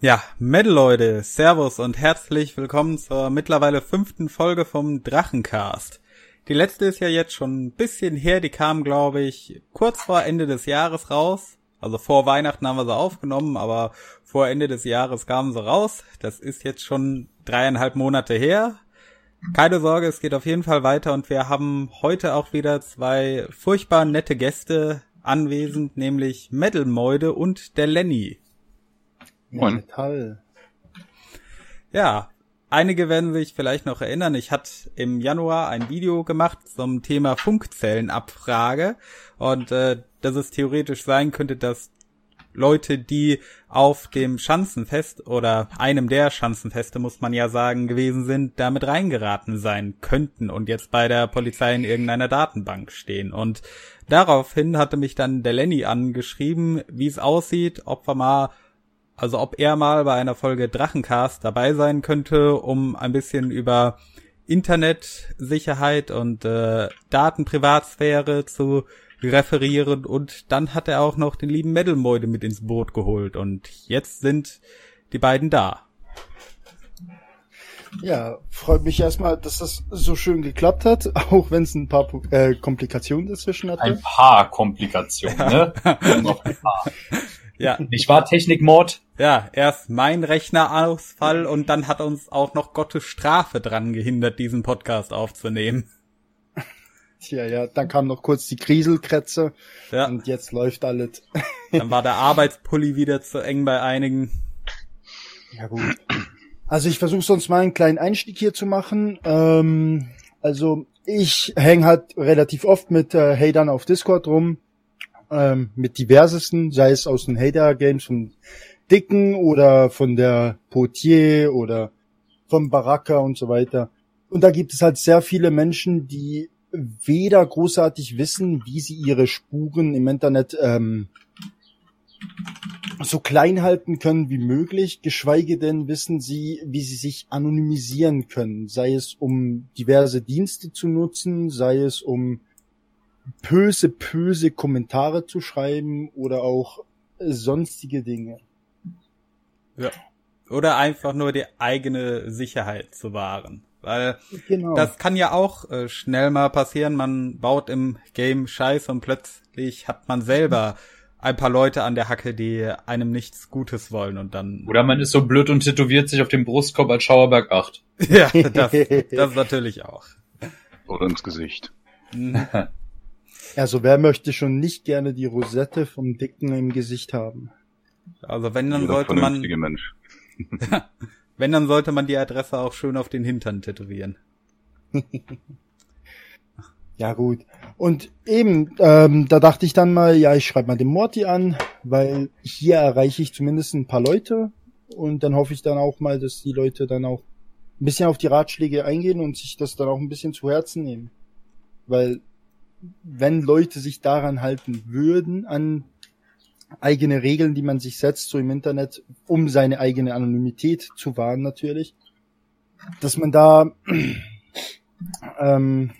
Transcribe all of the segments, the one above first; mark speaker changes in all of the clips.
Speaker 1: Ja, Metal Leute, Servus und herzlich willkommen zur mittlerweile fünften Folge vom Drachencast. Die letzte ist ja jetzt schon ein bisschen her, die kam, glaube ich, kurz vor Ende des Jahres raus. Also vor Weihnachten haben wir sie aufgenommen, aber vor Ende des Jahres kamen sie raus. Das ist jetzt schon dreieinhalb Monate her. Keine Sorge, es geht auf jeden Fall weiter und wir haben heute auch wieder zwei furchtbar nette Gäste anwesend, nämlich Metal Meude und der Lenny.
Speaker 2: Ja, Metall.
Speaker 1: Ja, einige werden sich vielleicht noch erinnern, ich hatte im Januar ein Video gemacht zum Thema Funkzellenabfrage und äh, dass es theoretisch sein könnte, dass Leute, die auf dem Schanzenfest oder einem der Schanzenfeste, muss man ja sagen, gewesen sind, damit reingeraten sein könnten und jetzt bei der Polizei in irgendeiner Datenbank stehen. Und daraufhin hatte mich dann der Lenny angeschrieben, wie es aussieht, ob wir mal also ob er mal bei einer Folge Drachencast dabei sein könnte, um ein bisschen über Internetsicherheit und äh, Datenprivatsphäre zu referieren und dann hat er auch noch den lieben Metalmoide mit ins Boot geholt und jetzt sind die beiden da.
Speaker 2: Ja, freut mich erstmal, dass das so schön geklappt hat, auch wenn es ein paar äh, Komplikationen dazwischen hatte.
Speaker 3: Ein paar Komplikationen, ne? Noch ein paar. Ja. Nicht wahr, Technikmord?
Speaker 1: Ja, erst mein Rechnerausfall und dann hat uns auch noch Gottes Strafe dran gehindert, diesen Podcast aufzunehmen.
Speaker 2: Tja, ja, dann kam noch kurz die Kriselkrätze ja. und jetzt läuft alles.
Speaker 1: dann war der Arbeitspulli wieder zu eng bei einigen.
Speaker 2: Ja gut. Also ich versuche sonst mal einen kleinen Einstieg hier zu machen. Ähm, also ich hänge halt relativ oft mit äh, Hatern auf Discord rum ähm, mit diversesten, sei es aus den Hater-Games von Dicken oder von der Potier oder vom Baraka und so weiter. Und da gibt es halt sehr viele Menschen, die weder großartig wissen, wie sie ihre Spuren im Internet ähm, so klein halten können wie möglich, geschweige denn wissen sie, wie sie sich anonymisieren können, sei es um diverse Dienste zu nutzen, sei es um böse, böse Kommentare zu schreiben oder auch sonstige Dinge.
Speaker 1: Ja. Oder einfach nur die eigene Sicherheit zu wahren. Weil genau. das kann ja auch äh, schnell mal passieren. Man baut im Game Scheiß und plötzlich hat man selber ein paar Leute an der Hacke, die einem nichts Gutes wollen und dann.
Speaker 3: Oder man ist so blöd und tätowiert sich auf dem Brustkorb als Schauerberg 8.
Speaker 1: ja, das, das natürlich auch.
Speaker 4: Oder ins Gesicht.
Speaker 2: Also wer möchte schon nicht gerne die Rosette vom Dicken im Gesicht haben?
Speaker 1: Also wenn dann sollte man.
Speaker 4: Mensch.
Speaker 1: wenn dann sollte man die Adresse auch schön auf den Hintern tätowieren.
Speaker 2: ja gut. Und eben, ähm, da dachte ich dann mal, ja, ich schreibe mal den Morty an, weil hier erreiche ich zumindest ein paar Leute und dann hoffe ich dann auch mal, dass die Leute dann auch ein bisschen auf die Ratschläge eingehen und sich das dann auch ein bisschen zu Herzen nehmen. Weil wenn Leute sich daran halten würden, an eigene Regeln, die man sich setzt, so im Internet, um seine eigene Anonymität zu wahren natürlich, dass man da, ähm,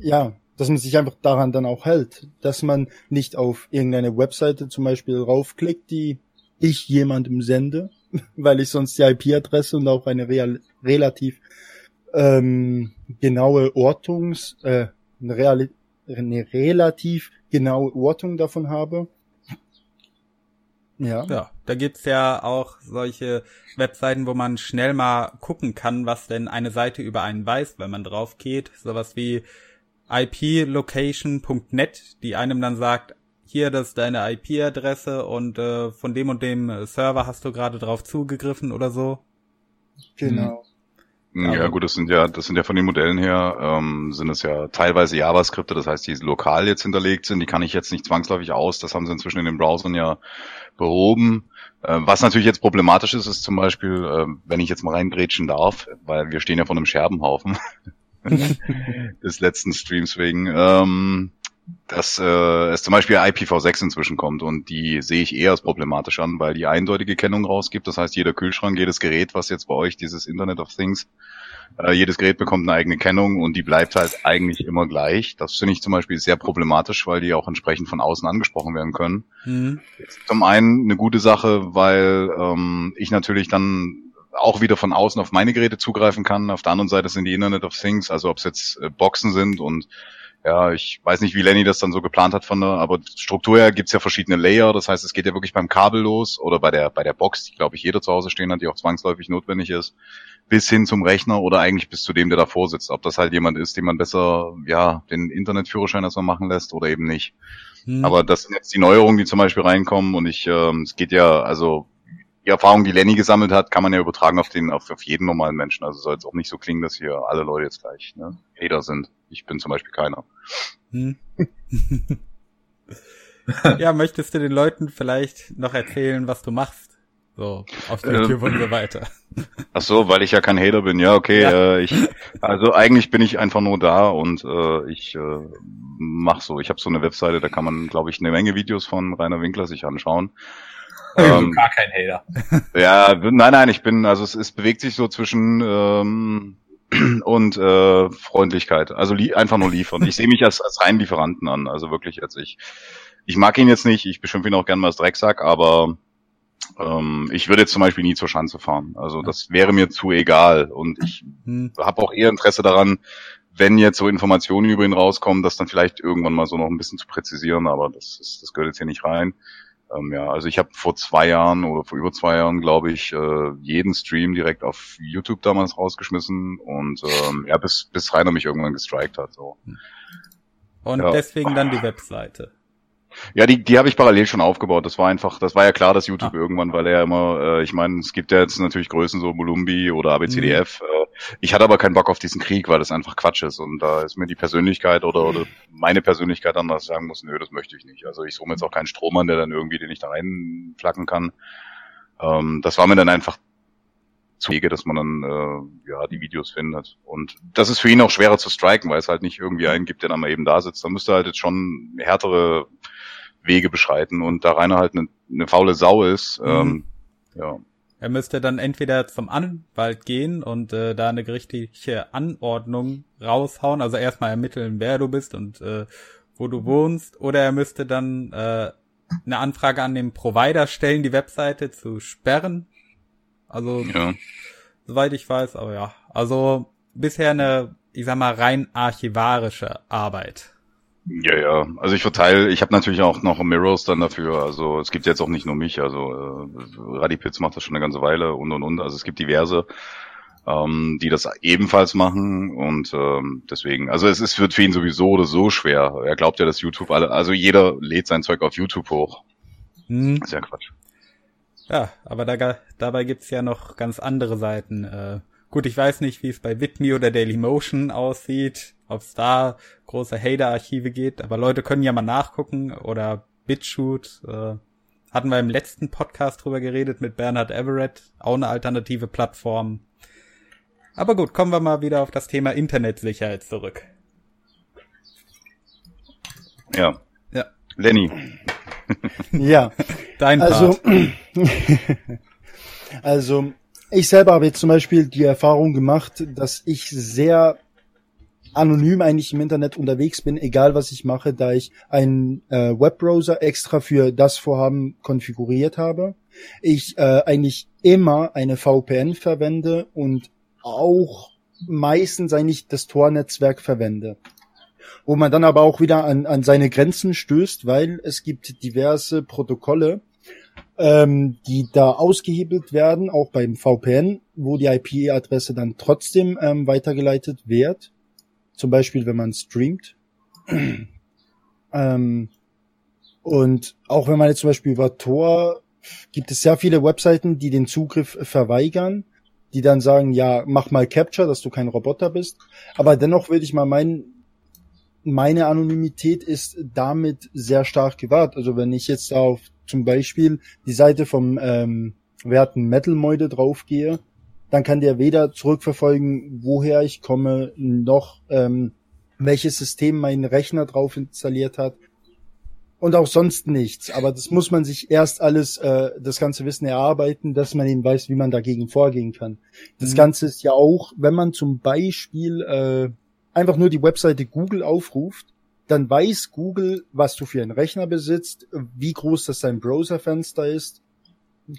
Speaker 2: ja, dass man sich einfach daran dann auch hält, dass man nicht auf irgendeine Webseite zum Beispiel raufklickt, die ich jemandem sende, weil ich sonst die IP-Adresse und auch eine real, relativ ähm, genaue Ortungs, äh, eine real, eine relativ genaue Ortung davon habe.
Speaker 1: Ja. Ja, da gibt's ja auch solche Webseiten, wo man schnell mal gucken kann, was denn eine Seite über einen weiß, wenn man drauf geht. Sowas wie iplocation.net, die einem dann sagt, hier, das ist deine IP-Adresse und äh, von dem und dem Server hast du gerade drauf zugegriffen oder so.
Speaker 2: Genau.
Speaker 4: Ja gut, das sind ja, das sind ja von den Modellen her, ähm, sind es ja teilweise JavaScripte, das heißt, die lokal jetzt hinterlegt sind, die kann ich jetzt nicht zwangsläufig aus, das haben sie inzwischen in den Browsern ja behoben. Äh, was natürlich jetzt problematisch ist, ist zum Beispiel, äh, wenn ich jetzt mal reingrätschen darf, weil wir stehen ja von einem Scherbenhaufen des letzten Streams wegen. Ähm, dass äh, es zum Beispiel IPv6 inzwischen kommt und die sehe ich eher als problematisch an, weil die eindeutige Kennung rausgibt. Das heißt, jeder Kühlschrank, jedes Gerät, was jetzt bei euch dieses Internet of Things, äh, jedes Gerät bekommt eine eigene Kennung und die bleibt halt eigentlich immer gleich. Das finde ich zum Beispiel sehr problematisch, weil die auch entsprechend von außen angesprochen werden können. Mhm. Zum einen eine gute Sache, weil ähm, ich natürlich dann auch wieder von außen auf meine Geräte zugreifen kann. Auf der anderen Seite sind die Internet of Things, also ob es jetzt äh, Boxen sind und ja, ich weiß nicht, wie Lenny das dann so geplant hat von der, aber Struktur her gibt's ja verschiedene Layer. Das heißt, es geht ja wirklich beim Kabel los oder bei der, bei der Box, die glaube ich jeder zu Hause stehen hat, die auch zwangsläufig notwendig ist, bis hin zum Rechner oder eigentlich bis zu dem, der davor sitzt. Ob das halt jemand ist, dem man besser, ja, den Internetführerschein erstmal machen lässt oder eben nicht. Hm. Aber das sind jetzt die Neuerungen, die zum Beispiel reinkommen und ich, ähm, es geht ja, also die Erfahrung, die Lenny gesammelt hat, kann man ja übertragen auf den, auf, auf jeden normalen Menschen. Also soll jetzt auch nicht so klingen, dass hier alle Leute jetzt gleich ne, Hater sind. Ich bin zum Beispiel keiner. Hm.
Speaker 1: ja, möchtest du den Leuten vielleicht noch erzählen, was du machst? So, auf YouTube ähm, und so weiter.
Speaker 4: Ach so, weil ich ja kein Hater bin. Ja, okay. Ja. Äh, ich, also eigentlich bin ich einfach nur da und äh, ich äh, mach so. Ich habe so eine Webseite, da kann man, glaube ich, eine Menge Videos von Rainer Winkler sich anschauen.
Speaker 3: Also ähm, gar kein Hater.
Speaker 4: Ja, nein, nein, ich bin, also es, es bewegt sich so zwischen ähm, und äh, Freundlichkeit. Also einfach nur liefern. Ich sehe mich als, als rein Lieferanten an. Also wirklich als ich. Ich mag ihn jetzt nicht, ich beschimpfe ihn auch gerne mal als Drecksack, aber ähm, ich würde jetzt zum Beispiel nie zur Schanze fahren. Also das wäre mir zu egal. Und ich hm. habe auch eher Interesse daran, wenn jetzt so Informationen über ihn rauskommen, das dann vielleicht irgendwann mal so noch ein bisschen zu präzisieren, aber das, ist, das gehört jetzt hier nicht rein. Ähm, ja, also ich habe vor zwei Jahren oder vor über zwei Jahren, glaube ich, äh, jeden Stream direkt auf YouTube damals rausgeschmissen und ähm, ja, bis, bis Rainer mich irgendwann gestrikt hat. So.
Speaker 1: Und ja. deswegen dann die Webseite.
Speaker 4: Ja, die, die habe ich parallel schon aufgebaut. Das war einfach, das war ja klar, dass YouTube ah. irgendwann, weil er ja immer, äh, ich meine, es gibt ja jetzt natürlich Größen so Molumbi oder ABCDF. Mhm. Äh, ich hatte aber keinen Bock auf diesen Krieg, weil das einfach Quatsch ist. Und da ist mir die Persönlichkeit oder, oder meine Persönlichkeit dann, dass ich sagen muss, nö, das möchte ich nicht. Also ich suche mir jetzt auch keinen Strohmann, der dann irgendwie den ich da reinflacken kann. Ähm, das war mir dann einfach zu Wege, dass man dann äh, ja die Videos findet. Und das ist für ihn auch schwerer zu striken, weil es halt nicht irgendwie einen gibt, der dann mal eben da sitzt. Da müsste halt jetzt schon härtere Wege beschreiten und da Rainer halt eine, eine faule Sau ist, mhm. ähm, ja.
Speaker 1: Er müsste dann entweder zum Anwalt gehen und äh, da eine gerichtliche Anordnung raushauen, also erstmal ermitteln, wer du bist und äh, wo du wohnst, oder er müsste dann äh, eine Anfrage an den Provider stellen, die Webseite zu sperren. Also, ja. soweit ich weiß, aber ja. Also bisher eine, ich sag mal, rein archivarische Arbeit.
Speaker 4: Ja, ja. Also ich verteile, ich habe natürlich auch noch Mirrors dann dafür. Also es gibt jetzt auch nicht nur mich. Also äh, Radipitz macht das schon eine ganze Weile und und und. Also es gibt diverse, ähm, die das ebenfalls machen und ähm, deswegen. Also es ist wird für ihn sowieso oder so schwer. Er glaubt ja, dass YouTube alle, also jeder lädt sein Zeug auf YouTube hoch. Hm. ist ja Quatsch.
Speaker 1: Ja, aber da, dabei gibt's ja noch ganz andere Seiten. Äh, gut, ich weiß nicht, wie es bei Whitney oder Dailymotion aussieht ob es da große Hater-Archive geht, aber Leute können ja mal nachgucken oder BitShoot, äh, hatten wir im letzten Podcast drüber geredet mit Bernhard Everett, auch eine alternative Plattform. Aber gut, kommen wir mal wieder auf das Thema Internetsicherheit zurück.
Speaker 4: Ja. Ja. Lenny.
Speaker 2: ja.
Speaker 1: Dein also, Part.
Speaker 2: also, ich selber habe jetzt zum Beispiel die Erfahrung gemacht, dass ich sehr anonym eigentlich im Internet unterwegs bin, egal was ich mache, da ich einen äh, Webbrowser extra für das Vorhaben konfiguriert habe. Ich äh, eigentlich immer eine VPN verwende und auch meistens eigentlich das Tor-Netzwerk verwende. Wo man dann aber auch wieder an, an seine Grenzen stößt, weil es gibt diverse Protokolle, ähm, die da ausgehebelt werden, auch beim VPN, wo die IP-Adresse dann trotzdem ähm, weitergeleitet wird. Zum Beispiel, wenn man streamt. ähm, und auch wenn man jetzt zum Beispiel über Tor, gibt es sehr viele Webseiten, die den Zugriff verweigern, die dann sagen, ja, mach mal Capture, dass du kein Roboter bist. Aber dennoch würde ich mal meinen, meine Anonymität ist damit sehr stark gewahrt. Also wenn ich jetzt auf zum Beispiel die Seite vom ähm, werten Metal Meute draufgehe, dann kann der weder zurückverfolgen, woher ich komme, noch ähm, welches System mein Rechner drauf installiert hat und auch sonst nichts. Aber das muss man sich erst alles, äh, das ganze Wissen erarbeiten, dass man eben weiß, wie man dagegen vorgehen kann. Das mhm. Ganze ist ja auch, wenn man zum Beispiel äh, einfach nur die Webseite Google aufruft, dann weiß Google, was du für einen Rechner besitzt, wie groß das dein Browserfenster ist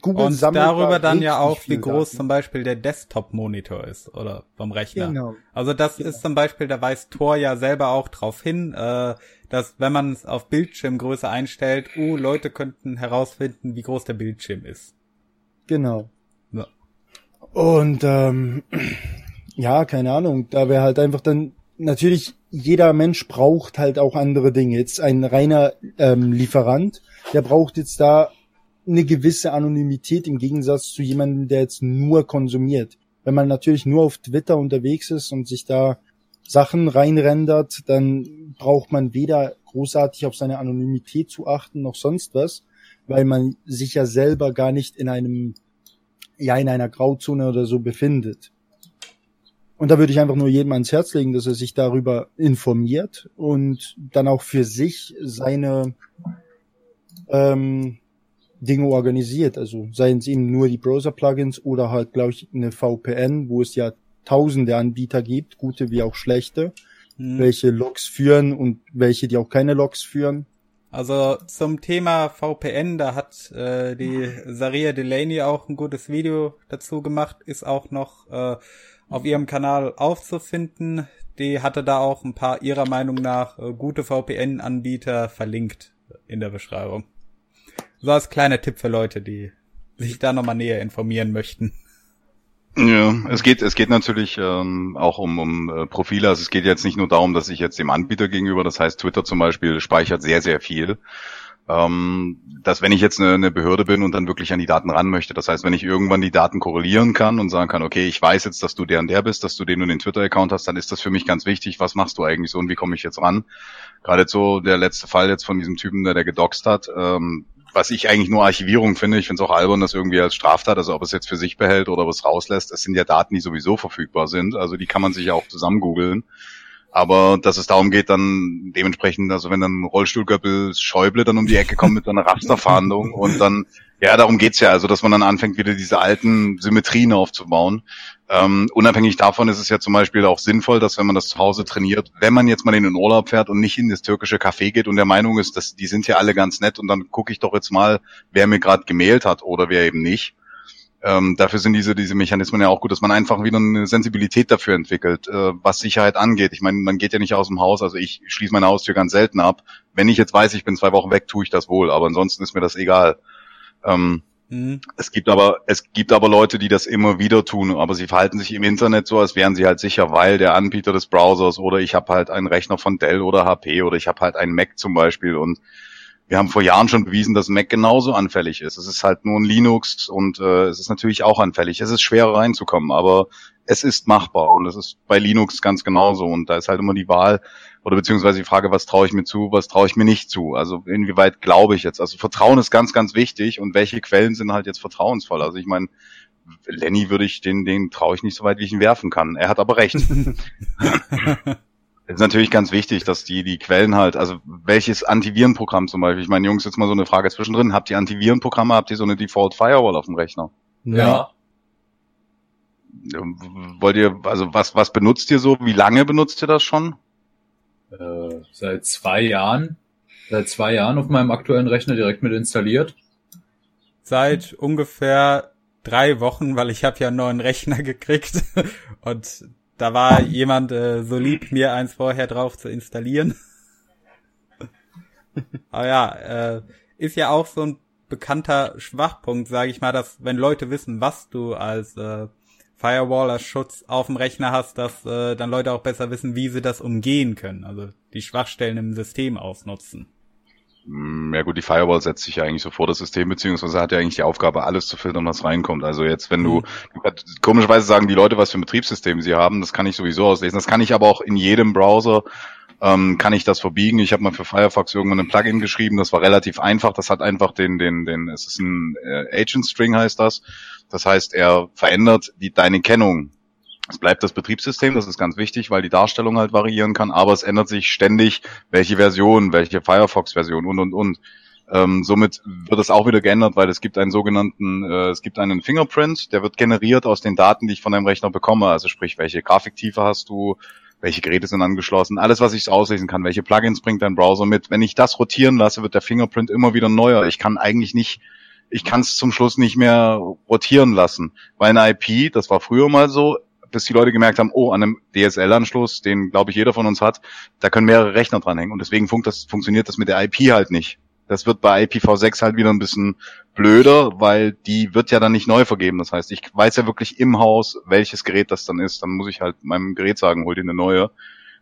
Speaker 1: Google und darüber dann ja auch, wie groß Daten. zum Beispiel der Desktop-Monitor ist oder vom Rechner. Genau. Also das genau. ist zum Beispiel, da weist Tor ja selber auch drauf hin, äh, dass wenn man es auf Bildschirmgröße einstellt, uh, Leute könnten herausfinden, wie groß der Bildschirm ist.
Speaker 2: Genau. Ja. Und ähm, ja, keine Ahnung, da wäre halt einfach dann natürlich jeder Mensch braucht halt auch andere Dinge. Jetzt ein reiner ähm, Lieferant, der braucht jetzt da eine gewisse Anonymität im Gegensatz zu jemandem, der jetzt nur konsumiert. Wenn man natürlich nur auf Twitter unterwegs ist und sich da Sachen reinrendert, dann braucht man weder großartig auf seine Anonymität zu achten noch sonst was, weil man sich ja selber gar nicht in einem, ja, in einer Grauzone oder so befindet. Und da würde ich einfach nur jedem ans Herz legen, dass er sich darüber informiert und dann auch für sich seine ähm, Dinge organisiert. Also seien es eben nur die Browser-Plugins oder halt, glaube ich, eine VPN, wo es ja tausende Anbieter gibt, gute wie auch schlechte, hm. welche Logs führen und welche, die auch keine Logs führen.
Speaker 1: Also zum Thema VPN, da hat äh, die Saria Delaney auch ein gutes Video dazu gemacht, ist auch noch äh, auf ihrem Kanal aufzufinden. Die hatte da auch ein paar ihrer Meinung nach äh, gute VPN-Anbieter verlinkt in der Beschreibung. So als kleiner Tipp für Leute, die sich da nochmal näher informieren möchten.
Speaker 4: Ja, es geht, es geht natürlich ähm, auch um, um äh, Profile. Also es geht jetzt nicht nur darum, dass ich jetzt dem Anbieter gegenüber, das heißt Twitter zum Beispiel speichert sehr, sehr viel. Ähm, dass wenn ich jetzt eine, eine Behörde bin und dann wirklich an die Daten ran möchte, das heißt, wenn ich irgendwann die Daten korrelieren kann und sagen kann, okay, ich weiß jetzt, dass du der und der bist, dass du den und den Twitter-Account hast, dann ist das für mich ganz wichtig. Was machst du eigentlich so und wie komme ich jetzt ran? Gerade so der letzte Fall jetzt von diesem Typen, der der gedoxt hat, ähm, was ich eigentlich nur Archivierung finde. Ich finde es auch albern, das irgendwie als Straftat, also ob es jetzt für sich behält oder was rauslässt, es sind ja Daten, die sowieso verfügbar sind. Also die kann man sich ja auch zusammen googeln. Aber dass es darum geht, dann dementsprechend, also wenn dann Rollstuhlgöppel Schäuble dann um die Ecke kommt mit einer Rasterfahndung und dann, ja, darum geht's ja, also dass man dann anfängt, wieder diese alten Symmetrien aufzubauen. Ähm, unabhängig davon ist es ja zum Beispiel auch sinnvoll, dass wenn man das zu Hause trainiert, wenn man jetzt mal in den Urlaub fährt und nicht in das türkische Café geht und der Meinung ist, dass die sind ja alle ganz nett und dann gucke ich doch jetzt mal, wer mir gerade gemailt hat oder wer eben nicht. Ähm, dafür sind diese, diese Mechanismen ja auch gut, dass man einfach wieder eine Sensibilität dafür entwickelt, äh, was Sicherheit angeht. Ich meine, man geht ja nicht aus dem Haus, also ich schließe meine Haustür ganz selten ab. Wenn ich jetzt weiß, ich bin zwei Wochen weg, tue ich das wohl, aber ansonsten ist mir das egal. Ähm, Mhm. Es gibt aber, es gibt aber Leute, die das immer wieder tun, aber sie verhalten sich im Internet so, als wären sie halt sicher, weil der Anbieter des Browsers oder ich habe halt einen Rechner von Dell oder HP oder ich habe halt einen Mac zum Beispiel und wir haben vor Jahren schon bewiesen, dass Mac genauso anfällig ist. Es ist halt nur ein Linux und äh, es ist natürlich auch anfällig. Es ist schwerer reinzukommen, aber es ist machbar und es ist bei Linux ganz genauso und da ist halt immer die Wahl oder beziehungsweise die Frage, was traue ich mir zu, was traue ich mir nicht zu. Also inwieweit glaube ich jetzt. Also Vertrauen ist ganz, ganz wichtig und welche Quellen sind halt jetzt vertrauensvoll. Also ich meine, Lenny würde ich den, den traue ich nicht so weit, wie ich ihn werfen kann. Er hat aber recht. Es ist natürlich ganz wichtig, dass die die Quellen halt, also welches Antivirenprogramm zum Beispiel. Ich meine, Jungs, jetzt mal so eine Frage zwischendrin. Habt ihr Antivirenprogramme? Habt ihr so eine Default Firewall auf dem Rechner?
Speaker 3: Ja.
Speaker 4: Wollt ihr, also was was benutzt ihr so? Wie lange benutzt ihr das schon?
Speaker 3: Äh, seit zwei Jahren. Seit zwei Jahren auf meinem aktuellen Rechner direkt mit installiert.
Speaker 1: Seit ungefähr drei Wochen, weil ich habe ja einen neuen Rechner gekriegt und da war jemand äh, so lieb, mir eins vorher drauf zu installieren. Aber ja, äh, ist ja auch so ein bekannter Schwachpunkt, sage ich mal, dass wenn Leute wissen, was du als äh, Firewall als Schutz auf dem Rechner hast, dass äh, dann Leute auch besser wissen, wie sie das umgehen können, also die Schwachstellen im System ausnutzen.
Speaker 4: Mm, ja gut, die Firewall setzt sich ja eigentlich so vor das System, beziehungsweise hat ja eigentlich die Aufgabe, alles zu filtern, was reinkommt. Also jetzt, wenn du, mhm. komischerweise sagen die Leute, was für ein Betriebssystem sie haben, das kann ich sowieso auslesen. Das kann ich aber auch in jedem Browser, ähm, kann ich das verbiegen. Ich habe mal für Firefox irgendwann ein Plugin geschrieben, das war relativ einfach. Das hat einfach den, den, den, es ist ein äh, Agent String heißt das. Das heißt, er verändert die, deine Kennung Es bleibt das Betriebssystem, das ist ganz wichtig, weil die Darstellung halt variieren kann, aber es ändert sich ständig, welche Version, welche Firefox-Version und und und. Ähm, somit wird es auch wieder geändert, weil es gibt einen sogenannten, äh, es gibt einen Fingerprint, der wird generiert aus den Daten, die ich von deinem Rechner bekomme. Also sprich, welche Grafiktiefe hast du, welche Geräte sind angeschlossen, alles, was ich auslesen kann, welche Plugins bringt dein Browser mit. Wenn ich das rotieren lasse, wird der Fingerprint immer wieder neuer. Ich kann eigentlich nicht, ich kann es zum Schluss nicht mehr rotieren lassen, weil eine IP, das war früher mal so, bis die Leute gemerkt haben, oh, an einem DSL-Anschluss, den glaube ich jeder von uns hat, da können mehrere Rechner dranhängen und deswegen funkt das, funktioniert das mit der IP halt nicht. Das wird bei IPv6 halt wieder ein bisschen blöder, weil die wird ja dann nicht neu vergeben. Das heißt, ich weiß ja wirklich im Haus, welches Gerät das dann ist. Dann muss ich halt meinem Gerät sagen, hol dir eine neue.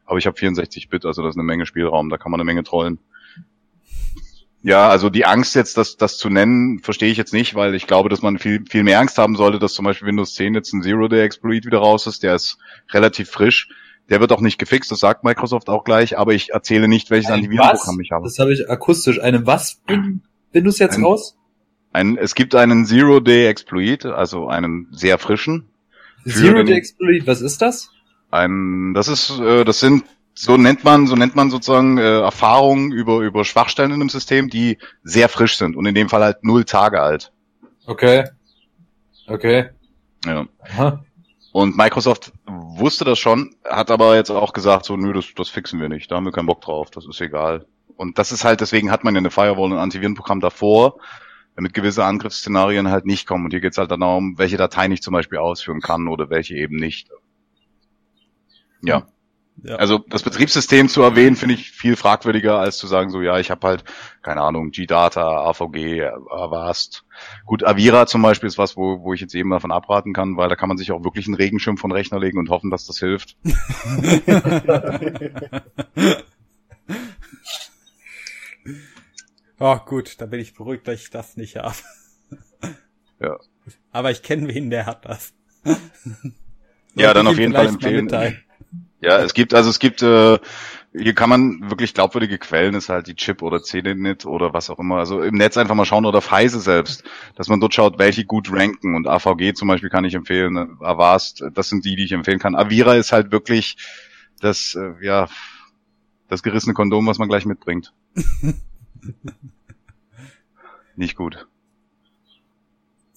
Speaker 4: Aber ich habe 64-Bit, also das ist eine Menge Spielraum, da kann man eine Menge trollen. Ja, also die Angst jetzt, das, das zu nennen, verstehe ich jetzt nicht, weil ich glaube, dass man viel, viel mehr Angst haben sollte, dass zum Beispiel Windows 10 jetzt ein Zero-Day-Exploit wieder raus ist. Der ist relativ frisch. Der wird auch nicht gefixt, das sagt Microsoft auch gleich, aber ich erzähle nicht, welches
Speaker 3: Ein
Speaker 4: Antivirenprogramm ich habe.
Speaker 3: Das habe ich akustisch. Eine was? Du jetzt
Speaker 4: Ein-
Speaker 3: raus?
Speaker 4: Ein, es gibt einen Zero-Day-Exploit, also einen sehr frischen. für
Speaker 3: Zero
Speaker 4: den-
Speaker 3: Day Exploit, was ist das?
Speaker 4: Ein, das ist, äh, das sind, so nennt man, so nennt man sozusagen äh, Erfahrungen über über Schwachstellen in einem System, die sehr frisch sind und in dem Fall halt null Tage alt.
Speaker 3: Okay. Okay.
Speaker 4: Ja.
Speaker 3: Aha.
Speaker 4: Und Microsoft wusste das schon, hat aber jetzt auch gesagt, so, nö, das, das fixen wir nicht, da haben wir keinen Bock drauf, das ist egal. Und das ist halt, deswegen hat man ja eine Firewall und ein Antivirenprogramm davor, damit gewisse Angriffsszenarien halt nicht kommen. Und hier geht's halt dann darum, welche Dateien ich zum Beispiel ausführen kann oder welche eben nicht. Ja.
Speaker 1: Ja.
Speaker 4: Also das Betriebssystem zu erwähnen, finde ich viel fragwürdiger, als zu sagen, so ja, ich habe halt, keine Ahnung, G-Data, AVG, Avast. Gut, Avira zum Beispiel ist was, wo, wo ich jetzt eben davon abraten kann, weil da kann man sich auch wirklich einen Regenschirm von Rechner legen und hoffen, dass das hilft.
Speaker 1: oh, gut, da bin ich beruhigt, dass ich das nicht habe.
Speaker 4: Ja.
Speaker 1: Aber ich kenne wen, der hat das.
Speaker 4: Ja, dann auf jeden Fall empfehlen. Ja, es gibt, also es gibt, äh, hier kann man wirklich glaubwürdige Quellen, ist halt die Chip oder CDNet oder was auch immer. Also im Netz einfach mal schauen oder auf Heise selbst, dass man dort schaut, welche gut ranken. Und AVG zum Beispiel kann ich empfehlen, ne? Avast, das sind die, die ich empfehlen kann. Avira ist halt wirklich das, äh, ja, das gerissene Kondom, was man gleich mitbringt. Nicht gut.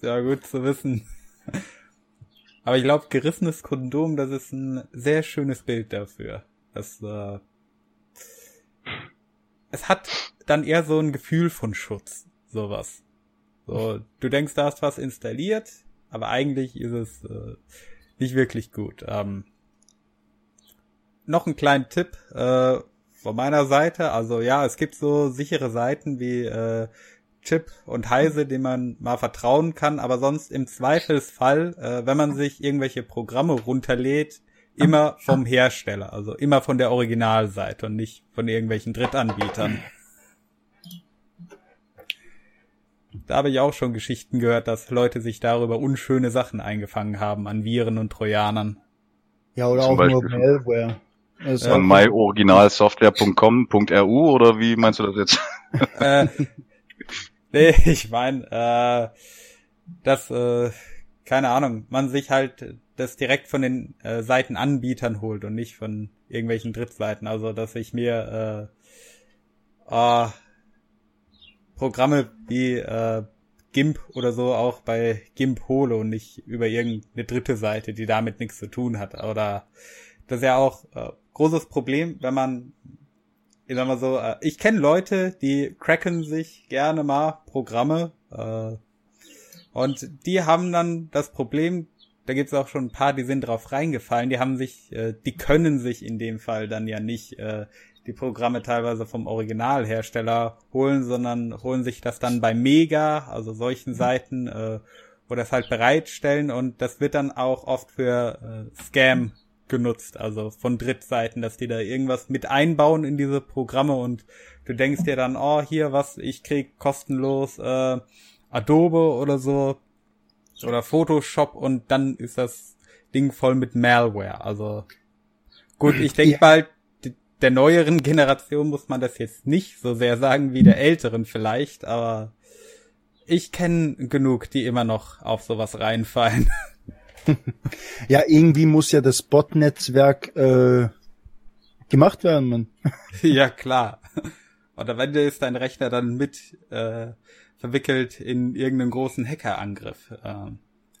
Speaker 1: Ja, gut zu wissen. Aber ich glaube, gerissenes Kondom, das ist ein sehr schönes Bild dafür. Das, äh, es hat dann eher so ein Gefühl von Schutz, sowas. So, du denkst, da hast was installiert, aber eigentlich ist es äh, nicht wirklich gut. Ähm, noch ein kleinen Tipp äh, von meiner Seite. Also ja, es gibt so sichere Seiten wie äh, Chip und Heise, dem man mal vertrauen kann, aber sonst im Zweifelsfall, äh, wenn man sich irgendwelche Programme runterlädt, immer vom Hersteller, also immer von der Originalseite und nicht von irgendwelchen Drittanbietern. Da habe ich auch schon Geschichten gehört, dass Leute sich darüber unschöne Sachen eingefangen haben an Viren und Trojanern.
Speaker 2: Ja, oder
Speaker 4: Zum
Speaker 2: auch nur
Speaker 4: Beispiel.
Speaker 2: Malware. Ist
Speaker 1: Ja.
Speaker 2: auch-
Speaker 4: Von myoriginalsoftware.com.ru oder wie meinst du das jetzt?
Speaker 1: äh, nee, ich meine, äh, dass, äh, keine Ahnung, man sich halt das direkt von den äh, Seitenanbietern holt und nicht von irgendwelchen Drittseiten. Also, dass ich mir äh, äh, Programme wie äh, GIMP oder so auch bei GIMP hole und nicht über irgendeine dritte Seite, die damit nichts zu tun hat. Oder das ist ja auch äh, großes Problem, wenn man ich sag mal so, äh, ich kenne Leute, die cracken sich gerne mal Programme äh, und die haben dann das Problem, da gibt's auch schon ein paar, die sind drauf reingefallen, die haben sich, äh, die können sich in dem Fall dann ja nicht äh, die Programme teilweise vom Originalhersteller holen, sondern holen sich das dann bei Mega, also solchen Seiten, äh, wo das halt bereitstellen und das wird dann auch oft für äh, Scam genutzt, also von Drittseiten, dass die da irgendwas mit einbauen in diese Programme und du denkst dir dann, oh, hier was, ich krieg kostenlos äh, Adobe oder so oder Photoshop und dann ist das Ding voll mit Malware. Also gut, ich denke
Speaker 2: Ja.
Speaker 1: mal, der neueren Generation muss man das jetzt nicht so sehr sagen wie der älteren vielleicht, aber ich kenne genug, die immer noch auf sowas reinfallen.
Speaker 2: ja, irgendwie muss ja das Bot-Netzwerk äh, gemacht werden, man.
Speaker 1: ja, klar. Und am Ende ist dein Rechner dann mit äh, verwickelt in irgendeinen großen Hackerangriff. Äh,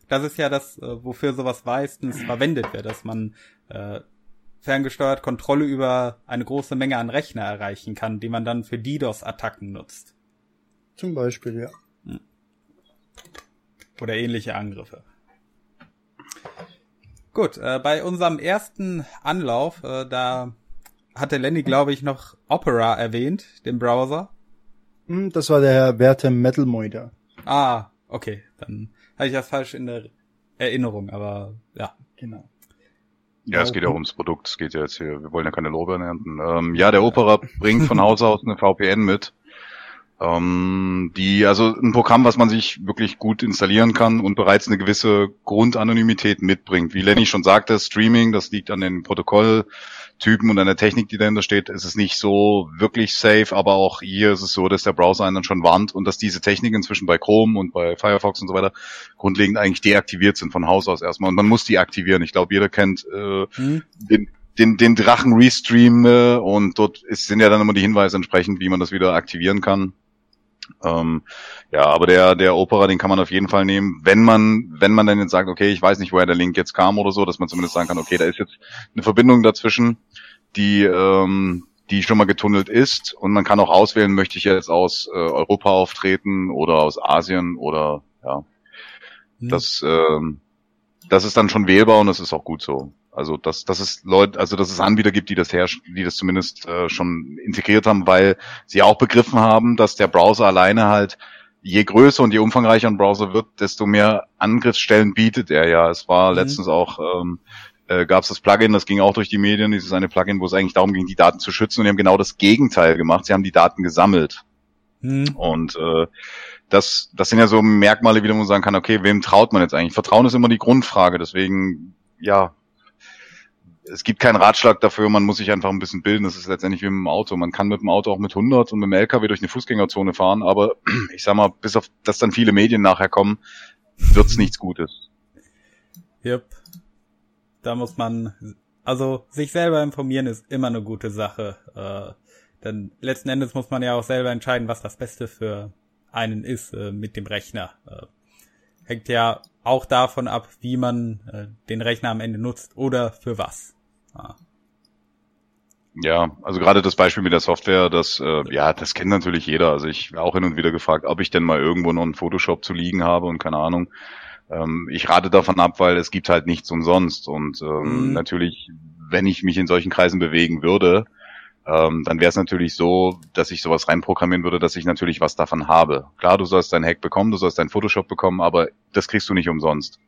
Speaker 1: das ist ja das, äh, wofür sowas meistens verwendet wird, dass man äh, ferngesteuert Kontrolle über eine große Menge an Rechner erreichen kann, die man dann für DDoS-Attacken nutzt.
Speaker 2: Zum Beispiel, ja. Hm.
Speaker 1: Oder ähnliche Angriffe. Gut, äh, bei unserem ersten Anlauf, äh, da hatte Lenny, glaube ich, noch Opera erwähnt, den Browser.
Speaker 2: Hm, das war der Herr Werte Metalmoider.
Speaker 1: Ah, okay, dann hatte ich das falsch in der Erinnerung, aber ja. Genau.
Speaker 4: Ja, es geht ja auch ums Produkt. Es geht ja jetzt hier, wir wollen ja keine Lorbeeren ernten. Ähm, ja, der Opera bringt von Haus aus eine VPN mit. Ähm, die, also ein Programm, was man sich wirklich gut installieren kann und bereits eine gewisse Grundanonymität mitbringt. Wie Lenny schon sagte, Streaming, das liegt an den Protokoll, Typen und an der Technik, die dahinter steht, ist es nicht so wirklich safe, aber auch hier ist es so, dass der Browser einen dann schon warnt und dass diese Technik inzwischen bei Chrome und bei Firefox und so weiter grundlegend eigentlich deaktiviert sind von Haus aus erstmal und man muss die aktivieren. Ich glaube, jeder kennt äh, hm. den, den, den Drachen Restream äh, und dort ist, sind ja dann immer die Hinweise entsprechend, wie man das wieder aktivieren kann. Ähm, ja, aber der, der Opera, den kann man auf jeden Fall nehmen, wenn man, wenn man dann jetzt sagt, okay, ich weiß nicht, woher der Link jetzt kam oder so, dass man zumindest sagen kann, okay, da ist jetzt eine Verbindung dazwischen, die, ähm, die schon mal getunnelt ist und man kann auch auswählen, möchte ich jetzt aus äh, Europa auftreten oder aus Asien oder ja. Hm. Das, ähm, das ist dann schon wählbar und das ist auch gut so. Also dass, dass es Leute, also dass es Anbieter gibt, die das herrschen, die das zumindest äh, schon integriert haben, weil sie auch begriffen haben, dass der Browser alleine halt je größer und je umfangreicher ein Browser wird, desto mehr Angriffsstellen bietet er ja. Es war mhm. letztens auch ähm, äh, gab es das Plugin, das ging auch durch die Medien, dieses eine Plugin, wo es eigentlich darum ging, die Daten zu schützen und die haben genau das Gegenteil gemacht. Sie haben die Daten gesammelt. Mhm. Und äh, das, das sind ja so Merkmale, wie man sagen kann, okay, wem traut man jetzt eigentlich? Vertrauen ist immer die Grundfrage, deswegen, ja, es gibt keinen Ratschlag dafür, man muss sich einfach ein bisschen bilden. Das ist letztendlich wie mit dem Auto. Man kann mit dem Auto auch mit 100 und mit dem LKW durch eine Fußgängerzone fahren, aber ich sag mal, bis auf dass dann viele Medien nachher kommen, wird's nichts Gutes.
Speaker 1: Yep. Da muss man, also sich selber informieren ist immer eine gute Sache. Äh, denn letzten Endes muss man ja auch selber entscheiden, was das Beste für einen ist äh, mit dem Rechner. Äh, hängt ja auch davon ab, wie man äh, den Rechner am Ende nutzt oder für was. Ah.
Speaker 4: Ja, also gerade das Beispiel mit der Software, das äh, ja, das kennt natürlich jeder. Also ich auch hin und wieder gefragt, ob ich denn mal irgendwo noch einen Photoshop zu liegen habe und keine Ahnung. Ähm, ich rate davon ab, weil es gibt halt nichts umsonst und ähm, mhm. natürlich, wenn ich mich in solchen Kreisen bewegen würde, ähm, dann wäre es natürlich so, dass ich sowas reinprogrammieren würde, dass ich natürlich was davon habe. Klar, du sollst dein Hack bekommen, du sollst dein Photoshop bekommen, aber das kriegst du nicht umsonst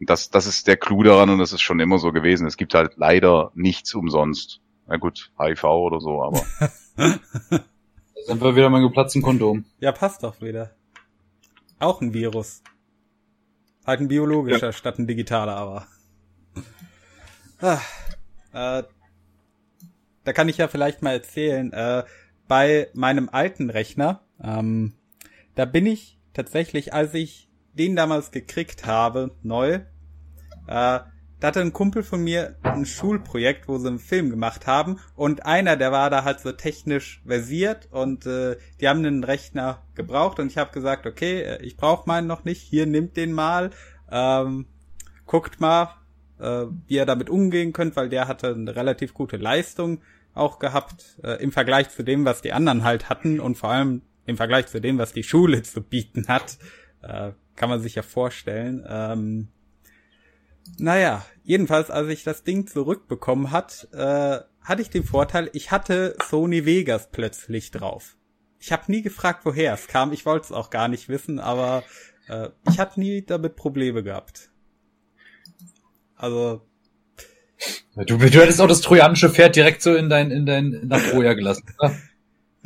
Speaker 4: das, das ist der Clou daran und das ist schon immer so gewesen. Es gibt halt leider nichts umsonst. Na gut, HIV oder so, aber.
Speaker 3: da sind wir wieder mal geplatzten Kondom.
Speaker 1: Ja, passt doch wieder. Auch ein Virus. Halt ein biologischer ja. statt ein digitaler, aber. Ah, äh, da kann ich ja vielleicht mal erzählen, äh, bei meinem alten Rechner, ähm, da bin ich tatsächlich, als ich den damals gekriegt habe, neu, äh, da hatte ein Kumpel von mir ein Schulprojekt, wo sie einen Film gemacht haben und einer, der war da halt so technisch versiert und äh, die haben einen Rechner gebraucht und ich habe gesagt, okay, äh, ich brauche meinen noch nicht, hier nimmt den mal, ähm, guckt mal, äh, wie ihr damit umgehen könnt, weil der hatte eine relativ gute Leistung auch gehabt äh, im Vergleich zu dem, was die anderen halt hatten und vor allem im Vergleich zu dem, was die Schule zu bieten hat. Äh, kann man sich ja vorstellen. Ähm, naja, jedenfalls, als ich das Ding zurückbekommen hat, äh, hatte ich den Vorteil, ich hatte Sony Vegas plötzlich drauf. Ich habe nie gefragt, woher es kam. Ich wollte es auch gar nicht wissen, aber äh, ich hatte nie damit Probleme gehabt. Also
Speaker 3: Du, du hättest auch das trojanische Pferd direkt so in dein in dein nach Troja gelassen.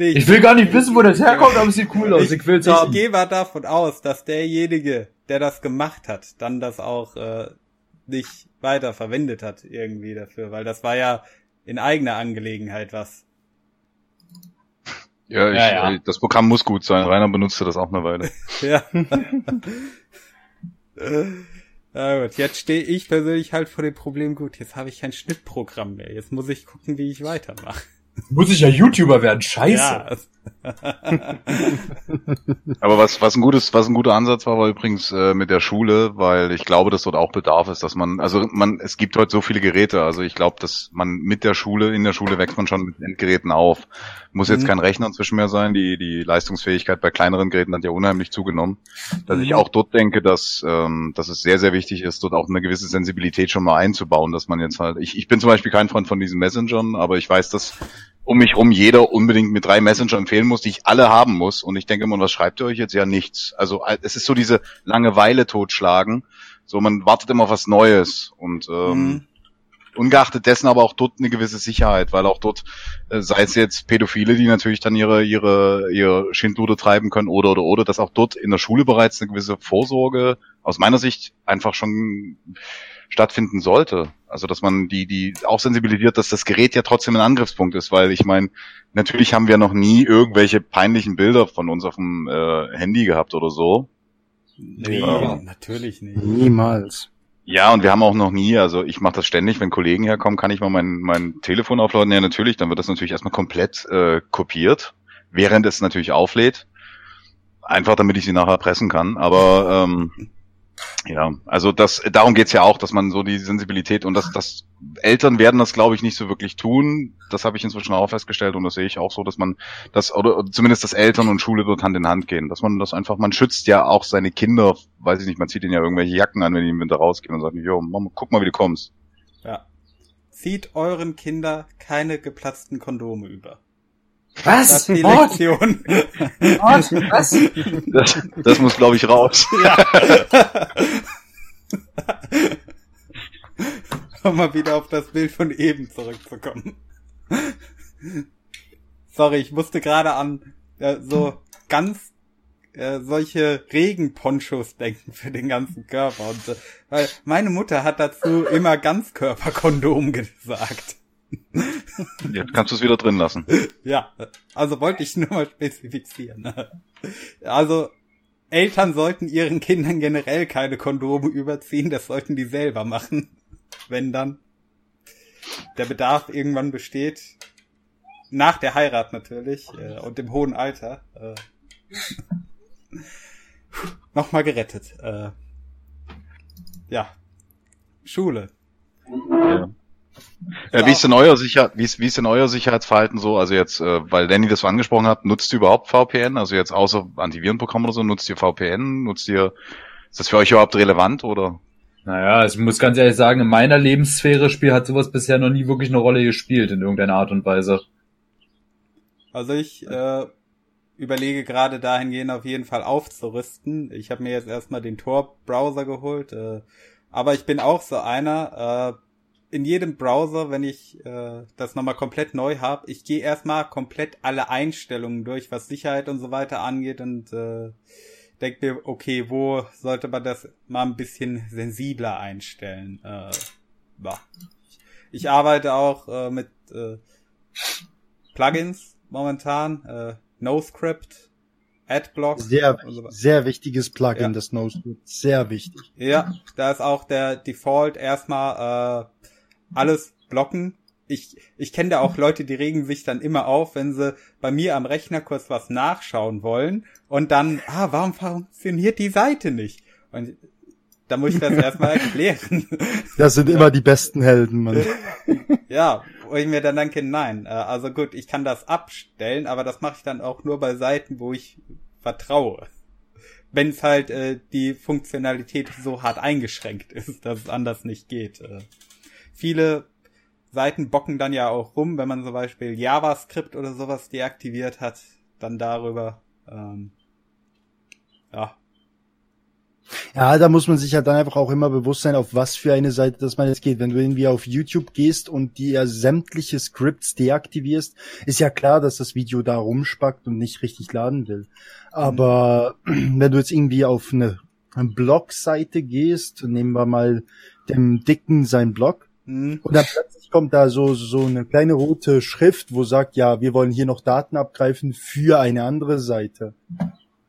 Speaker 3: Nee, ich, will gar nicht wissen, wo das herkommt, aber es sieht cool aus. Ich, ich will's
Speaker 1: ich
Speaker 3: haben.
Speaker 1: Ich gehe mal davon aus, dass derjenige, der das gemacht hat, dann das auch äh, nicht weiter verwendet hat irgendwie dafür, weil das war ja in eigener Angelegenheit was.
Speaker 4: Ja, ich, ja, ja. das Programm muss gut sein. Rainer benutzte das auch eine Weile.
Speaker 1: ja. Na gut, jetzt stehe ich persönlich halt vor dem Problem, gut, jetzt habe ich kein Schnittprogramm mehr. Jetzt muss ich gucken, wie ich weitermache.
Speaker 3: Muss ich ja YouTuber werden, scheiße. Ja.
Speaker 4: Aber was, was ein gutes, was ein guter Ansatz war, war übrigens äh, mit der Schule, weil ich glaube, dass dort auch Bedarf ist, dass man, also man, es gibt heute so viele Geräte, also ich glaube, dass man mit der Schule, in der Schule wächst man schon mit Endgeräten auf. Muss jetzt mhm. kein Rechner inzwischen mehr sein, die, die Leistungsfähigkeit bei kleineren Geräten hat ja unheimlich zugenommen. Dass mhm. ich auch dort denke, dass, ähm, dass es sehr, sehr wichtig ist, dort auch eine gewisse Sensibilität schon mal einzubauen, dass man jetzt halt, ich, ich bin zum Beispiel kein Freund von diesen Messengern, aber ich weiß, dass um mich rum jeder unbedingt mit drei Messenger empfehlen muss, die ich alle haben muss. Und ich denke immer, was schreibt ihr euch jetzt? Ja, nichts. Also es ist so diese Langeweile totschlagen. So, man wartet immer auf was Neues. Und ähm, mhm. ungeachtet dessen aber auch dort eine gewisse Sicherheit, weil auch dort, äh, sei es jetzt Pädophile, die natürlich dann ihre, ihre, ihre Schindluder treiben können oder oder oder, dass auch dort in der Schule bereits eine gewisse Vorsorge aus meiner Sicht einfach schon stattfinden sollte. Also dass man die, die auch sensibilisiert, dass das Gerät ja trotzdem ein Angriffspunkt ist, weil ich meine, natürlich haben wir noch nie irgendwelche peinlichen Bilder von uns auf dem äh, Handy gehabt oder so.
Speaker 1: Nee, ja. natürlich nicht.
Speaker 2: Niemals.
Speaker 4: Ja, und wir haben auch noch nie, also ich mache das ständig, wenn Kollegen herkommen, kann ich mal mein, mein Telefon aufladen. Ja, natürlich, dann wird das natürlich erstmal komplett äh, kopiert, während es natürlich auflädt. Einfach damit ich sie nachher pressen kann. Aber ähm, ja, also das, darum geht's ja auch, dass man so die Sensibilität und das, das Eltern werden das, glaube ich, nicht so wirklich tun. Das habe ich inzwischen auch festgestellt und das sehe ich auch so, dass man das oder zumindest das Eltern und Schule dort Hand in Hand gehen, dass man das einfach, man schützt ja auch seine Kinder, weiß ich nicht, man zieht ihnen ja irgendwelche Jacken an, wenn die im Winter rausgehen und sagt, jo, Mama, guck mal, wie du kommst.
Speaker 1: Ja. Zieht euren Kinder keine geplatzten Kondome über.
Speaker 3: Was? Die Lektion.
Speaker 4: Was? Was? Das, das muss, glaube ich, raus. Ja.
Speaker 1: um mal wieder auf das Bild von eben zurückzukommen. Sorry, ich musste gerade an äh, so ganz äh, solche Regenponchos denken für den ganzen Körper. Und, äh, weil meine Mutter hat dazu immer Ganzkörperkondom gesagt.
Speaker 4: Jetzt kannst du es wieder drin lassen.
Speaker 1: Ja, also wollte ich nur mal spezifizieren. Also Eltern sollten ihren Kindern generell keine Kondome überziehen, das sollten die selber machen. Wenn dann der Bedarf irgendwann besteht. Nach der Heirat natürlich äh, und dem hohen Alter. Äh, Nochmal gerettet. Äh, ja. Schule.
Speaker 4: Ja. Ja, wie ist denn euer Sicher wie ist, wie ist denn euer Sicherheitsverhalten so? Also jetzt, äh, weil Danny das so angesprochen hat, nutzt ihr überhaupt VPN? Also jetzt außer Antivirenprogramm oder so, nutzt ihr VPN? Nutzt ihr, ist das für euch überhaupt relevant oder?
Speaker 3: Naja, ich muss ganz ehrlich sagen, in meiner Lebenssphäre Spiel hat sowas bisher noch nie wirklich eine Rolle gespielt in irgendeiner Art und Weise.
Speaker 1: Also ich äh, überlege gerade dahingehend auf jeden Fall aufzurüsten. Ich habe mir jetzt erstmal den Tor-Browser geholt, äh, aber ich bin auch so einer, äh, in jedem Browser, wenn ich äh, das nochmal komplett neu habe, ich gehe erstmal komplett alle Einstellungen durch, was Sicherheit und so weiter angeht und äh, denke mir, okay, wo sollte man das mal ein bisschen sensibler einstellen? Äh, ja. Ich arbeite auch äh, mit äh, Plugins momentan, äh, NoScript, Adblock.
Speaker 2: Sehr, so sehr wichtiges Plugin, ja. das NoScript, sehr wichtig.
Speaker 1: Ja, da ist auch der Default erstmal äh, alles blocken. Ich, ich kenne da auch Leute, die regen sich dann immer auf, wenn sie bei mir am Rechner kurz was nachschauen wollen und dann, ah, warum funktioniert die Seite nicht? Und da muss ich das erstmal erklären.
Speaker 2: Das sind immer die besten Helden, Mann.
Speaker 1: Ja, wo ich mir dann denke, nein, äh, also gut, ich kann das abstellen, aber das mache ich dann auch nur bei Seiten, wo ich vertraue. Wenn es halt äh, die Funktionalität so hart eingeschränkt ist, dass es anders nicht geht. Viele Seiten bocken dann ja auch rum, wenn man zum Beispiel JavaScript oder sowas deaktiviert hat, dann darüber. Ähm, ja.
Speaker 2: Ja, da muss man sich ja dann einfach auch immer bewusst sein, auf was für eine Seite das man jetzt geht. Wenn du irgendwie auf YouTube gehst und dir sämtliche Scripts deaktivierst, ist ja klar, dass das Video da rumspackt und nicht richtig laden will. Aber mhm. wenn du jetzt irgendwie auf eine, eine Blog-Seite gehst, nehmen wir mal dem Dicken sein Blog, Mhm. Und dann plötzlich kommt da so, so eine kleine rote Schrift, wo sagt, ja, wir wollen hier noch Daten abgreifen für eine andere Seite.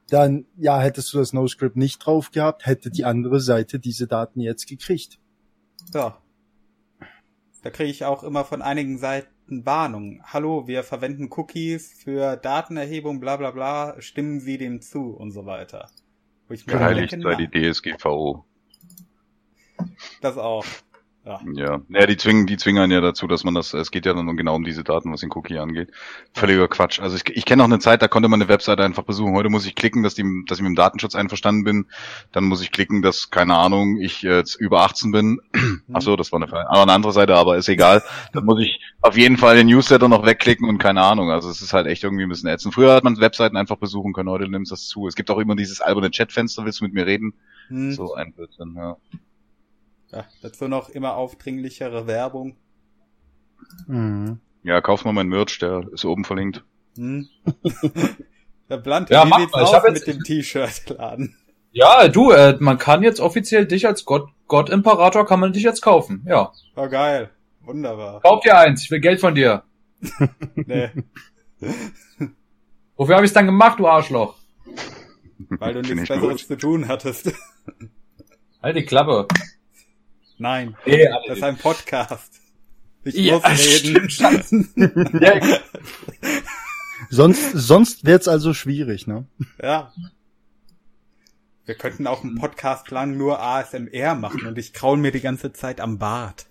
Speaker 2: dann ja, hättest du das NoScript nicht drauf gehabt, hätte die andere Seite diese Daten jetzt gekriegt.
Speaker 1: Ja. Da kriege ich auch immer von einigen Seiten Warnungen. Hallo, wir verwenden Cookies für Datenerhebung, bla bla bla, stimmen Sie dem zu und so weiter.
Speaker 4: Geheiligt sei die DSGVO.
Speaker 1: Das auch.
Speaker 4: Ja. ja. Ja, die zwingen, die zwingen ja dazu, dass man das, es geht ja dann genau um diese Daten, was den Cookie angeht. Völliger Quatsch. Also ich, ich kenne noch eine Zeit, da konnte man eine Webseite einfach besuchen. Heute muss ich klicken, dass die, dass ich mit dem Datenschutz einverstanden bin. Dann muss ich klicken, dass, keine Ahnung, ich jetzt über 18 bin. Mhm. Ach so, das war eine, aber eine andere Seite, aber ist egal. Dann muss ich auf jeden Fall den Newsletter noch wegklicken und keine Ahnung. Also es ist halt echt irgendwie ein bisschen ätzend. Früher hat man Webseiten einfach besuchen können, heute nimmst das zu. Es gibt auch immer dieses alberne Chatfenster, willst du mit mir reden? Mhm. So ein Blödsinn, ja.
Speaker 1: Ja, dazu noch immer aufdringlichere Werbung.
Speaker 4: Mhm. Ja, kauf mal mein Merch, der ist oben verlinkt. Hm.
Speaker 1: der Blunt, ja, wie sieht's aus mit dem T-Shirt-Laden?
Speaker 3: Ja, du, äh, man kann jetzt offiziell dich als Gott, Gott Imperator kann man dich jetzt kaufen, ja.
Speaker 1: War oh, geil. Wunderbar.
Speaker 3: Kauf dir eins, ich will Geld von dir. nee. Wofür habe ich's dann gemacht, du Arschloch?
Speaker 1: Weil du nichts Besseres zu tun hattest.
Speaker 3: Halt die Klappe.
Speaker 1: Nein, nee, das ist ein Podcast. Ich ja, muss reden.
Speaker 2: ja. sonst sonst wird's also schwierig, ne?
Speaker 1: Ja. Wir könnten auch einen Podcast lang nur ASMR machen und ich kraul mir die ganze Zeit am Bart.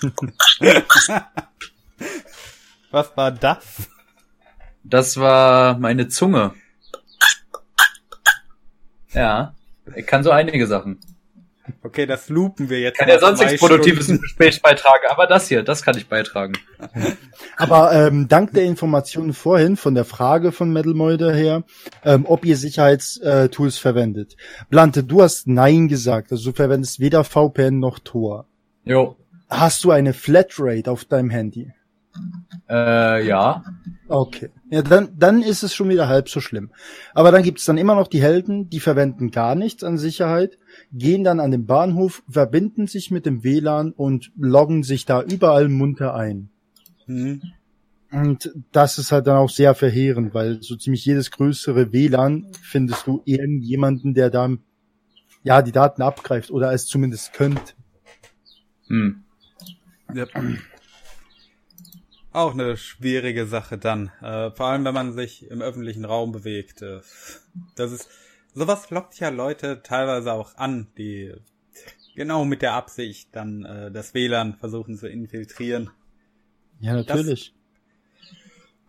Speaker 1: Was war das?
Speaker 3: Das war meine Zunge. Ja, ich kann so einige Sachen.
Speaker 1: Okay, das loopen wir jetzt.
Speaker 3: Kann ja sonst nichts Produktives im Gespräch beitragen, aber das hier, das kann ich beitragen.
Speaker 2: Aber ähm, dank der Informationen vorhin von der Frage von Metalmoide her, ähm, ob ihr Sicherheitstools verwendet. Blante, du hast Nein gesagt, also du verwendest weder VPN noch Tor.
Speaker 3: Jo.
Speaker 2: Hast du eine Flatrate auf deinem Handy?
Speaker 3: Äh, ja.
Speaker 2: Okay. Ja, dann, dann ist es schon wieder halb so schlimm. Aber dann gibt es dann immer noch die Helden, die verwenden gar nichts an Sicherheit, gehen dann an den Bahnhof, verbinden sich mit dem WLAN und loggen sich da überall munter ein. Mhm. Und das ist halt dann auch sehr verheerend, weil so ziemlich jedes größere WLAN findest du irgendjemanden, der da ja die Daten abgreift oder es zumindest könnte. Hm.
Speaker 1: Ja. Auch eine schwierige Sache dann. Äh, vor allem, wenn man sich im öffentlichen Raum bewegt. Äh, das ist, sowas lockt ja Leute teilweise auch an, die genau mit der Absicht dann äh, das WLAN versuchen zu infiltrieren.
Speaker 2: Ja, natürlich.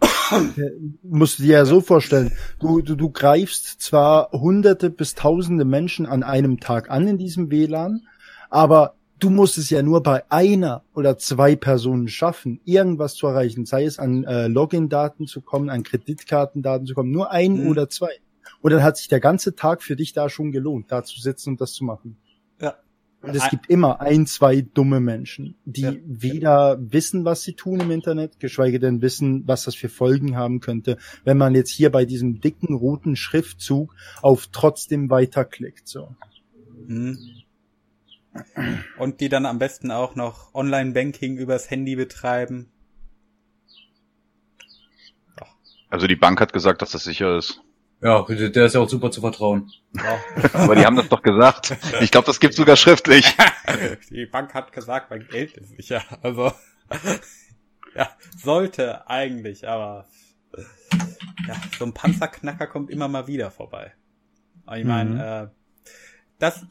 Speaker 2: musst du dir ja so vorstellen, du, du, du greifst zwar hunderte bis tausende Menschen an einem Tag an in diesem WLAN, aber du musst es ja nur bei einer oder zwei Personen schaffen, irgendwas zu erreichen, sei es an äh, Login-Daten zu kommen, an Kreditkartendaten zu kommen, nur ein mhm. oder zwei. Und dann hat sich der ganze Tag für dich da schon gelohnt, da zu sitzen und das zu machen. Ja. Und es gibt immer ein, zwei dumme Menschen, die ja. weder wissen, was sie tun im Internet, geschweige denn wissen, was das für Folgen haben könnte, wenn man jetzt hier bei diesem dicken roten Schriftzug auf trotzdem weiterklickt, so. Mhm.
Speaker 1: Und die dann am besten auch noch Online-Banking übers Handy betreiben.
Speaker 4: Also die Bank hat gesagt, dass das sicher ist.
Speaker 3: Ja, der ist ja auch super zu vertrauen.
Speaker 4: Ja. Aber die haben das doch gesagt. Ich glaube, das gibt sogar schriftlich.
Speaker 1: die Bank hat gesagt, mein Geld ist sicher. Also ja, sollte eigentlich, aber ja, so ein Panzerknacker kommt immer mal wieder vorbei. Ich meine, mhm. äh, das,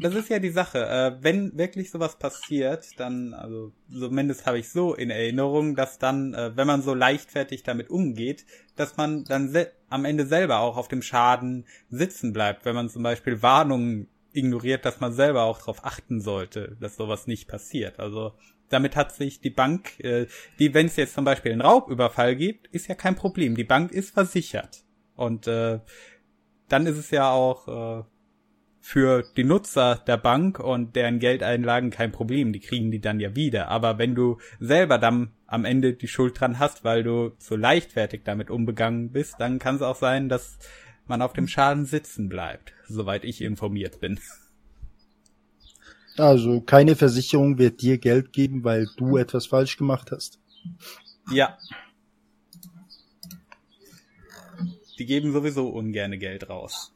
Speaker 1: das ist ja die Sache. Äh, wenn wirklich sowas passiert, dann, also zumindest habe ich so in Erinnerung, dass dann, äh, wenn man so leichtfertig damit umgeht, dass man dann am Ende selber auch auf dem Schaden sitzen bleibt, wenn man zum Beispiel Warnungen ignoriert, dass man selber auch darauf achten sollte, dass sowas nicht passiert. Also damit hat sich die Bank, äh, die, wenn es jetzt zum Beispiel einen Raubüberfall gibt, ist ja kein Problem. Die Bank ist versichert. Und äh, dann ist es ja auch äh, für die Nutzer der Bank und deren Geldeinlagen kein Problem, die kriegen die dann ja wieder. Aber wenn du selber dann am Ende die Schuld dran hast, weil du so leichtfertig damit umgegangen bist, dann kann es auch sein, dass man auf dem Schaden sitzen bleibt, soweit ich informiert bin.
Speaker 2: Also keine Versicherung wird dir Geld geben, weil du etwas falsch gemacht hast.
Speaker 1: Ja. die geben sowieso ungerne Geld raus.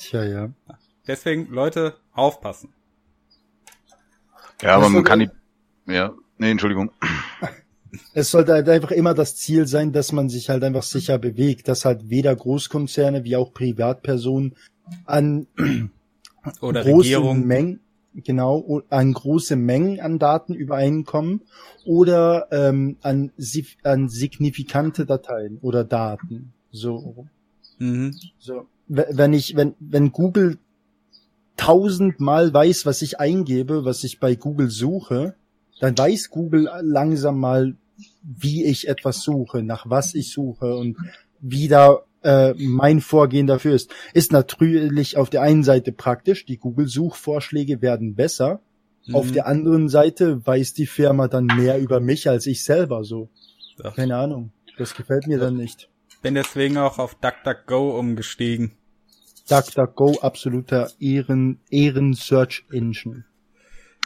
Speaker 2: Tja, ja.
Speaker 1: Deswegen, Leute, aufpassen.
Speaker 4: Ja, aber man kann die, ja, nee, Entschuldigung.
Speaker 2: Es sollte halt einfach immer das Ziel sein, dass man sich halt einfach sicher bewegt, dass halt weder Großkonzerne wie auch Privatpersonen an
Speaker 1: Oder
Speaker 2: großen
Speaker 1: Regierung.
Speaker 2: Mengen, genau, an große Mengen an Daten übereinkommen oder ähm, an, an signifikante Dateien oder Daten. So,
Speaker 1: Mhm.
Speaker 2: so. Wenn ich, wenn, wenn Google tausendmal weiß, was ich eingebe, was ich bei Google suche, dann weiß Google langsam mal, wie ich etwas suche, nach was ich suche und wie da äh, mein Vorgehen dafür ist. Ist natürlich auf der einen Seite praktisch, die Google-Suchvorschläge werden besser.
Speaker 1: Mhm.
Speaker 2: Auf der anderen Seite weiß die Firma dann mehr über mich als ich selber so.
Speaker 1: Ja.
Speaker 2: Keine Ahnung. Das gefällt mir dann nicht.
Speaker 1: Bin deswegen auch auf DuckDuckGo umgestiegen.
Speaker 2: DuckDuckGo, absoluter Ehren, Ehren-Search Engine.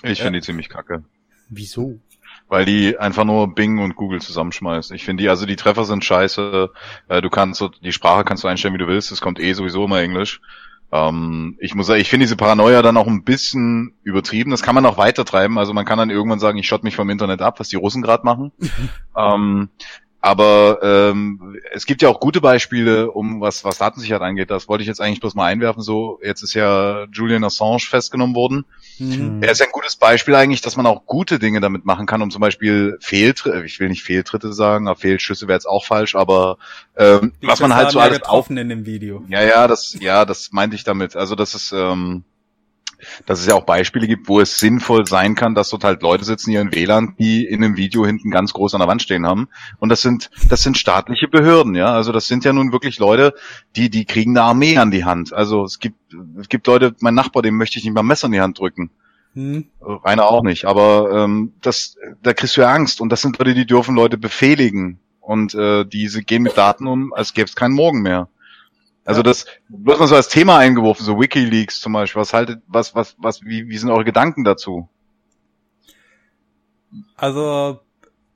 Speaker 4: Ich
Speaker 1: Ja.
Speaker 4: finde die ziemlich kacke.
Speaker 2: Wieso?
Speaker 4: Weil die einfach nur Bing und Google zusammenschmeißt. Ich finde die, also die Treffer sind scheiße. Äh, du kannst die Sprache kannst du einstellen, wie du willst. Es kommt eh sowieso immer Englisch. Ähm, ich muss sagen, ich finde diese Paranoia dann auch ein bisschen übertrieben. Das kann man auch weiter treiben. Also man kann dann irgendwann sagen, ich schott mich vom Internet ab, was die Russen gerade machen. ähm, aber ähm, es gibt ja auch gute Beispiele, um was, was Datensicherheit angeht. Das wollte ich jetzt eigentlich bloß mal einwerfen. So, jetzt ist ja Julian Assange festgenommen worden.
Speaker 1: Mhm.
Speaker 4: Er ist ja ein gutes Beispiel eigentlich, dass man auch gute Dinge damit machen kann, um zum Beispiel Fehltritte, ich will nicht Fehltritte sagen, aber Fehlschüsse wäre jetzt auch falsch, aber ähm, was man halt so alles
Speaker 1: getroffen in dem Video.
Speaker 4: Ja, ja, das, ja, das meinte ich damit. Also das ist, ähm, dass es ja auch Beispiele gibt, wo es sinnvoll sein kann, dass dort halt Leute sitzen hier in WLAN, die in einem Video hinten ganz groß an der Wand stehen haben. Und das sind, das sind staatliche Behörden, ja. Also das sind ja nun wirklich Leute, die, die kriegen eine Armee an die Hand. Also es gibt, es gibt Leute, mein Nachbar, dem möchte ich nicht mal ein Messer in die Hand drücken.
Speaker 1: Hm.
Speaker 4: Rainer auch nicht, aber ähm, das, da kriegst du ja Angst und das sind Leute, die dürfen Leute befehligen und äh, diese gehen mit Daten um, als gäbe es keinen Morgen mehr. Also das bloß mal so als Thema eingeworfen, so WikiLeaks zum Beispiel. Was haltet, was, was, was, wie, wie sind eure Gedanken dazu?
Speaker 1: Also,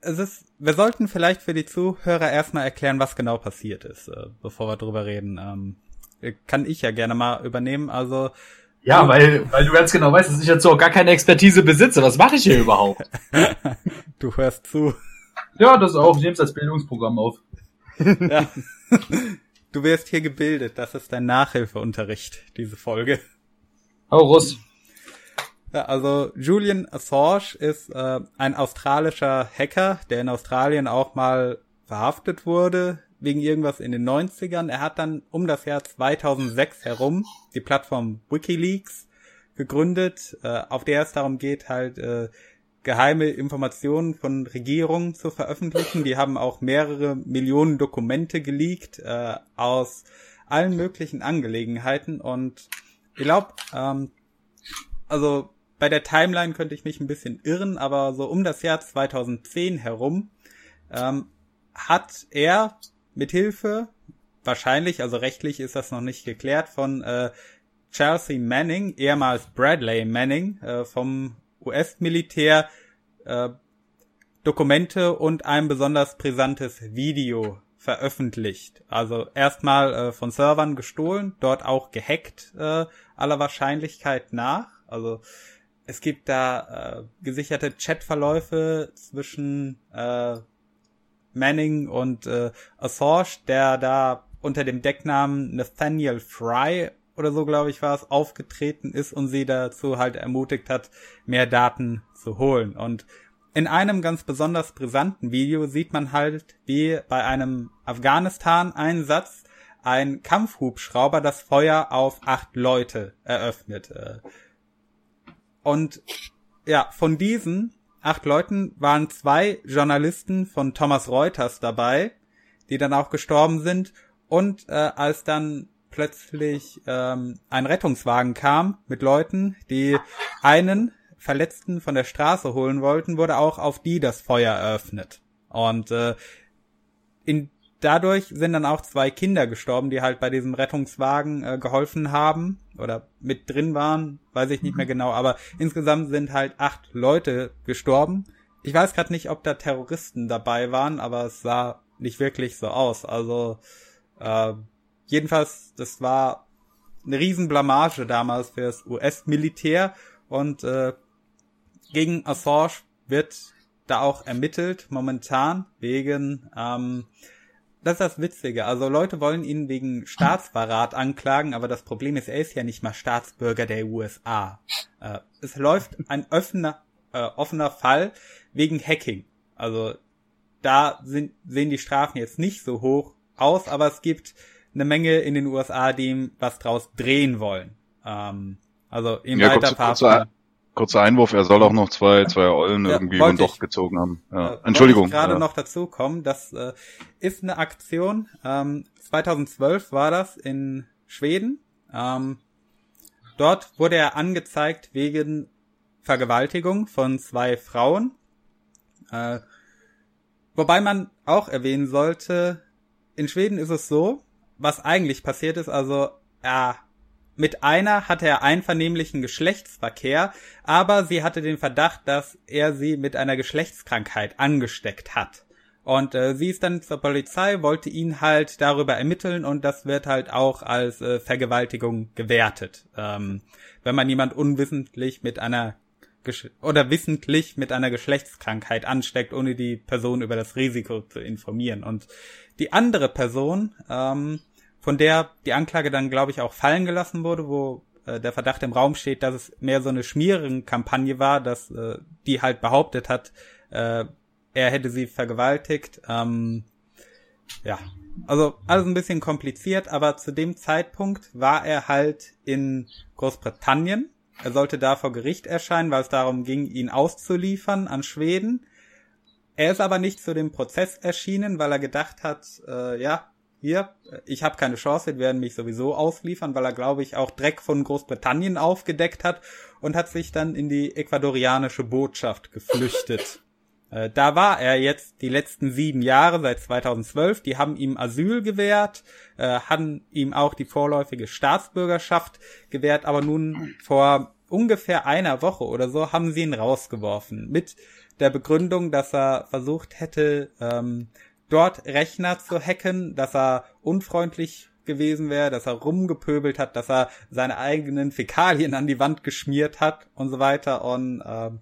Speaker 1: es ist, wir sollten vielleicht für die Zuhörer erstmal erklären, was genau passiert ist, äh, bevor wir drüber reden. Ähm, kann ich ja gerne mal übernehmen. Also,
Speaker 3: Ja, weil, weil du ganz genau weißt, dass ich dazu auch gar keine Expertise besitze. Was mache ich hier überhaupt?
Speaker 1: du hörst zu.
Speaker 3: Ja, das auch. Ich nehme es als Bildungsprogramm auf.
Speaker 1: ja. Du wirst hier gebildet. Das ist dein Nachhilfeunterricht, diese Folge.
Speaker 3: Hau Russ.
Speaker 1: Ja, also Julian Assange ist äh, ein australischer Hacker, der in Australien auch mal verhaftet wurde wegen irgendwas in den 90ern. Er hat dann um das Jahr 2006 herum die Plattform WikiLeaks gegründet, äh, auf der es darum geht, halt äh, geheime Informationen von Regierungen zu veröffentlichen. Die haben auch mehrere Millionen Dokumente geleakt äh, aus allen möglichen Angelegenheiten und ich glaube, ähm, also bei der Timeline könnte ich mich ein bisschen irren, aber so um das Jahr 2010 herum ähm, hat er mit Hilfe wahrscheinlich, also rechtlich ist das noch nicht geklärt, von äh, Chelsea Manning, ehemals Bradley Manning, äh, vom US-Militär äh, Dokumente und ein besonders brisantes Video veröffentlicht. Also erstmal äh, von Servern gestohlen, dort auch gehackt, äh, aller Wahrscheinlichkeit nach. Also es gibt da äh, gesicherte Chatverläufe zwischen äh, Manning und äh, Assange, der da unter dem Decknamen Nathaniel Fry oder so, glaube ich, war es, aufgetreten ist und sie dazu halt ermutigt hat, mehr Daten zu holen. Und in einem ganz besonders brisanten Video sieht man halt, wie bei einem Afghanistan-Einsatz ein Kampfhubschrauber das Feuer auf acht Leute eröffnet. Und ja, von diesen acht Leuten waren zwei Journalisten von Thomas Reuters dabei, die dann auch gestorben sind. Und äh, als dann plötzlich ähm, ein Rettungswagen kam mit Leuten, die einen Verletzten von der Straße holen wollten, wurde auch auf die das Feuer eröffnet. Und äh, in, dadurch sind dann auch zwei Kinder gestorben, die halt bei diesem Rettungswagen äh, geholfen haben oder mit drin waren, weiß ich nicht mehr genau, aber insgesamt sind halt acht Leute gestorben. Ich weiß gerade nicht, ob da Terroristen dabei waren, aber es sah nicht wirklich so aus. Also äh, jedenfalls, das war eine Riesenblamage damals für das US-Militär und äh, gegen Assange wird da auch ermittelt momentan wegen ähm, das ist das Witzige. Also Leute wollen ihn wegen Staatsverrat anklagen, aber das Problem ist, er ist ja nicht mal Staatsbürger der USA. Äh, es läuft ein offener, äh, offener Fall wegen Hacking. Also da sind, sehen die Strafen jetzt nicht so hoch aus, aber es gibt eine Menge in den USA, die ihm was draus drehen wollen. Ähm, also ihm ja, weiter
Speaker 4: kurzer, kurzer Einwurf, er soll auch noch zwei, zwei Eulen ja, irgendwie und doch gezogen haben. Ja. Äh, Entschuldigung.
Speaker 1: gerade ja. noch dazu kommen, das äh, ist eine Aktion, ähm, 2012 war das in Schweden. Ähm, dort wurde er angezeigt wegen Vergewaltigung von zwei Frauen. Äh, wobei man auch erwähnen sollte, in Schweden ist es so, was eigentlich passiert ist, also ja, mit einer hatte er einvernehmlichen Geschlechtsverkehr, aber sie hatte den Verdacht, dass er sie mit einer Geschlechtskrankheit angesteckt hat. Und äh, sie ist dann zur Polizei, wollte ihn halt darüber ermitteln und das wird halt auch als äh, Vergewaltigung gewertet. Ähm, wenn man jemand unwissentlich mit einer Gesch oder wissentlich mit einer Geschlechtskrankheit ansteckt, ohne die Person über das Risiko zu informieren. Und die andere Person, ähm, von der die Anklage dann, glaube ich, auch fallen gelassen wurde, wo äh, der Verdacht im Raum steht, dass es mehr so eine Schmierenkampagne war, dass äh, die halt behauptet hat, äh, er hätte sie vergewaltigt. Ähm, ja, also alles ein bisschen kompliziert, aber zu dem Zeitpunkt war er halt in Großbritannien. Er sollte da vor Gericht erscheinen, weil es darum ging, ihn auszuliefern an Schweden. Er ist aber nicht zu dem Prozess erschienen, weil er gedacht hat, äh, ja, hier, ich habe keine Chance, die werden mich sowieso ausliefern, weil er, glaube ich, auch Dreck von Großbritannien aufgedeckt hat und hat sich dann in die ecuadorianische Botschaft geflüchtet. Äh, da war er jetzt die letzten sieben Jahre, seit 2012. Die haben ihm Asyl gewährt, äh, haben ihm auch die vorläufige Staatsbürgerschaft gewährt, aber nun vor ungefähr einer Woche oder so haben sie ihn rausgeworfen. Mit der Begründung, dass er versucht hätte, ähm, dort Rechner zu hacken, dass er unfreundlich gewesen wäre, dass er rumgepöbelt hat, dass er seine eigenen Fäkalien an die Wand geschmiert hat und so weiter. Und ähm,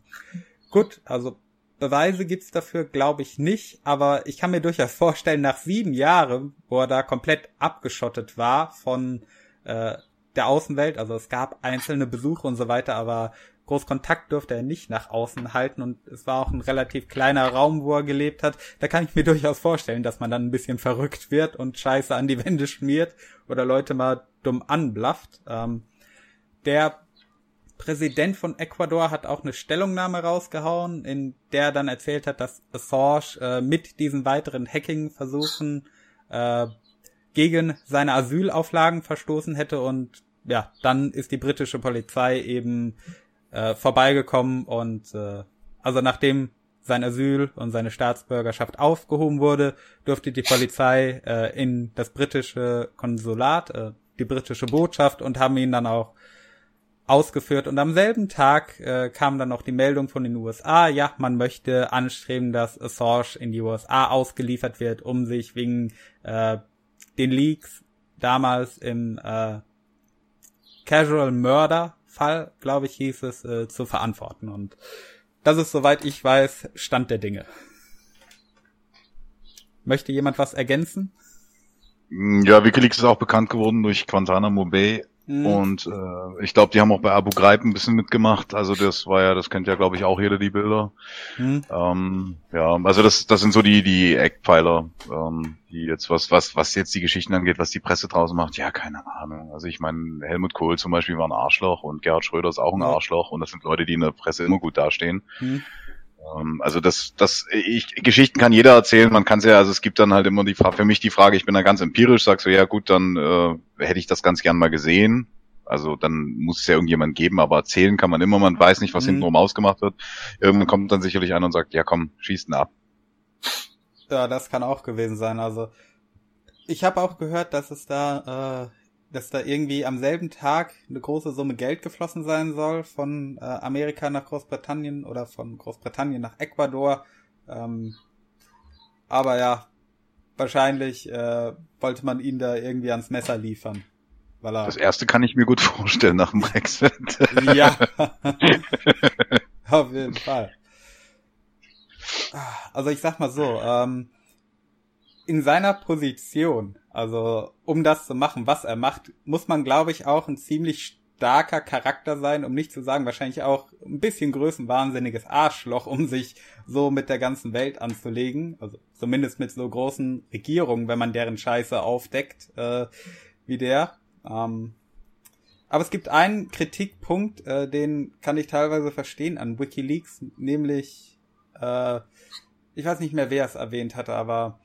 Speaker 1: gut, also Beweise gibt's dafür, glaube ich nicht, aber ich kann mir durchaus vorstellen, nach sieben Jahren, wo er da komplett abgeschottet war von äh, der Außenwelt, also es gab einzelne Besuche und so weiter, aber groß Kontakt durfte er nicht nach außen halten und es war auch ein relativ kleiner Raum, wo er gelebt hat. Da kann ich mir durchaus vorstellen, dass man dann ein bisschen verrückt wird und Scheiße an die Wände schmiert oder Leute mal dumm anblafft. Ähm, der Präsident von Ecuador hat auch eine Stellungnahme rausgehauen, in der er dann erzählt hat, dass Assange äh, mit diesen weiteren Hacking-Versuchen äh, gegen seine Asylauflagen verstoßen hätte und ja, dann ist die britische Polizei eben äh, vorbeigekommen und äh, also nachdem sein Asyl und seine Staatsbürgerschaft aufgehoben wurde, durfte die Polizei äh, in das britische Konsulat, äh, die britische Botschaft und haben ihn dann auch ausgeführt. Und am selben Tag äh, kam dann noch die Meldung von den USA, ja, man möchte anstreben, dass Assange in die USA ausgeliefert wird, um sich wegen äh, den Leaks damals im äh, Casual Murder Fall, glaube ich, hieß es, äh, zu verantworten. Und das ist, soweit ich weiß, Stand der Dinge. Möchte jemand was ergänzen?
Speaker 4: Ja, Wikileaks ist auch bekannt geworden durch Guantanamo Bay Mhm. Und äh, ich glaube, die haben auch bei Abu Ghraib ein bisschen mitgemacht. Also das war ja, das kennt ja, glaube ich, auch jeder die Bilder. Mhm. Ähm, ja, also das, das sind so die die Eckpfeiler, ähm, die jetzt was was was jetzt die Geschichten angeht, was die Presse draußen macht. Ja, keine Ahnung. Also ich meine, Helmut Kohl zum Beispiel war ein Arschloch und Gerhard Schröder ist auch ein Arschloch und das sind Leute, die in der Presse immer gut dastehen. Mhm also das, das, ich, Geschichten kann jeder erzählen, man kann es ja, also es gibt dann halt immer die Frage, für mich die Frage, ich bin da ganz empirisch, sag so, ja gut, dann äh, hätte ich das ganz gern mal gesehen. Also dann muss es ja irgendjemand geben, aber erzählen kann man immer, man weiß nicht, was mhm. hintenrum ausgemacht wird. Irgendwann kommt dann sicherlich einer und sagt, ja komm, schießt ihn ab.
Speaker 1: Ja, das kann auch gewesen sein. Also ich habe auch gehört, dass es da äh, dass da irgendwie am selben Tag eine große Summe Geld geflossen sein soll von äh, Amerika nach Großbritannien oder von Großbritannien nach Ecuador. Ähm, aber ja, wahrscheinlich äh, wollte man ihn da irgendwie ans Messer liefern.
Speaker 4: Weil er das erste kann ich mir gut vorstellen nach dem Brexit.
Speaker 1: ja. Auf jeden Fall. Also ich sag mal so, ähm, in seiner Position, also um das zu machen, was er macht, muss man, glaube ich, auch ein ziemlich starker Charakter sein, um nicht zu sagen, wahrscheinlich auch ein bisschen größenwahnsinniges Arschloch, um sich so mit der ganzen Welt anzulegen. Also zumindest mit so großen Regierungen, wenn man deren Scheiße aufdeckt, äh, wie der. Ähm, aber es gibt einen Kritikpunkt, äh, den kann ich teilweise verstehen an WikiLeaks, nämlich, äh, ich weiß nicht mehr, wer es erwähnt hatte, aber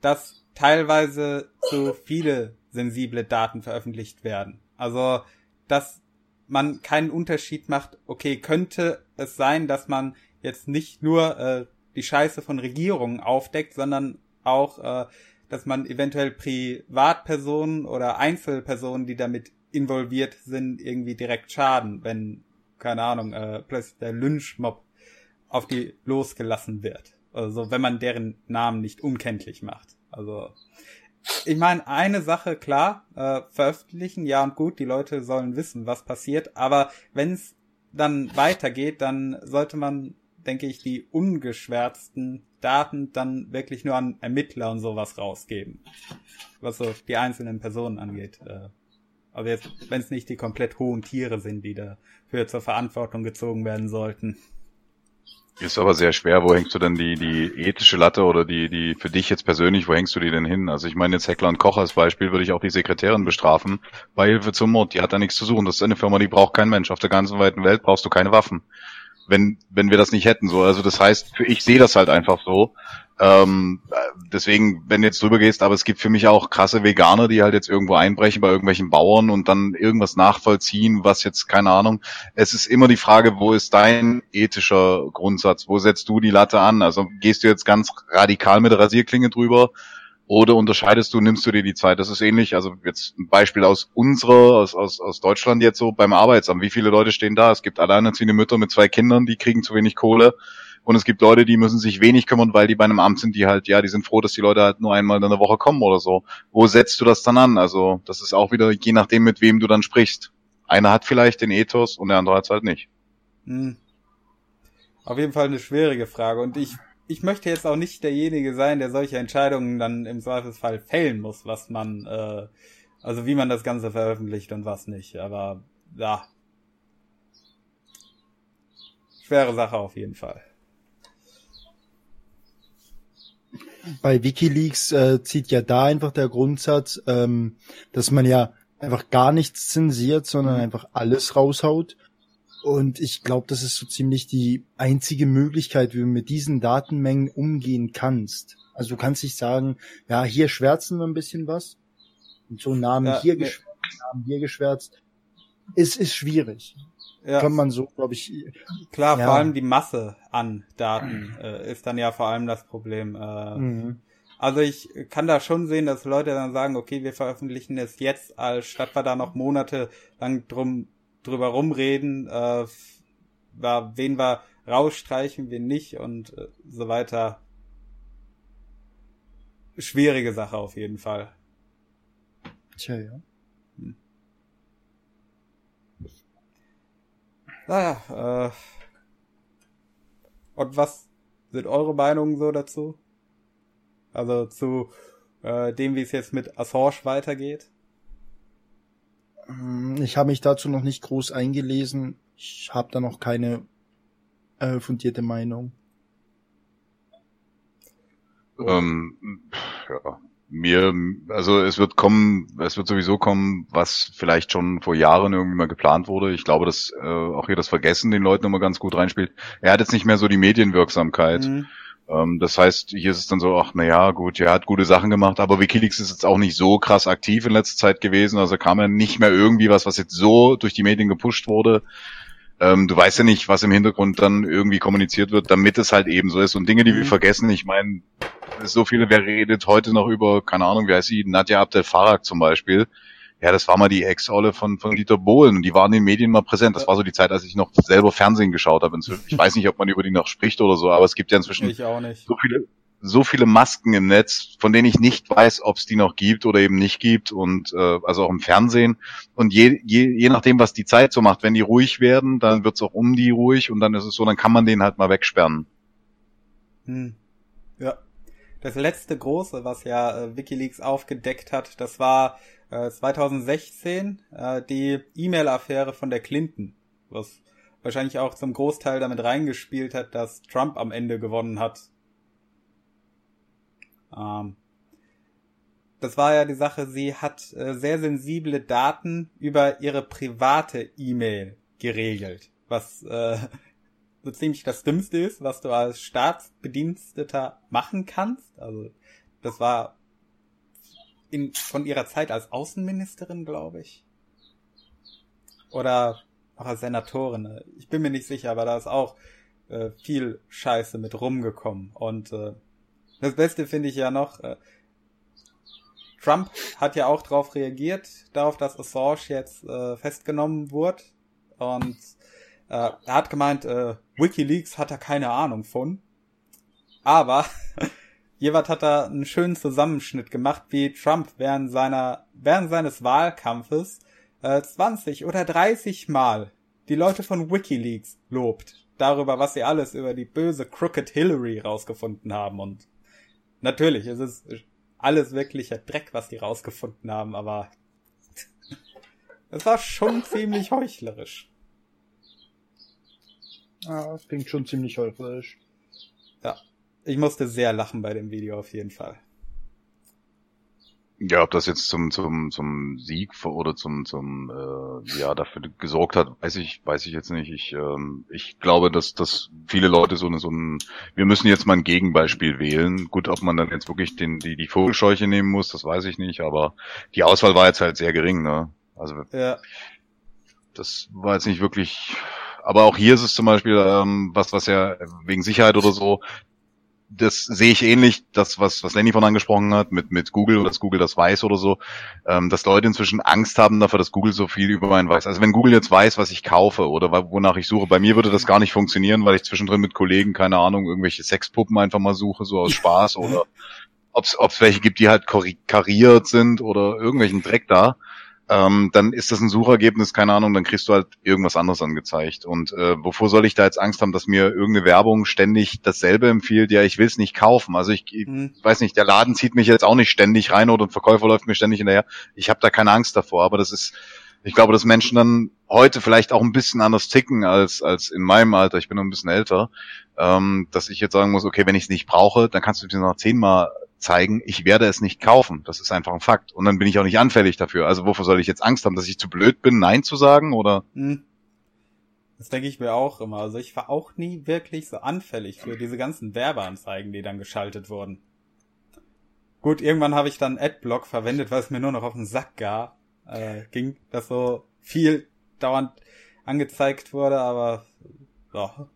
Speaker 1: dass teilweise zu viele sensible Daten veröffentlicht werden. Also dass man keinen Unterschied macht, okay, könnte es sein, dass man jetzt nicht nur äh, die Scheiße von Regierungen aufdeckt, sondern auch, äh, dass man eventuell Privatpersonen oder Einzelpersonen, die damit involviert sind, irgendwie direkt schaden, wenn, keine Ahnung, äh, plötzlich der Lynchmob auf die losgelassen wird. Also wenn man deren Namen nicht unkenntlich macht. Also ich meine, eine Sache, klar, äh, veröffentlichen, ja und gut, die Leute sollen wissen, was passiert, aber wenn es dann weitergeht, dann sollte man, denke ich, die ungeschwärzten Daten dann wirklich nur an Ermittler und sowas rausgeben. Was so die einzelnen Personen angeht. Äh, also jetzt, wenn es nicht die komplett hohen Tiere sind, die dafür zur Verantwortung gezogen werden sollten.
Speaker 4: Ist aber sehr schwer. Wo hängst du denn die, die ethische Latte oder die, die für dich jetzt persönlich, wo hängst du die denn hin? Also ich meine jetzt Heckler und Koch als Beispiel würde ich auch die Sekretärin bestrafen bei Hilfe zum Mord. Die hat da nichts zu suchen. Das ist eine Firma, die braucht kein Mensch. Auf der ganzen weiten Welt brauchst du keine Waffen. Wenn, wenn wir das nicht hätten, so. Also das heißt, für ich sehe das halt einfach so. Ähm, deswegen, wenn du jetzt drüber gehst, aber es gibt für mich auch krasse Veganer, die halt jetzt irgendwo einbrechen bei irgendwelchen Bauern und dann irgendwas nachvollziehen, was jetzt, keine Ahnung. Es ist immer die Frage, wo ist dein ethischer Grundsatz? Wo setzt du die Latte an? Also gehst du jetzt ganz radikal mit der Rasierklinge drüber oder unterscheidest du, nimmst du dir die Zeit? Das ist ähnlich, also jetzt ein Beispiel aus unserer, aus, aus, aus Deutschland jetzt so beim Arbeitsamt. Wie viele Leute stehen da? Es gibt alleinerziehende Mütter mit zwei Kindern, die kriegen zu wenig Kohle und es gibt Leute, die müssen sich wenig kümmern, weil die bei einem Amt sind, die halt, ja, die sind froh, dass die Leute halt nur einmal in der Woche kommen oder so. Wo setzt du das dann an? Also, das ist auch wieder je nachdem, mit wem du dann sprichst. Einer hat vielleicht den Ethos und der andere hat es halt nicht. Hm.
Speaker 1: Auf jeden Fall eine schwierige Frage. Und ich, ich möchte jetzt auch nicht derjenige sein, der solche Entscheidungen dann im Zweifelsfall fällen muss, was man, äh, also wie man das Ganze veröffentlicht und was nicht. Aber ja. Schwere Sache auf jeden Fall.
Speaker 2: Bei WikiLeaks äh, zieht ja da einfach der Grundsatz, ähm, dass man ja einfach gar nichts zensiert, sondern mhm. einfach alles raushaut. Und ich glaube, das ist so ziemlich die einzige Möglichkeit, wie du mit diesen Datenmengen umgehen kannst. Also du kannst nicht sagen, ja, hier schwärzen wir ein bisschen was und so Namen ja, hier nee. geschwärzt, Namen hier geschwärzt. Es ist schwierig. Ja. Kann man so, glaube ich.
Speaker 1: Klar, ja. vor allem die Masse an Daten äh, ist dann ja vor allem das Problem. Äh, mhm. Also ich kann da schon sehen, dass Leute dann sagen, okay, wir veröffentlichen es jetzt, als statt wir da noch Monate lang drum drüber rumreden, äh, wen wir rausstreichen, wen nicht und äh, so weiter. Schwierige Sache auf jeden Fall.
Speaker 2: Tja, ja.
Speaker 1: Naja, äh, und was sind eure Meinungen so dazu? Also zu äh, dem, wie es jetzt mit Assange weitergeht?
Speaker 2: Hm, ich habe mich dazu noch nicht groß eingelesen. Ich habe da noch keine äh, fundierte Meinung.
Speaker 4: Ähm, ja mir, also es wird kommen, es wird sowieso kommen, was vielleicht schon vor Jahren irgendwie mal geplant wurde. Ich glaube, dass äh, auch hier das Vergessen den Leuten immer ganz gut reinspielt. Er hat jetzt nicht mehr so die Medienwirksamkeit. Mhm. Ähm, das heißt, hier ist es dann so, ach na ja, gut, er hat gute Sachen gemacht, aber WikiLeaks ist jetzt auch nicht so krass aktiv in letzter Zeit gewesen. Also kam ja nicht mehr irgendwie was, was jetzt so durch die Medien gepusht wurde. Ähm, du weißt ja nicht, was im Hintergrund dann irgendwie kommuniziert wird, damit es halt eben so ist. Und Dinge, die mhm. wir vergessen, ich meine, so viele, wer redet heute noch über, keine Ahnung, wie heißt sie, Nadja Abdel Farag zum Beispiel. Ja, das war mal die Ex-Olle von, von Dieter Bohlen und die waren in den Medien mal präsent. Das war so die Zeit, als ich noch selber Fernsehen geschaut habe. Ich weiß nicht, ob man über die noch spricht oder so, aber es gibt ja inzwischen
Speaker 1: so
Speaker 4: viele, so viele Masken im Netz, von denen ich nicht weiß, ob es die noch gibt oder eben nicht gibt und äh, also auch im Fernsehen. Und je, je, je nachdem, was die Zeit so macht, wenn die ruhig werden, dann wird's auch um die ruhig und dann ist es so, dann kann man den halt mal wegsperren.
Speaker 1: Hm. Ja. Das letzte große, was ja äh, WikiLeaks aufgedeckt hat, das war äh, 2016 äh, die E-Mail-Affäre von der Clinton, was wahrscheinlich auch zum Großteil damit reingespielt hat, dass Trump am Ende gewonnen hat. Ähm, das war ja die Sache, sie hat äh, sehr sensible Daten über ihre private E-Mail geregelt, was äh, so ziemlich das Dümmste ist, was du als Staatsbediensteter machen kannst. Also das war in, von ihrer Zeit als Außenministerin, glaube ich. Oder auch als Senatorin. Ich bin mir nicht sicher, aber da ist auch äh, viel Scheiße mit rumgekommen. Und äh, das Beste finde ich ja noch, äh, Trump hat ja auch darauf reagiert, darauf, dass Assange jetzt äh, festgenommen wurde. Und äh, er hat gemeint, äh, WikiLeaks hat er keine Ahnung von. Aber Jewart hat da einen schönen Zusammenschnitt gemacht, wie Trump während seiner, während seines Wahlkampfes äh, 20 oder 30 Mal die Leute von WikiLeaks lobt. Darüber, was sie alles über die böse Crooked Hillary rausgefunden haben. Und natürlich, es ist alles wirklicher Dreck, was die rausgefunden haben, aber es war schon ziemlich heuchlerisch.
Speaker 2: Ah, das klingt schon ziemlich heuchlerisch.
Speaker 1: Ja. Ich musste sehr lachen bei dem Video auf jeden Fall.
Speaker 4: Ja, ob das jetzt zum zum zum Sieg oder zum zum äh, ja dafür gesorgt hat, weiß ich weiß ich jetzt nicht. Ich ähm, ich glaube, dass dass viele Leute so eine so ein wir müssen jetzt mal ein Gegenbeispiel wählen. Gut, ob man dann jetzt wirklich den die die Vogelscheuche nehmen muss, das weiß ich nicht. Aber die Auswahl war jetzt halt sehr gering, ne? Also ja. das war jetzt nicht wirklich aber auch hier ist es zum Beispiel ähm, was, was ja wegen Sicherheit oder so, das sehe ich ähnlich, das, was, was Lenny von angesprochen hat, mit, mit Google oder dass Google das weiß oder so, ähm, dass Leute inzwischen Angst haben dafür, dass Google so viel über einen weiß. Also wenn Google jetzt weiß, was ich kaufe oder wonach ich suche, bei mir würde das gar nicht funktionieren, weil ich zwischendrin mit Kollegen, keine Ahnung, irgendwelche Sexpuppen einfach mal suche, so aus Spaß oder ob es welche gibt, die halt kariert sind oder irgendwelchen Dreck da ähm, dann ist das ein Suchergebnis, keine Ahnung, dann kriegst du halt irgendwas anderes angezeigt. Und äh, wovor soll ich da jetzt Angst haben, dass mir irgendeine Werbung ständig dasselbe empfiehlt? Ja, ich will es nicht kaufen. Also ich, ich mhm. weiß nicht, der Laden zieht mich jetzt auch nicht ständig rein oder ein Verkäufer läuft mir ständig hinterher. Ich habe da keine Angst davor, aber das ist, ich glaube, dass Menschen dann heute vielleicht auch ein bisschen anders ticken als, als in meinem Alter. Ich bin noch ein bisschen älter, ähm, dass ich jetzt sagen muss, okay, wenn ich es nicht brauche, dann kannst du mir noch zehnmal zeigen, ich werde es nicht kaufen. Das ist einfach ein Fakt. Und dann bin ich auch nicht anfällig dafür. Also wofür soll ich jetzt Angst haben, dass ich zu blöd bin, Nein zu sagen oder? Hm.
Speaker 1: Das denke ich mir auch immer. Also ich war auch nie wirklich so anfällig für diese ganzen Werbeanzeigen, die dann geschaltet wurden. Gut, irgendwann habe ich dann Adblock verwendet, weil es mir nur noch auf den Sack gar, äh, ging, dass so viel dauernd angezeigt wurde, aber ja,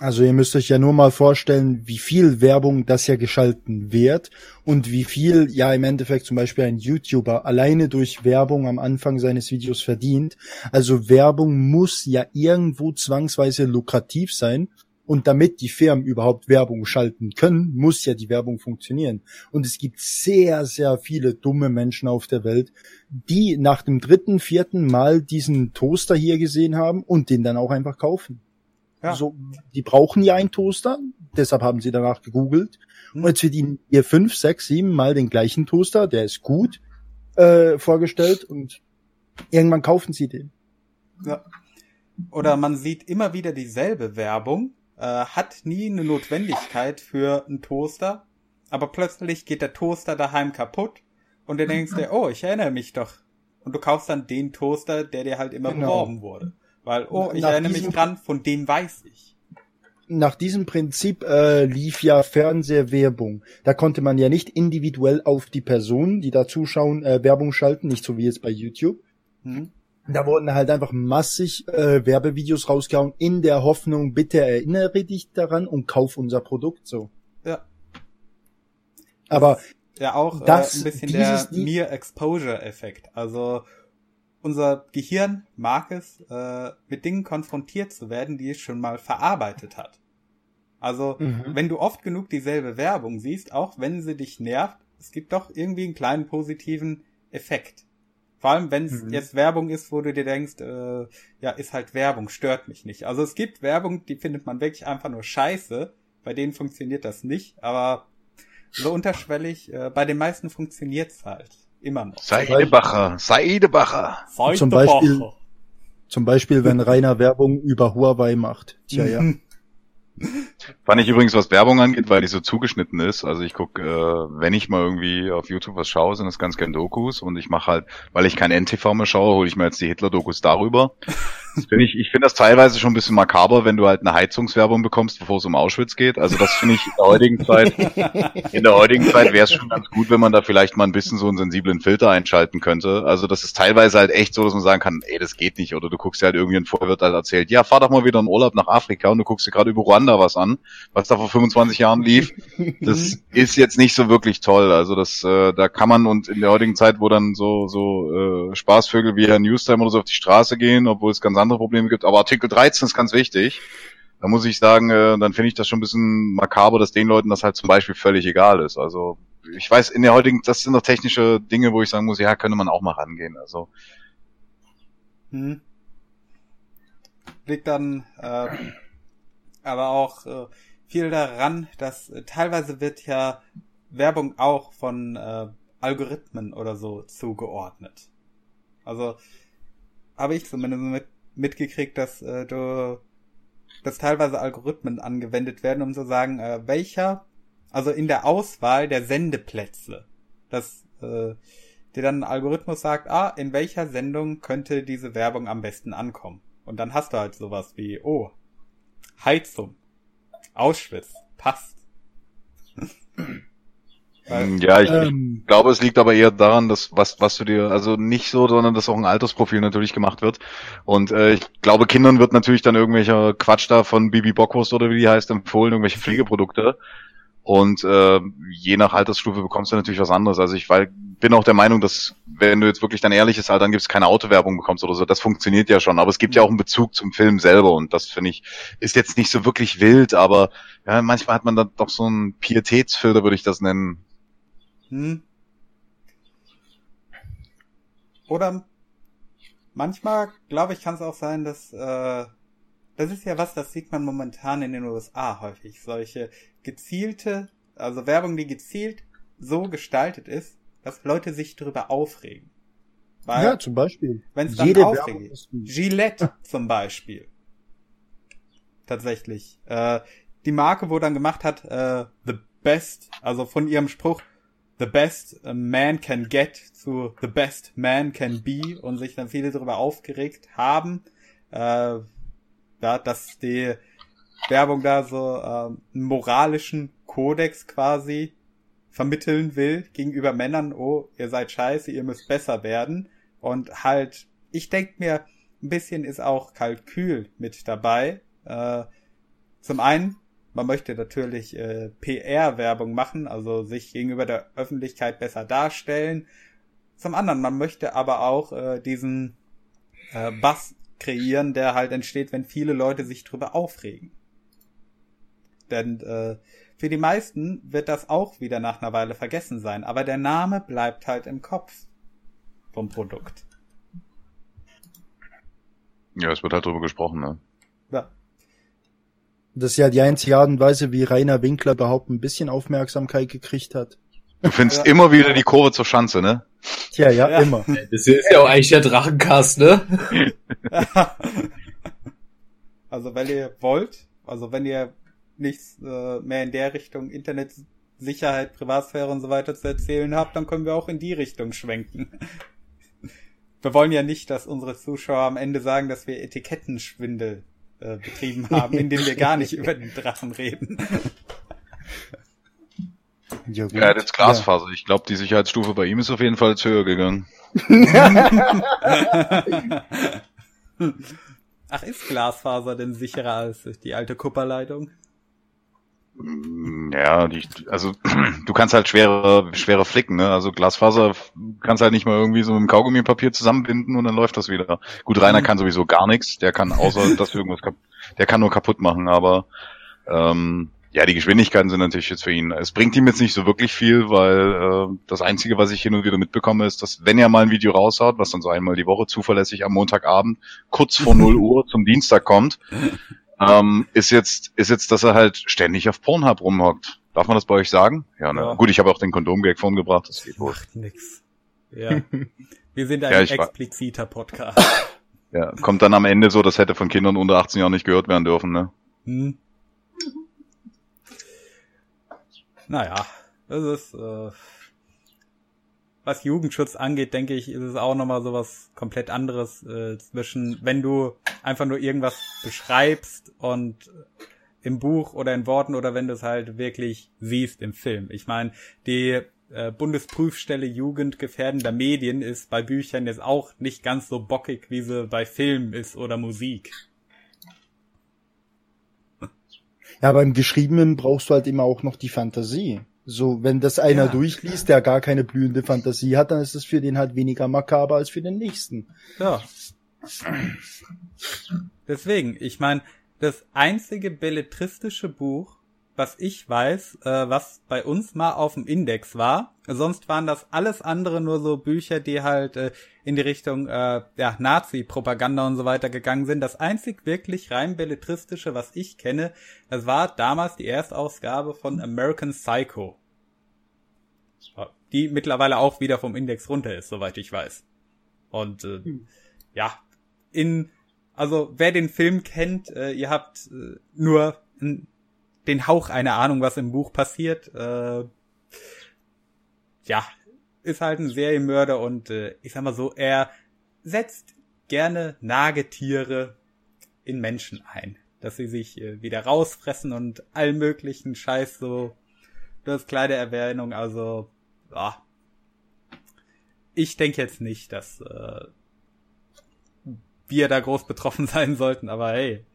Speaker 2: also ihr müsst euch ja nur mal vorstellen, wie viel Werbung das ja geschalten wird und wie viel ja im Endeffekt zum Beispiel ein YouTuber alleine durch Werbung am Anfang seines Videos verdient. Also Werbung muss ja irgendwo zwangsweise lukrativ sein. Und damit die Firmen überhaupt Werbung schalten können, muss ja die Werbung funktionieren. Und es gibt sehr, sehr viele dumme Menschen auf der Welt, die nach dem dritten, vierten Mal diesen Toaster hier gesehen haben und den dann auch einfach kaufen. Ja. So, die brauchen ja einen Toaster, deshalb haben sie danach gegoogelt. Hm. Und jetzt wird ihnen ihr fünf, sechs, sieben Mal den gleichen Toaster, der ist gut, äh, vorgestellt und irgendwann kaufen sie den.
Speaker 1: Ja. Oder man sieht immer wieder dieselbe Werbung, äh, hat nie eine Notwendigkeit für einen Toaster, aber plötzlich geht der Toaster daheim kaputt und du denkst dir, oh, ich erinnere mich doch. Und du kaufst dann den Toaster, der dir halt immer genau. beworben wurde. Weil, oh, ich nach erinnere mich dran, von dem weiß ich.
Speaker 2: Nach diesem Prinzip äh, lief ja Fernsehwerbung. Da konnte man ja nicht individuell auf die Personen, die da zuschauen, äh, Werbung schalten, nicht so wie jetzt bei YouTube. Hm. Da wurden halt einfach massig äh, Werbevideos rausgehauen, in der Hoffnung, bitte erinnere dich daran und kauf unser Produkt so.
Speaker 1: Ja.
Speaker 2: Aber
Speaker 1: ja auch das, äh, ein bisschen der Mere Exposure Effekt. Also unser Gehirn mag es, äh, mit Dingen konfrontiert zu werden, die es schon mal verarbeitet hat. Also, mhm. wenn du oft genug dieselbe Werbung siehst, auch wenn sie dich nervt, es gibt doch irgendwie einen kleinen positiven Effekt. Vor allem, wenn es mhm. jetzt Werbung ist, wo du dir denkst, äh, ja, ist halt Werbung, stört mich nicht. Also es gibt Werbung, die findet man wirklich einfach nur scheiße. Bei denen funktioniert das nicht, aber so unterschwellig, äh, bei den meisten funktioniert's halt. Immer noch.
Speaker 4: Seidebacher, Seidebacher.
Speaker 2: Zum Beispiel, zum Beispiel, wenn Rainer Werbung über Huawei macht. Tja, ja.
Speaker 4: Fand ich übrigens, was Werbung angeht, weil die so zugeschnitten ist. Also ich gucke, äh, wenn ich mal irgendwie auf YouTube was schaue, sind das ganz gern Dokus und ich mache halt, weil ich kein NTV mehr schaue, hole ich mir jetzt die Hitler-Dokus darüber. Find ich ich finde das teilweise schon ein bisschen makaber, wenn du halt eine Heizungswerbung bekommst, bevor es um Auschwitz geht. Also das finde ich in der heutigen Zeit, in der heutigen Zeit wäre es schon ganz gut, wenn man da vielleicht mal ein bisschen so einen sensiblen Filter einschalten könnte. Also das ist teilweise halt echt so, dass man sagen kann, ey, das geht nicht. Oder du guckst dir halt irgendwie ein Vorwirt halt erzählt, ja, fahr doch mal wieder in Urlaub nach Afrika und du guckst dir gerade über Ruanda was an, was da vor 25 Jahren lief. Das ist jetzt nicht so wirklich toll. Also das, äh, da kann man und in der heutigen Zeit, wo dann so so äh, Spaßvögel wie Herr Newstime oder so auf die Straße gehen, obwohl es ganz andere Probleme gibt. Aber Artikel 13 ist ganz wichtig. Da muss ich sagen, äh, dann finde ich das schon ein bisschen makaber, dass den Leuten das halt zum Beispiel völlig egal ist. Also ich weiß, in der heutigen, das sind doch technische Dinge, wo ich sagen muss, ja, könnte man auch mal rangehen. Also
Speaker 1: hm. liegt dann äh, aber auch äh, viel daran, dass äh, teilweise wird ja Werbung auch von äh, Algorithmen oder so zugeordnet. Also habe ich zumindest mit, mitgekriegt, dass äh, du dass teilweise Algorithmen angewendet werden, um zu sagen, äh, welcher, also in der Auswahl der Sendeplätze, dass äh, dir dann ein Algorithmus sagt, ah, in welcher Sendung könnte diese Werbung am besten ankommen. Und dann hast du halt sowas wie, oh, Heizung, Auschwitz, passt.
Speaker 4: Ja, ich, ähm, ich, glaube, es liegt aber eher daran, dass was, was du dir, also nicht so, sondern dass auch ein Altersprofil natürlich gemacht wird. Und äh, ich glaube, Kindern wird natürlich dann irgendwelcher Quatsch da von Bibi Bockwurst oder wie die heißt empfohlen, irgendwelche Pflegeprodukte. Und äh, je nach Altersstufe bekommst du natürlich was anderes. Also ich weil, bin auch der Meinung, dass wenn du jetzt wirklich dein ehrliches Alter angibst, keine Autowerbung bekommst oder so, das funktioniert ja schon. Aber es gibt ja auch einen Bezug zum Film selber und das finde ich ist jetzt nicht so wirklich wild, aber ja, manchmal hat man da doch so einen Pietätsfilter, würde ich das nennen. Hm.
Speaker 1: Oder manchmal, glaube ich, kann es auch sein, dass äh, das ist ja was, das sieht man momentan in den USA häufig. Solche gezielte, also Werbung, die gezielt so gestaltet ist, dass Leute sich darüber aufregen.
Speaker 2: Weil, ja, zum Beispiel.
Speaker 1: Wenn es dann aufregt. Gillette zum Beispiel. Tatsächlich. Äh, die Marke, wo dann gemacht hat, äh, the best, also von ihrem Spruch, the best a man can get zu the best man can be und sich dann viele darüber aufgeregt haben, äh, ja, dass die Werbung da so äh, einen moralischen Kodex quasi vermitteln will gegenüber Männern, oh, ihr seid scheiße, ihr müsst besser werden. Und halt, ich denk mir, ein bisschen ist auch Kalkül mit dabei. Äh, zum einen man möchte natürlich äh, PR-Werbung machen, also sich gegenüber der Öffentlichkeit besser darstellen. Zum anderen, man möchte aber auch äh, diesen äh, Bass kreieren, der halt entsteht, wenn viele Leute sich drüber aufregen. Denn äh, für die meisten wird das auch wieder nach einer Weile vergessen sein, aber der Name bleibt halt im Kopf vom Produkt.
Speaker 4: Ja, es wird halt drüber gesprochen, ne?
Speaker 2: Ja. Das ist ja die einzige Art und Weise, wie Rainer Winkler überhaupt ein bisschen Aufmerksamkeit gekriegt hat.
Speaker 4: Du findest ja. immer wieder die Kurve zur Schanze, ne?
Speaker 2: Tja, ja, ja. immer.
Speaker 3: Das ist ja auch eigentlich der Drachenkast, ne?
Speaker 1: also wenn ihr wollt, also wenn ihr nichts äh, mehr in der Richtung Internetsicherheit, Privatsphäre und so weiter zu erzählen habt, dann können wir auch in die Richtung schwenken. Wir wollen ja nicht, dass unsere Zuschauer am Ende sagen, dass wir Etikettenschwindel äh, betrieben haben, indem wir gar nicht über den Drachen reden.
Speaker 4: Ja, gut. ja jetzt Glasfaser. Ja. Ich glaube, die Sicherheitsstufe bei ihm ist auf jeden Fall zu höher gegangen.
Speaker 1: Ach, ist Glasfaser denn sicherer als die alte Kupperleitung?
Speaker 4: Mm, ja, die, also du kannst halt schwere, schwere flicken, ne? Also Glasfaser kannst halt nicht mal irgendwie so mit dem Kaugummipapier zusammenbinden und dann läuft das wieder. Gut, Rainer mhm. kann sowieso gar nichts, der kann außer dass irgendwas der kann nur kaputt machen, aber Ähm, ja, die Geschwindigkeiten sind natürlich jetzt für ihn. Es bringt ihm jetzt nicht so wirklich viel, weil äh, das Einzige, was ich hin und wieder mitbekomme, ist, dass wenn er mal ein Video raushaut, was dann so einmal die Woche zuverlässig am Montagabend kurz vor 0 Uhr zum Dienstag kommt, ähm, ist jetzt ist jetzt, dass er halt ständig auf Pornhub rumhockt. Darf man das bei euch sagen? Ja, ne? Ja. Gut, ich habe auch den Kondomgag vorhin gebracht. Das geht wohl.
Speaker 1: Macht nix. Ja. Wir sind ein ja, expliziter Podcast.
Speaker 4: Ja, kommt dann am Ende so, das hätte von Kindern unter 18 Jahren nicht gehört werden dürfen, ne? Hm.
Speaker 1: Naja, das ist, äh, was Jugendschutz angeht, denke ich, ist es auch nochmal so was komplett anderes äh, zwischen, wenn du einfach nur irgendwas beschreibst und im Buch oder in Worten oder wenn du es halt wirklich siehst im Film. Ich meine, die äh, Bundesprüfstelle Jugend gefährdender Medien ist bei Büchern jetzt auch nicht ganz so bockig, wie sie bei Film ist oder Musik.
Speaker 2: Ja, beim Geschriebenen brauchst du halt immer auch noch die Fantasie. So, wenn das einer ja. durchliest, der gar keine blühende Fantasie hat, dann ist es für den halt weniger makaber als für den nächsten.
Speaker 1: Ja. Deswegen, ich meine, das einzige belletristische Buch, was ich weiß, äh, was bei uns mal auf dem Index war. Sonst waren das alles andere nur so Bücher, die halt äh, in die Richtung äh, ja, Nazi-Propaganda und so weiter gegangen sind. Das einzig wirklich rein belletristische, was ich kenne, das war damals die Erstausgabe von American Psycho. Die mittlerweile auch wieder vom Index runter ist, soweit ich weiß. Und äh, hm. ja, in also wer den Film kennt, äh, ihr habt äh, nur ein den Hauch einer Ahnung, was im Buch passiert. Äh, ja, ist halt ein Serienmörder und äh, ich sag mal so, er setzt gerne Nagetiere in Menschen ein, dass sie sich äh, wieder rausfressen und all möglichen Scheiß so. Das kleine Erwähnung, also ja. Ich denke jetzt nicht, dass äh, wir da groß betroffen sein sollten, aber hey,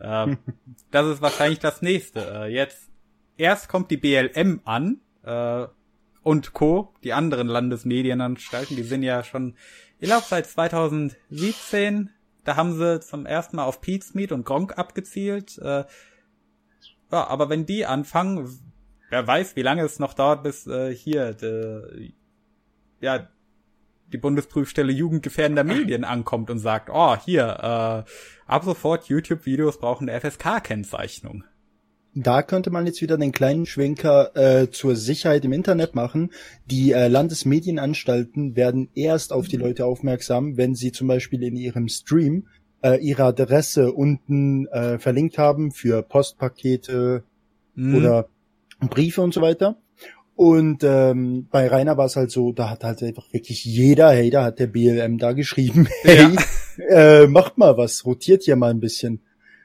Speaker 1: ähm, das ist wahrscheinlich das nächste. Äh, jetzt erst kommt die BLM an äh, und Co. Die anderen Landesmedienanstalten, die sind ja schon, ich glaube seit 2017. Da haben sie zum ersten Mal auf Meat und Gronk abgezielt. Äh, ja, aber wenn die anfangen, wer weiß, wie lange es noch dauert, bis äh, hier de, ja die Bundesprüfstelle jugendgefährdender Medien ankommt und sagt, oh, hier, äh, ab sofort YouTube-Videos brauchen eine FSK-Kennzeichnung.
Speaker 2: Da könnte man jetzt wieder den kleinen Schwenker äh, zur Sicherheit im Internet machen. Die äh, Landesmedienanstalten werden erst auf die Leute aufmerksam, wenn sie zum Beispiel in ihrem Stream äh, ihre Adresse unten äh, verlinkt haben für Postpakete mhm. oder Briefe und so weiter. Und ähm, bei Rainer war es halt so, da hat halt einfach wirklich jeder Hater hat der BLM da geschrieben, hey, ja. äh, macht mal was, rotiert hier mal ein bisschen.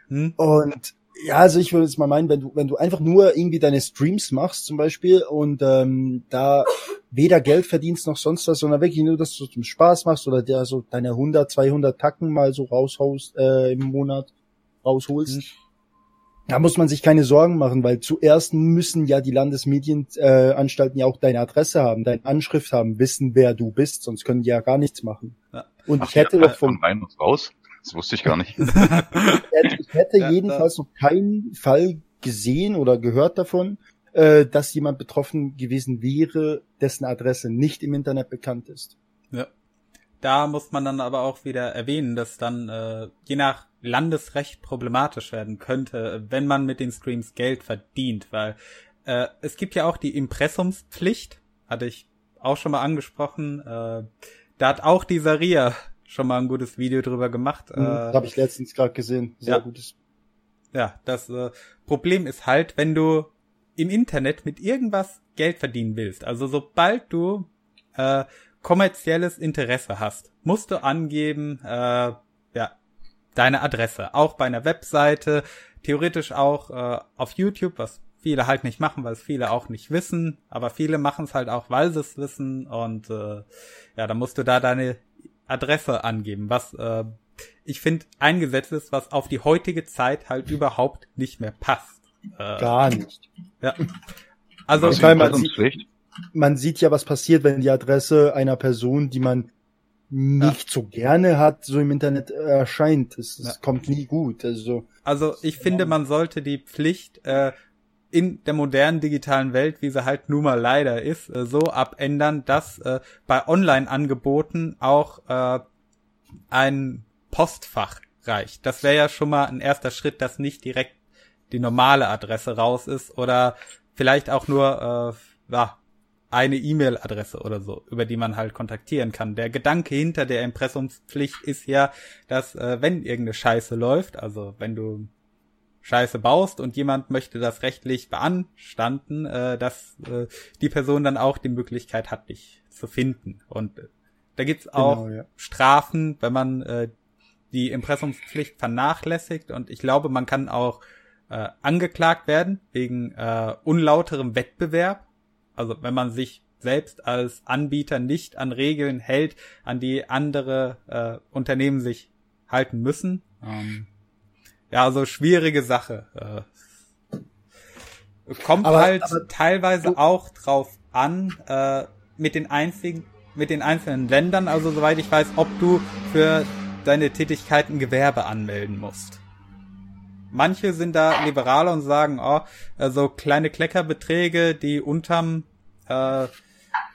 Speaker 2: Hm. Und ja, also ich würde jetzt mal meinen, wenn du, wenn du einfach nur irgendwie deine Streams machst zum Beispiel und ähm, da weder Geld verdienst noch sonst was, sondern wirklich nur, dass du zum Spaß machst oder dir so deine 100, 200 Tacken mal so raushaust äh, im Monat rausholst, hm da muss man sich keine Sorgen machen, weil zuerst müssen ja die Landesmedienanstalten äh, ja auch deine Adresse haben, deine Anschrift haben, wissen, wer du bist, sonst können die ja gar nichts machen. Ja. Und Ach, ich hätte
Speaker 4: doch vom rein und raus. Das wusste ich gar nicht. ich
Speaker 2: hätte, ich hätte ja, jedenfalls noch keinen Fall gesehen oder gehört davon, äh, dass jemand betroffen gewesen wäre, dessen Adresse nicht im Internet bekannt ist.
Speaker 1: Ja. Da muss man dann aber auch wieder erwähnen, dass dann äh, je nach Landesrecht problematisch werden könnte, wenn man mit den Streams Geld verdient, weil äh, es gibt ja auch die Impressumspflicht, hatte ich auch schon mal angesprochen. Äh, da hat auch die Saria schon mal ein gutes Video drüber gemacht.
Speaker 2: Mhm, äh, Habe ich letztens gerade gesehen. Sehr
Speaker 1: ja.
Speaker 2: gutes.
Speaker 1: Ja, das äh, Problem ist halt, wenn du im Internet mit irgendwas Geld verdienen willst. Also sobald du äh, kommerzielles Interesse hast, musst du angeben, äh, deine Adresse. Auch bei einer Webseite, theoretisch auch äh, auf YouTube, was viele halt nicht machen, weil es viele auch nicht wissen, aber viele machen es halt auch, weil sie es wissen und äh, ja, da musst du da deine Adresse angeben, was äh, ich finde eingesetzt ist, was auf die heutige Zeit halt überhaupt nicht mehr passt.
Speaker 2: Äh, Gar nicht.
Speaker 1: Ja.
Speaker 2: Also, man, sieht, man sieht ja, was passiert, wenn die Adresse einer Person, die man nicht ja. so gerne hat, so im Internet erscheint. Es, ja. kommt nie gut. Also,
Speaker 1: also ich finde, man sollte die Pflicht äh, in der modernen digitalen Welt, wie sie halt nun mal leider ist, äh, so abändern, dass äh, bei Online-Angeboten auch äh, ein Postfach reicht. Das wäre ja schon mal ein erster Schritt, dass nicht direkt die normale Adresse raus ist oder vielleicht auch nur äh, ja, eine E-Mail-Adresse oder so, über die man halt kontaktieren kann. Der Gedanke hinter der Impressumspflicht ist ja, dass äh, wenn irgendeine Scheiße läuft, also wenn du Scheiße baust und jemand möchte das rechtlich beanstanden, äh, dass äh, die Person dann auch die Möglichkeit hat, dich zu finden. Und äh, da gibt's auch genau, ja. Strafen, wenn man äh, die Impressumspflicht vernachlässigt. Und ich glaube, man kann auch äh, angeklagt werden wegen äh, unlauterem Wettbewerb. Also wenn man sich selbst als Anbieter nicht an Regeln hält, an die andere äh, Unternehmen sich halten müssen. Ähm, ja, also schwierige Sache. Äh, kommt aber, halt aber, teilweise du, auch drauf an, äh, mit den einzigen, mit den einzelnen Ländern, also soweit ich weiß, ob du für deine Tätigkeiten Gewerbe anmelden musst. Manche sind da liberaler und sagen, oh, also kleine Kleckerbeträge, die unterm äh,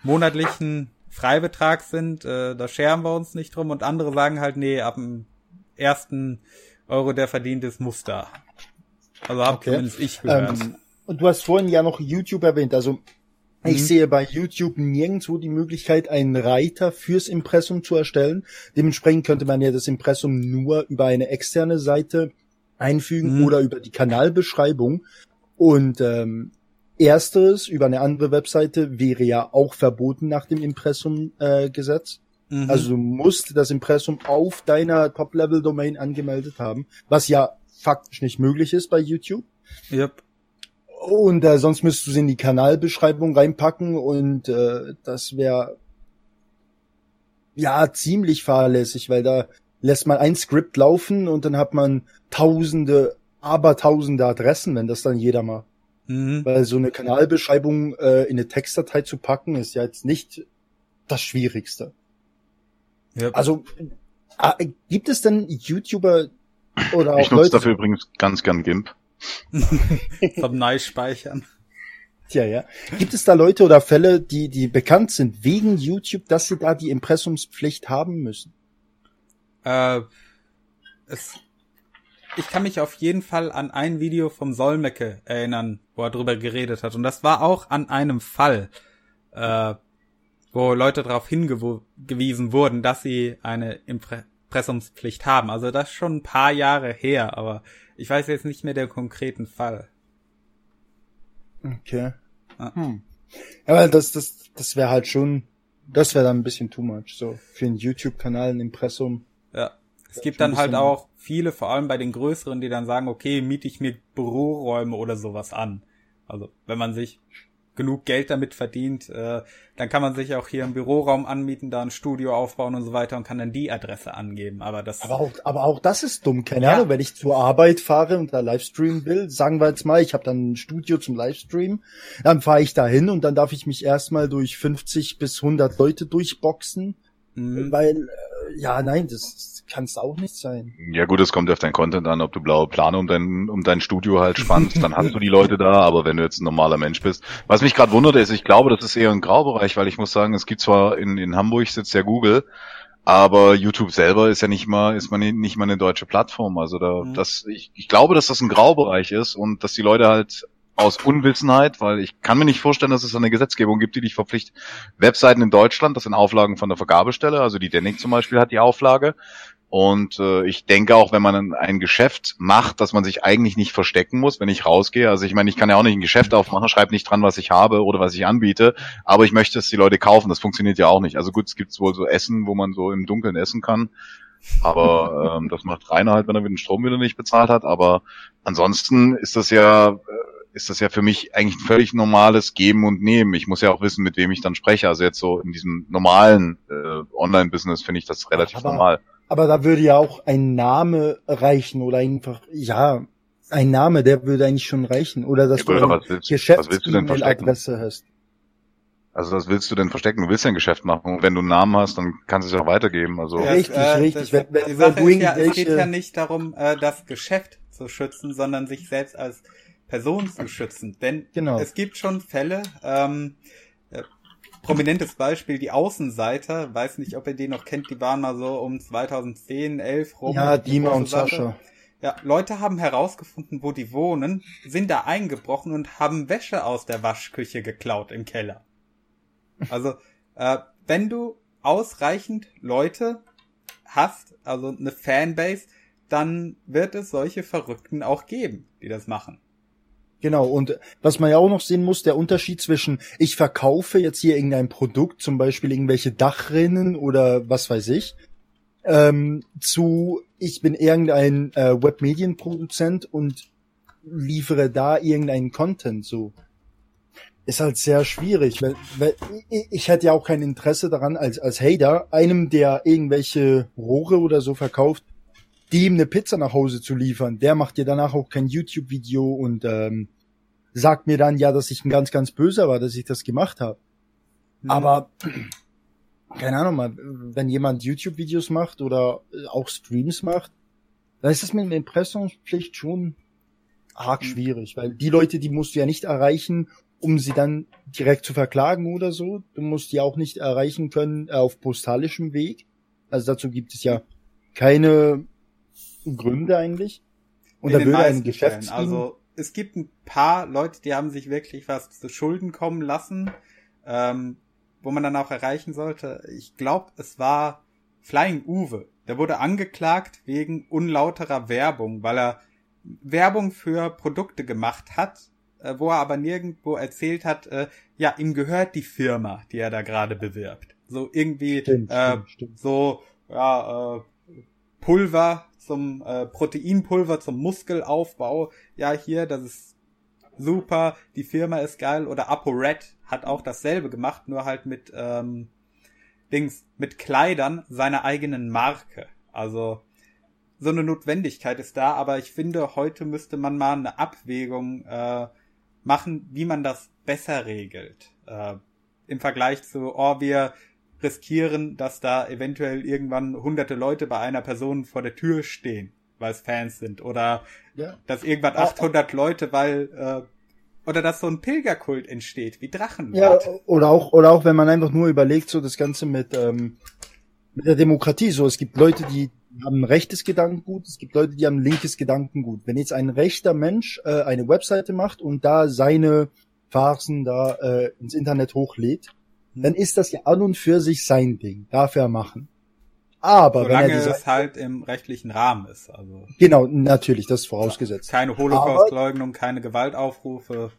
Speaker 1: monatlichen Freibetrag sind, äh, da scheren wir uns nicht drum. Und andere sagen halt, nee, ab dem ersten Euro, der verdient ist, muss da. Also hab okay. zumindest ich gehört. Ähm,
Speaker 2: und du hast vorhin ja noch YouTube erwähnt. Also ich mhm. sehe bei YouTube nirgendwo die Möglichkeit, einen Reiter fürs Impressum zu erstellen. Dementsprechend könnte man ja das Impressum nur über eine externe Seite einfügen mhm. oder über die Kanalbeschreibung. Und ähm, ersteres über eine andere Webseite wäre ja auch verboten nach dem Impressum-Gesetz. Äh, mhm. Also du musst das Impressum auf deiner Top-Level-Domain angemeldet haben, was ja faktisch nicht möglich ist bei YouTube.
Speaker 1: Yep.
Speaker 2: Und äh, sonst müsstest du sie in die Kanalbeschreibung reinpacken und äh, das wäre ja ziemlich fahrlässig, weil da lässt man ein Skript laufen und dann hat man tausende, aber tausende Adressen, wenn das dann jeder macht. Mhm. Weil so eine Kanalbeschreibung äh, in eine Textdatei zu packen, ist ja jetzt nicht das Schwierigste. Ja. Also äh, gibt es denn YouTuber oder auch
Speaker 4: Ich nutze Leute, dafür übrigens ganz gern GIMP.
Speaker 1: Vom Nice speichern.
Speaker 2: Tja, ja. Gibt es da Leute oder Fälle, die, die bekannt sind wegen YouTube, dass sie da die Impressumspflicht haben müssen?
Speaker 1: Äh, es, ich kann mich auf jeden Fall an ein Video vom Solmecke erinnern, wo er drüber geredet hat. Und das war auch an einem Fall, äh, wo Leute darauf hingewiesen wurden, dass sie eine Impressumspflicht haben. Also das ist schon ein paar Jahre her, aber ich weiß jetzt nicht mehr der konkreten Fall.
Speaker 2: Okay. Ah. Hm. Ja, weil das, das, das wäre halt schon, das wäre dann ein bisschen too much, so für einen YouTube-Kanal ein Impressum.
Speaker 1: Es gibt dann halt auch viele, vor allem bei den größeren, die dann sagen, okay, miete ich mir Büroräume oder sowas an. Also, wenn man sich genug Geld damit verdient, äh, dann kann man sich auch hier einen Büroraum anmieten, da ein Studio aufbauen und so weiter und kann dann die Adresse angeben. Aber das.
Speaker 2: Aber auch, aber auch das ist dumm, keine ja. Ahnung. Wenn ich zur Arbeit fahre und da Livestream will, sagen wir jetzt mal, ich habe dann ein Studio zum Livestream, dann fahre ich da hin und dann darf ich mich erstmal durch 50 bis 100 Leute durchboxen, mhm. weil äh, ja, nein, das kann es auch nicht sein.
Speaker 4: Ja gut, es kommt auf dein Content an, ob du blaue Plane um dein, um dein Studio halt spannst, dann hast du die Leute da, aber wenn du jetzt ein normaler Mensch bist. Was mich gerade wundert ist, ich glaube, das ist eher ein Graubereich, weil ich muss sagen, es gibt zwar in, in Hamburg sitzt ja Google, aber YouTube selber ist ja nicht mal, ist man nicht mal eine deutsche Plattform. Also da, mhm. das, ich, ich glaube, dass das ein Graubereich ist und dass die Leute halt aus Unwissenheit, weil ich kann mir nicht vorstellen, dass es eine Gesetzgebung gibt, die dich verpflichtet. Webseiten in Deutschland, das sind Auflagen von der Vergabestelle, also die Denning zum Beispiel hat die Auflage. Und äh, ich denke auch, wenn man ein, Geschäft macht, dass man sich eigentlich nicht verstecken muss, wenn ich rausgehe. Also ich meine, ich kann ja auch nicht ein Geschäft aufmachen, schreibe nicht dran, was ich habe oder was ich anbiete, aber ich möchte, dass die Leute kaufen. Das funktioniert ja auch nicht. Also gut, es gibt wohl so Essen, wo man so im Dunkeln essen kann. Aber ähm, das macht Rainer halt, wenn er den Strom wieder nicht bezahlt hat. Aber ansonsten ist das ja äh, ist das ja für mich eigentlich ein völlig normales Geben und Nehmen. Ich muss ja auch wissen, mit wem ich dann spreche. Also jetzt so in diesem normalen äh, Online-Business finde ich das relativ aber, normal.
Speaker 2: Aber da würde ja auch ein Name reichen oder einfach, ja, ein Name, der würde eigentlich schon reichen. Oder dass ja, du eine Geschäftsadresse hast.
Speaker 4: Also was willst du denn verstecken? Du willst ja ein Geschäft machen. Und wenn du einen Namen hast, dann kannst du es ja auch weitergeben. Also
Speaker 1: ja, richtig, äh, richtig. Das, wenn, die Sache ist ja, es geht ja nicht darum, äh, das Geschäft zu schützen, sondern sich selbst als Person zu schützen. Denn genau. es gibt schon Fälle, ähm, äh, prominentes Beispiel, die Außenseiter, weiß nicht, ob ihr die noch kennt, die waren mal so um 2010, 11 rum.
Speaker 2: Ja, Dima und Sache. Sascha.
Speaker 1: Ja, Leute haben herausgefunden, wo die wohnen, sind da eingebrochen und haben Wäsche aus der Waschküche geklaut im Keller. Also, äh, wenn du ausreichend Leute hast, also eine Fanbase, dann wird es solche Verrückten auch geben, die das machen.
Speaker 2: Genau, und was man ja auch noch sehen muss, der Unterschied zwischen ich verkaufe jetzt hier irgendein Produkt, zum Beispiel irgendwelche Dachrinnen oder was weiß ich, ähm, zu ich bin irgendein äh, Webmedienproduzent und liefere da irgendeinen Content so. Ist halt sehr schwierig, weil, weil ich hätte ja auch kein Interesse daran, als, als Hater, einem, der irgendwelche Rohre oder so verkauft, dem eine Pizza nach Hause zu liefern. Der macht dir danach auch kein YouTube-Video und ähm, sagt mir dann ja, dass ich ein ganz, ganz böser war, dass ich das gemacht habe. Mhm. Aber keine Ahnung mal, wenn jemand YouTube-Videos macht oder auch Streams macht, dann ist das mit der Impressumspflicht schon arg mhm. schwierig, weil die Leute, die musst du ja nicht erreichen, um sie dann direkt zu verklagen oder so. Du musst die auch nicht erreichen können äh, auf postalischem Weg. Also dazu gibt es ja keine Gründe eigentlich.
Speaker 1: Und da würde ein Geschäft. Also es gibt ein paar Leute, die haben sich wirklich was zu Schulden kommen lassen, ähm, wo man dann auch erreichen sollte. Ich glaube, es war Flying Uwe. Der wurde angeklagt wegen unlauterer Werbung, weil er Werbung für Produkte gemacht hat, äh, wo er aber nirgendwo erzählt hat, äh, ja, ihm gehört die Firma, die er da gerade bewirbt. So irgendwie stimmt, äh, stimmt, stimmt. so ja, äh, Pulver zum äh, Proteinpulver zum Muskelaufbau. Ja, hier, das ist super, die Firma ist geil. Oder ApoRed hat auch dasselbe gemacht, nur halt mit ähm, Dings, mit Kleidern seiner eigenen Marke. Also so eine Notwendigkeit ist da, aber ich finde, heute müsste man mal eine Abwägung äh, machen, wie man das besser regelt. Äh, Im Vergleich zu, oh, wir riskieren, dass da eventuell irgendwann hunderte Leute bei einer Person vor der Tür stehen, weil es Fans sind. Oder ja. dass irgendwann 800 Leute, weil äh, oder dass so ein Pilgerkult entsteht, wie Drachen.
Speaker 2: Ja, oder auch, oder auch, wenn man einfach nur überlegt, so das Ganze mit, ähm, mit der Demokratie, so, es gibt Leute, die haben rechtes Gedankengut, es gibt Leute, die haben linkes Gedankengut. Wenn jetzt ein rechter Mensch äh, eine Webseite macht und da seine Farsen da äh, ins Internet hochlädt. Dann ist das ja an und für sich sein Ding, darf er machen. Aber
Speaker 1: Solange
Speaker 2: wenn er
Speaker 1: diese, es halt im rechtlichen Rahmen ist. Also
Speaker 2: genau, natürlich, das ist vorausgesetzt.
Speaker 1: Keine Holocaust-Leugnung, keine Gewaltaufrufe.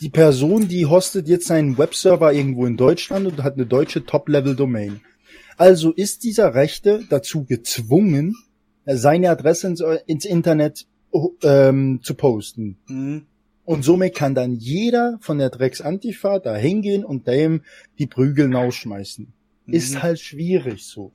Speaker 2: Die Person, die hostet jetzt seinen Webserver irgendwo in Deutschland und hat eine deutsche Top-Level-Domain. Also ist dieser Rechte dazu gezwungen, seine Adresse ins, ins Internet ähm, zu posten. Mhm. Und somit kann dann jeder von der Drecks-Antifa da hingehen und dem die Prügel ausschmeißen. Mhm. Ist halt schwierig so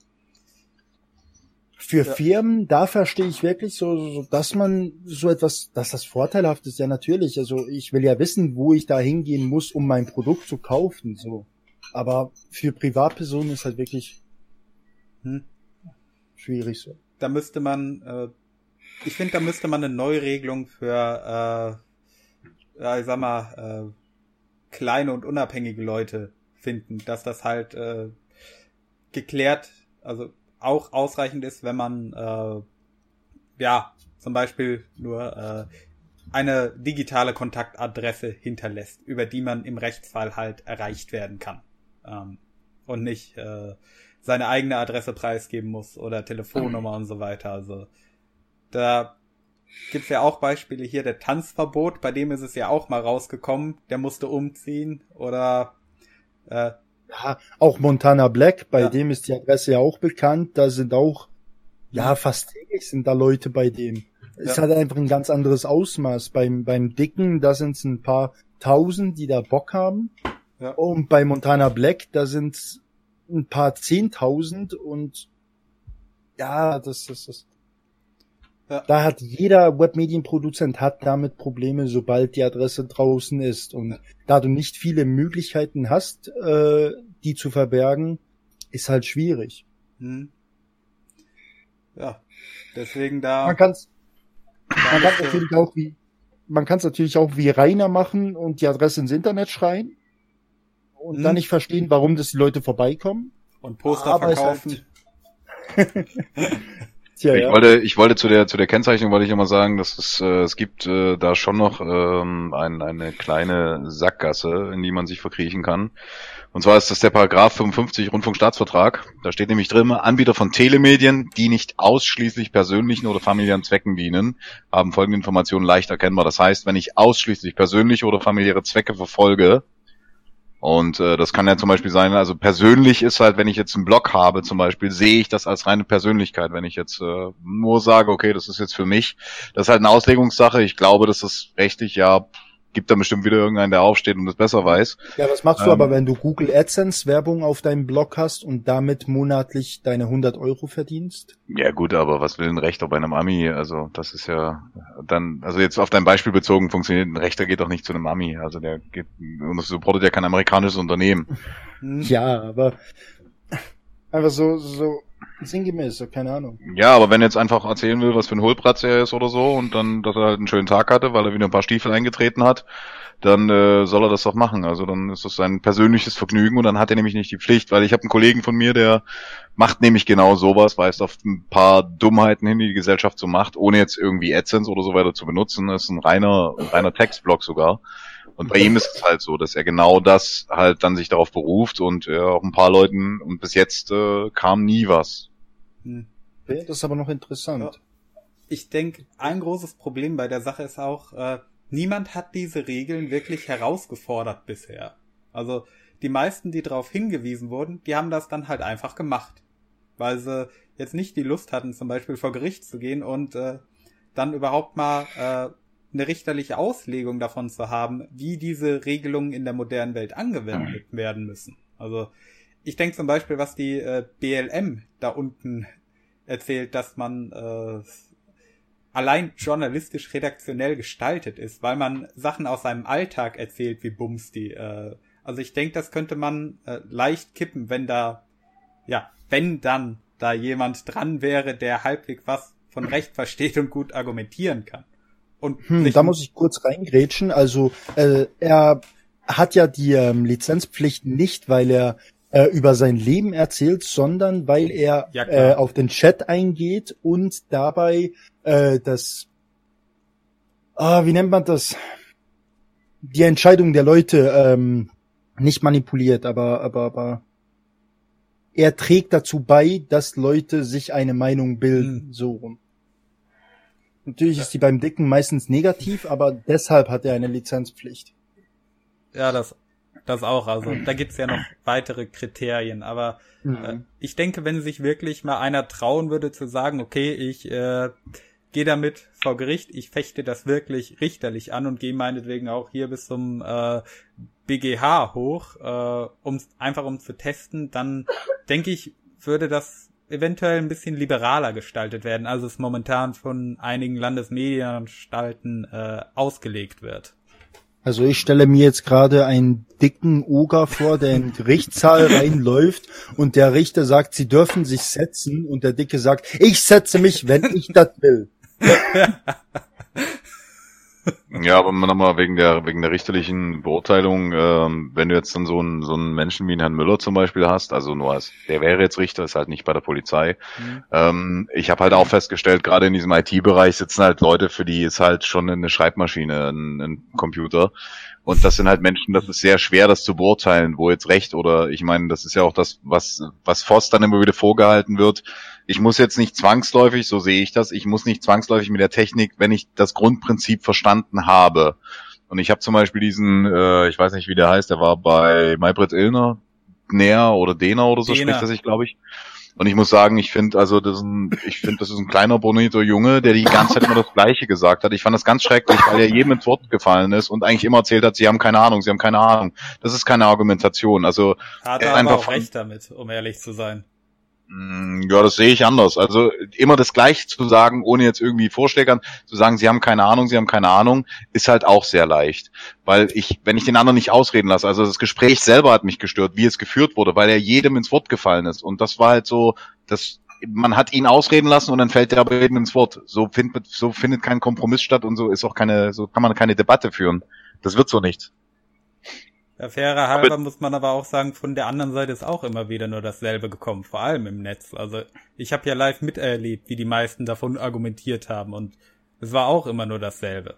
Speaker 2: für ja. Firmen, da verstehe ich wirklich so, so, dass man so etwas, dass das vorteilhaft ist, ja natürlich. Also ich will ja wissen, wo ich da hingehen muss, um mein Produkt zu kaufen, so. Aber für Privatpersonen ist halt wirklich hm, schwierig so.
Speaker 1: Da müsste man, äh, ich finde, da müsste man eine Neuregelung für, äh, ja, ich sag mal, äh, kleine und unabhängige Leute finden, dass das halt äh, geklärt, also auch ausreichend ist, wenn man äh, ja zum Beispiel nur äh, eine digitale Kontaktadresse hinterlässt, über die man im Rechtsfall halt erreicht werden kann ähm, und nicht äh, seine eigene Adresse preisgeben muss oder Telefonnummer und so weiter. Also da gibt's ja auch Beispiele hier der Tanzverbot, bei dem ist es ja auch mal rausgekommen, der musste umziehen oder
Speaker 2: äh, ja, auch Montana Black, bei ja. dem ist die Adresse ja auch bekannt. Da sind auch, ja, fast täglich sind da Leute bei dem. Es hat einfach ein ganz anderes Ausmaß. Beim, beim Dicken, da sind es ein paar Tausend, die da Bock haben. Ja. Und bei Montana Black, da sind ein paar Zehntausend und ja, das ist das. Ja. Da hat jeder Webmedienproduzent hat damit Probleme, sobald die Adresse draußen ist. Und da du nicht viele Möglichkeiten hast, äh, die zu verbergen, ist halt schwierig. Hm.
Speaker 1: Ja, deswegen da.
Speaker 2: Man kann's, man kann natürlich auch wie, man kann es natürlich auch wie Rainer machen und die Adresse ins Internet schreien und hm. dann nicht verstehen, warum das die Leute vorbeikommen.
Speaker 1: Und Poster Aber verkaufen.
Speaker 4: Tja, ich ja. wollte, ich wollte zu der zu der Kennzeichnung wollte ich immer sagen, dass es äh, es gibt äh, da schon noch ähm, ein, eine kleine Sackgasse, in die man sich verkriechen kann. Und zwar ist das der Paragraph 55 Rundfunkstaatsvertrag. Da steht nämlich drin, Anbieter von Telemedien, die nicht ausschließlich persönlichen oder familiären Zwecken dienen, haben folgende Informationen leicht erkennbar. Das heißt, wenn ich ausschließlich persönliche oder familiäre Zwecke verfolge, und äh, das kann ja zum Beispiel sein, also persönlich ist halt, wenn ich jetzt einen Blog habe zum Beispiel, sehe ich das als reine Persönlichkeit. Wenn ich jetzt äh, nur sage, okay, das ist jetzt für mich, das ist halt eine Auslegungssache. Ich glaube, dass das rechtlich ja gibt dann bestimmt wieder irgendeinen, der aufsteht und das besser weiß.
Speaker 2: Ja, was machst du ähm, aber, wenn du Google AdSense Werbung auf deinem Blog hast und damit monatlich deine 100 Euro verdienst?
Speaker 4: Ja gut, aber was will ein Rechter bei einem Ami? Also das ist ja dann, also jetzt auf dein Beispiel bezogen funktioniert, ein Rechter geht doch nicht zu einem Ami. Also der geht, und das supportet ja kein amerikanisches Unternehmen.
Speaker 2: Ja, aber einfach so, so sinngemäß, so keine Ahnung.
Speaker 4: Ja, aber wenn er jetzt einfach erzählen will, was für ein Hohlpratz er ist oder so und dann, dass er halt einen schönen Tag hatte, weil er wieder ein paar Stiefel eingetreten hat, dann äh, soll er das doch machen. Also dann ist das sein persönliches Vergnügen und dann hat er nämlich nicht die Pflicht, weil ich habe einen Kollegen von mir, der macht nämlich genau sowas, weist auf ein paar Dummheiten hin, die die Gesellschaft so macht, ohne jetzt irgendwie AdSense oder so weiter zu benutzen. Das ist ein reiner, ein reiner Textblock sogar. Und bei ihm ist es halt so, dass er genau das halt dann sich darauf beruft und äh, auch ein paar Leuten und bis jetzt äh, kam nie was.
Speaker 2: Hm. Das ist aber noch interessant. Ja.
Speaker 1: Ich denke, ein großes Problem bei der Sache ist auch, äh, niemand hat diese Regeln wirklich herausgefordert bisher. Also die meisten, die darauf hingewiesen wurden, die haben das dann halt einfach gemacht. Weil sie jetzt nicht die Lust hatten, zum Beispiel vor Gericht zu gehen und äh, dann überhaupt mal äh, eine richterliche Auslegung davon zu haben, wie diese Regelungen in der modernen Welt angewendet werden müssen. Also ich denke zum Beispiel, was die äh, BLM da unten erzählt, dass man äh, allein journalistisch redaktionell gestaltet ist, weil man Sachen aus seinem Alltag erzählt wie Bumsti. Äh, also ich denke, das könnte man äh, leicht kippen, wenn da, ja, wenn dann da jemand dran wäre, der halbwegs was von Recht versteht und gut argumentieren kann.
Speaker 2: Und hm, da muss ich kurz reingrätschen. Also äh, er hat ja die ähm, Lizenzpflicht nicht, weil er äh, über sein Leben erzählt, sondern weil er ja, äh, auf den Chat eingeht und dabei äh, das, ah, wie nennt man das? Die Entscheidung der Leute ähm, nicht manipuliert, aber aber aber er trägt dazu bei, dass Leute sich eine Meinung bilden, mhm. so rum. Natürlich ist die beim Dicken meistens negativ, aber deshalb hat er eine Lizenzpflicht.
Speaker 1: Ja, das, das auch. Also da gibt's ja noch weitere Kriterien. Aber mhm. äh, ich denke, wenn sich wirklich mal einer trauen würde zu sagen, okay, ich äh, gehe damit vor Gericht, ich fechte das wirklich richterlich an und gehe meinetwegen auch hier bis zum äh, BGH hoch, äh, um einfach um zu testen, dann denke ich, würde das eventuell ein bisschen liberaler gestaltet werden, als es momentan von einigen Landesmedienanstalten äh, ausgelegt wird.
Speaker 2: Also ich stelle mir jetzt gerade einen dicken Oger vor, der in den Gerichtssaal reinläuft und der Richter sagt, sie dürfen sich setzen und der Dicke sagt, ich setze mich, wenn ich das will.
Speaker 4: Ja, aber nochmal wegen der wegen der richterlichen Beurteilung, ähm, wenn du jetzt dann so einen so einen Menschen wie einen Herrn Müller zum Beispiel hast, also nur als der wäre jetzt Richter, ist halt nicht bei der Polizei. Mhm. Ähm, ich habe halt auch festgestellt, gerade in diesem IT-Bereich sitzen halt Leute, für die ist halt schon eine Schreibmaschine, ein, ein Computer. Und das sind halt Menschen, das ist sehr schwer, das zu beurteilen, wo jetzt recht oder ich meine, das ist ja auch das, was was Voss dann immer wieder vorgehalten wird ich muss jetzt nicht zwangsläufig, so sehe ich das, ich muss nicht zwangsläufig mit der Technik, wenn ich das Grundprinzip verstanden habe. Und ich habe zum Beispiel diesen, äh, ich weiß nicht, wie der heißt, der war bei Maybrit Illner, Näher oder Dena oder so Dena. spricht er sich, glaube ich. Und ich muss sagen, ich finde, also das ist ein, ich finde, das ist ein kleiner bonito Junge, der die ganze Zeit immer das Gleiche gesagt hat. Ich fand das ganz schrecklich, weil er jedem ins Wort gefallen ist und eigentlich immer erzählt hat, sie haben keine Ahnung, sie haben keine Ahnung. Das ist keine Argumentation. Also
Speaker 1: hat er aber auch recht damit, um ehrlich zu sein.
Speaker 4: Mm, ja, das sehe ich anders. Also immer das Gleiche zu sagen, ohne jetzt irgendwie Vorschlägern zu sagen, sie haben keine Ahnung, sie haben keine Ahnung, ist halt auch sehr leicht. Weil ich, wenn ich den anderen nicht ausreden lasse, also das Gespräch selber hat mich gestört, wie es geführt wurde, weil er jedem ins Wort gefallen ist. Und das war halt so, das, man hat ihn ausreden lassen und dann fällt er aber eben ins Wort. So findet, so findet kein Kompromiss statt und so ist auch keine, so kann man keine Debatte führen. Das wird so nicht.
Speaker 1: Der Fairer halber aber, muss man aber auch sagen, von der anderen Seite ist auch immer wieder nur dasselbe gekommen, vor allem im Netz. Also ich habe ja live miterlebt, wie die meisten davon argumentiert haben und es war auch immer nur dasselbe.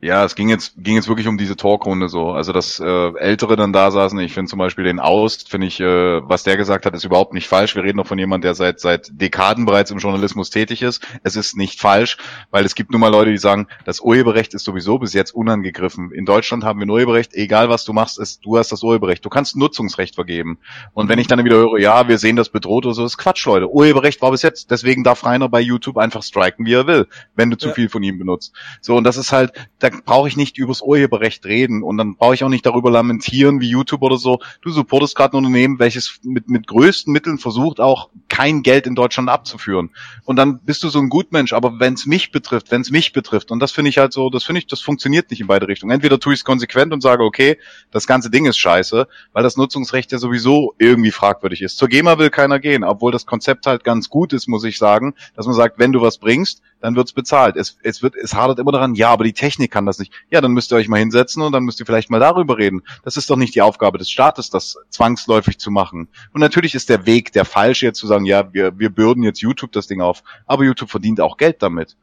Speaker 4: Ja, es ging jetzt ging jetzt wirklich um diese Talkrunde so, also dass äh, Ältere dann da saßen. Ich finde zum Beispiel den Aust, finde ich, äh, was der gesagt hat, ist überhaupt nicht falsch. Wir reden noch von jemand, der seit seit Dekaden bereits im Journalismus tätig ist. Es ist nicht falsch, weil es gibt nun mal Leute, die sagen, das Urheberrecht ist sowieso bis jetzt unangegriffen. In Deutschland haben wir ein Urheberrecht, egal was du machst, ist du hast das Urheberrecht. Du kannst Nutzungsrecht vergeben. Und wenn ich dann wieder höre, ja, wir sehen das bedroht oder so, ist Quatsch, Leute. Urheberrecht war bis jetzt, deswegen darf Rainer bei YouTube einfach striken, wie er will, wenn du zu ja. viel von ihm benutzt. So und das ist halt da brauche ich nicht übers Urheberrecht reden und dann brauche ich auch nicht darüber lamentieren wie YouTube oder so. Du supportest gerade ein Unternehmen, welches mit, mit größten Mitteln versucht, auch kein Geld in Deutschland abzuführen. Und dann bist du so ein Gutmensch, aber wenn es mich betrifft, wenn es mich betrifft, und das finde ich halt so, das finde ich, das funktioniert nicht in beide Richtungen. Entweder tue ich es konsequent und sage, okay, das ganze Ding ist scheiße, weil das Nutzungsrecht ja sowieso irgendwie fragwürdig ist. Zur GEMA will keiner gehen, obwohl das Konzept halt ganz gut ist, muss ich sagen, dass man sagt, wenn du was bringst, dann wird's bezahlt. Es, es wird, es hadert immer daran, ja, aber die Technik kann das nicht. Ja, dann müsst ihr euch mal hinsetzen und dann müsst ihr vielleicht mal darüber reden. Das ist doch nicht die Aufgabe des Staates, das zwangsläufig zu machen. Und natürlich ist der Weg der falsche, jetzt zu sagen, ja, wir, wir bürden jetzt YouTube das Ding auf. Aber YouTube verdient auch Geld damit.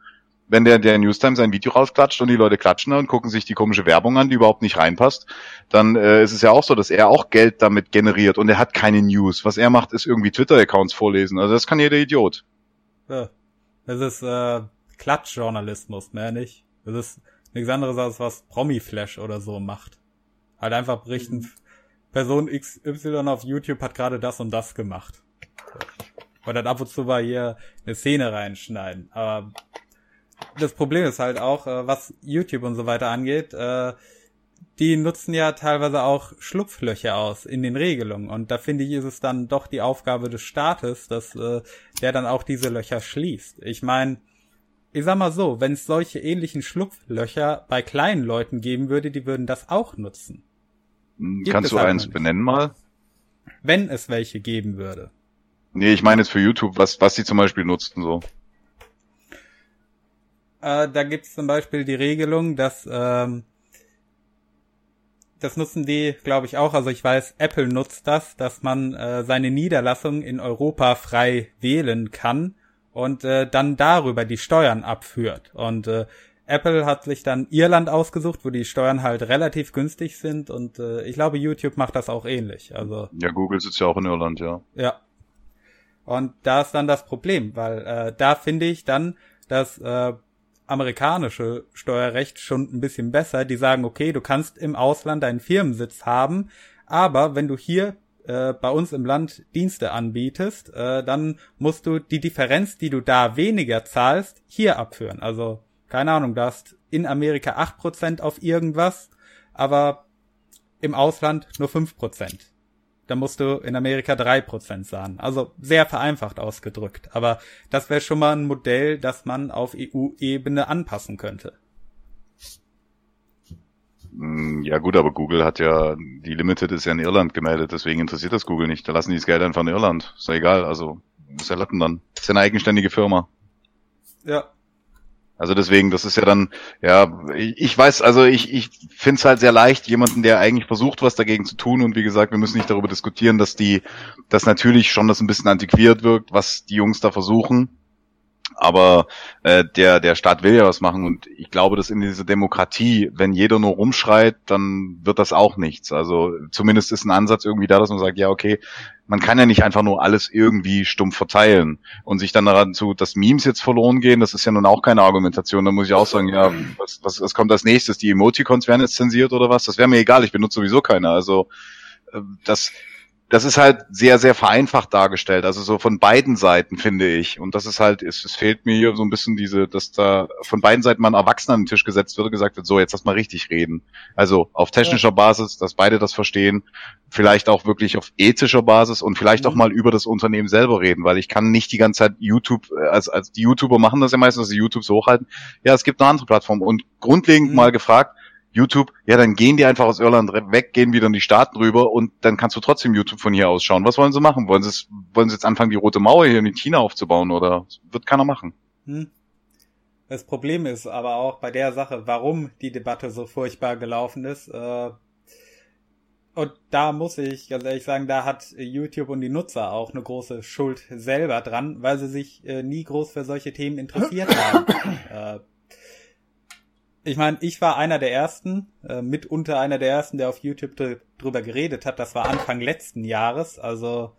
Speaker 4: Wenn der, der Newstime sein Video rausklatscht und die Leute klatschen und gucken sich die komische Werbung an, die überhaupt nicht reinpasst, dann äh, ist es ja auch so, dass er auch Geld damit generiert und er hat keine News. Was er macht, ist irgendwie Twitter-Accounts vorlesen. Also das kann jeder Idiot.
Speaker 1: Ja. Das ist äh, Klatschjournalismus, mehr nicht. Das ist nichts anderes als was Promi-Flash oder so macht. Halt einfach berichten, mhm. Person XY auf YouTube hat gerade das und das gemacht. Und dann ab und zu mal hier eine Szene reinschneiden. Aber das Problem ist halt auch, äh, was YouTube und so weiter angeht, äh, die nutzen ja teilweise auch Schlupflöcher aus in den Regelungen. Und da finde ich, ist es dann doch die Aufgabe des Staates, dass äh, der dann auch diese Löcher schließt. Ich meine, ich sag mal so, wenn es solche ähnlichen Schlupflöcher bei kleinen Leuten geben würde, die würden das auch nutzen.
Speaker 4: Hm, Gibt Kannst du eins benennen mal?
Speaker 1: Wenn es welche geben würde.
Speaker 4: Nee, ich meine jetzt für YouTube, was, was sie zum Beispiel nutzten so.
Speaker 1: Äh, da gibt es zum Beispiel die Regelung, dass ähm, das nutzen die, glaube ich, auch. Also ich weiß, Apple nutzt das, dass man äh, seine Niederlassung in Europa frei wählen kann und äh, dann darüber die Steuern abführt. Und äh, Apple hat sich dann Irland ausgesucht, wo die Steuern halt relativ günstig sind und äh, ich glaube, YouTube macht das auch ähnlich. Also
Speaker 4: ja, Google sitzt ja auch in Irland, ja.
Speaker 1: Ja. Und da ist dann das Problem, weil äh, da finde ich dann das äh, amerikanische Steuerrecht schon ein bisschen besser. Die sagen, okay, du kannst im Ausland deinen Firmensitz haben, aber wenn du hier äh, bei uns im Land Dienste anbietest, äh, dann musst du die Differenz, die du da weniger zahlst, hier abführen. Also, keine Ahnung, du hast in Amerika acht Prozent auf irgendwas, aber im Ausland nur fünf Prozent. Da musst du in Amerika drei Prozent zahlen. Also sehr vereinfacht ausgedrückt. Aber das wäre schon mal ein Modell, das man auf EU-Ebene anpassen könnte.
Speaker 4: Hm, ja gut, aber Google hat ja, die Limited ist ja in Irland gemeldet, deswegen interessiert das Google nicht. Da lassen die das Geld einfach in Irland. Ist ja egal, also ist ja Latten dann. Ist ja eine eigenständige Firma.
Speaker 1: Ja.
Speaker 4: Also deswegen, das ist ja dann, ja, ich, ich weiß, also ich, ich finde es halt sehr leicht, jemanden, der eigentlich versucht, was dagegen zu tun. Und wie gesagt, wir müssen nicht darüber diskutieren, dass die, dass natürlich schon das ein bisschen antiquiert wirkt, was die Jungs da versuchen aber äh, der der Staat will ja was machen und ich glaube, dass in dieser Demokratie, wenn jeder nur rumschreit, dann wird das auch nichts. Also zumindest ist ein Ansatz irgendwie da, dass man sagt, ja okay, man kann ja nicht einfach nur alles irgendwie stumpf verteilen und sich dann daran zu, dass Memes jetzt verloren gehen, das ist ja nun auch keine Argumentation. Da muss ich auch sagen, ja, was, was, was kommt als nächstes? Die Emoticons werden jetzt zensiert oder was? Das wäre mir egal, ich benutze sowieso keine. Also äh, das das ist halt sehr, sehr vereinfacht dargestellt. Also so von beiden Seiten, finde ich. Und das ist halt, es, es fehlt mir hier so ein bisschen diese, dass da von beiden Seiten mal ein Erwachsener an den Tisch gesetzt wird und gesagt wird, so, jetzt lass mal richtig reden. Also auf technischer ja. Basis, dass beide das verstehen, vielleicht auch wirklich auf ethischer Basis und vielleicht mhm. auch mal über das Unternehmen selber reden, weil ich kann nicht die ganze Zeit YouTube, als, als die YouTuber machen das ja meistens, dass sie YouTube so hochhalten. Ja, es gibt eine andere Plattform. Und grundlegend mhm. mal gefragt, YouTube, ja, dann gehen die einfach aus Irland weg, gehen wieder in die Staaten rüber und dann kannst du trotzdem YouTube von hier aus schauen. Was wollen sie machen? Wollen sie, wollen sie jetzt anfangen, die Rote Mauer hier in China aufzubauen oder wird keiner machen? Hm.
Speaker 1: Das Problem ist aber auch bei der Sache, warum die Debatte so furchtbar gelaufen ist. Äh, und da muss ich ganz ehrlich sagen, da hat YouTube und die Nutzer auch eine große Schuld selber dran, weil sie sich äh, nie groß für solche Themen interessiert haben. äh, ich meine, ich war einer der ersten, äh, mitunter einer der ersten, der auf YouTube drüber geredet hat. Das war Anfang letzten Jahres. Also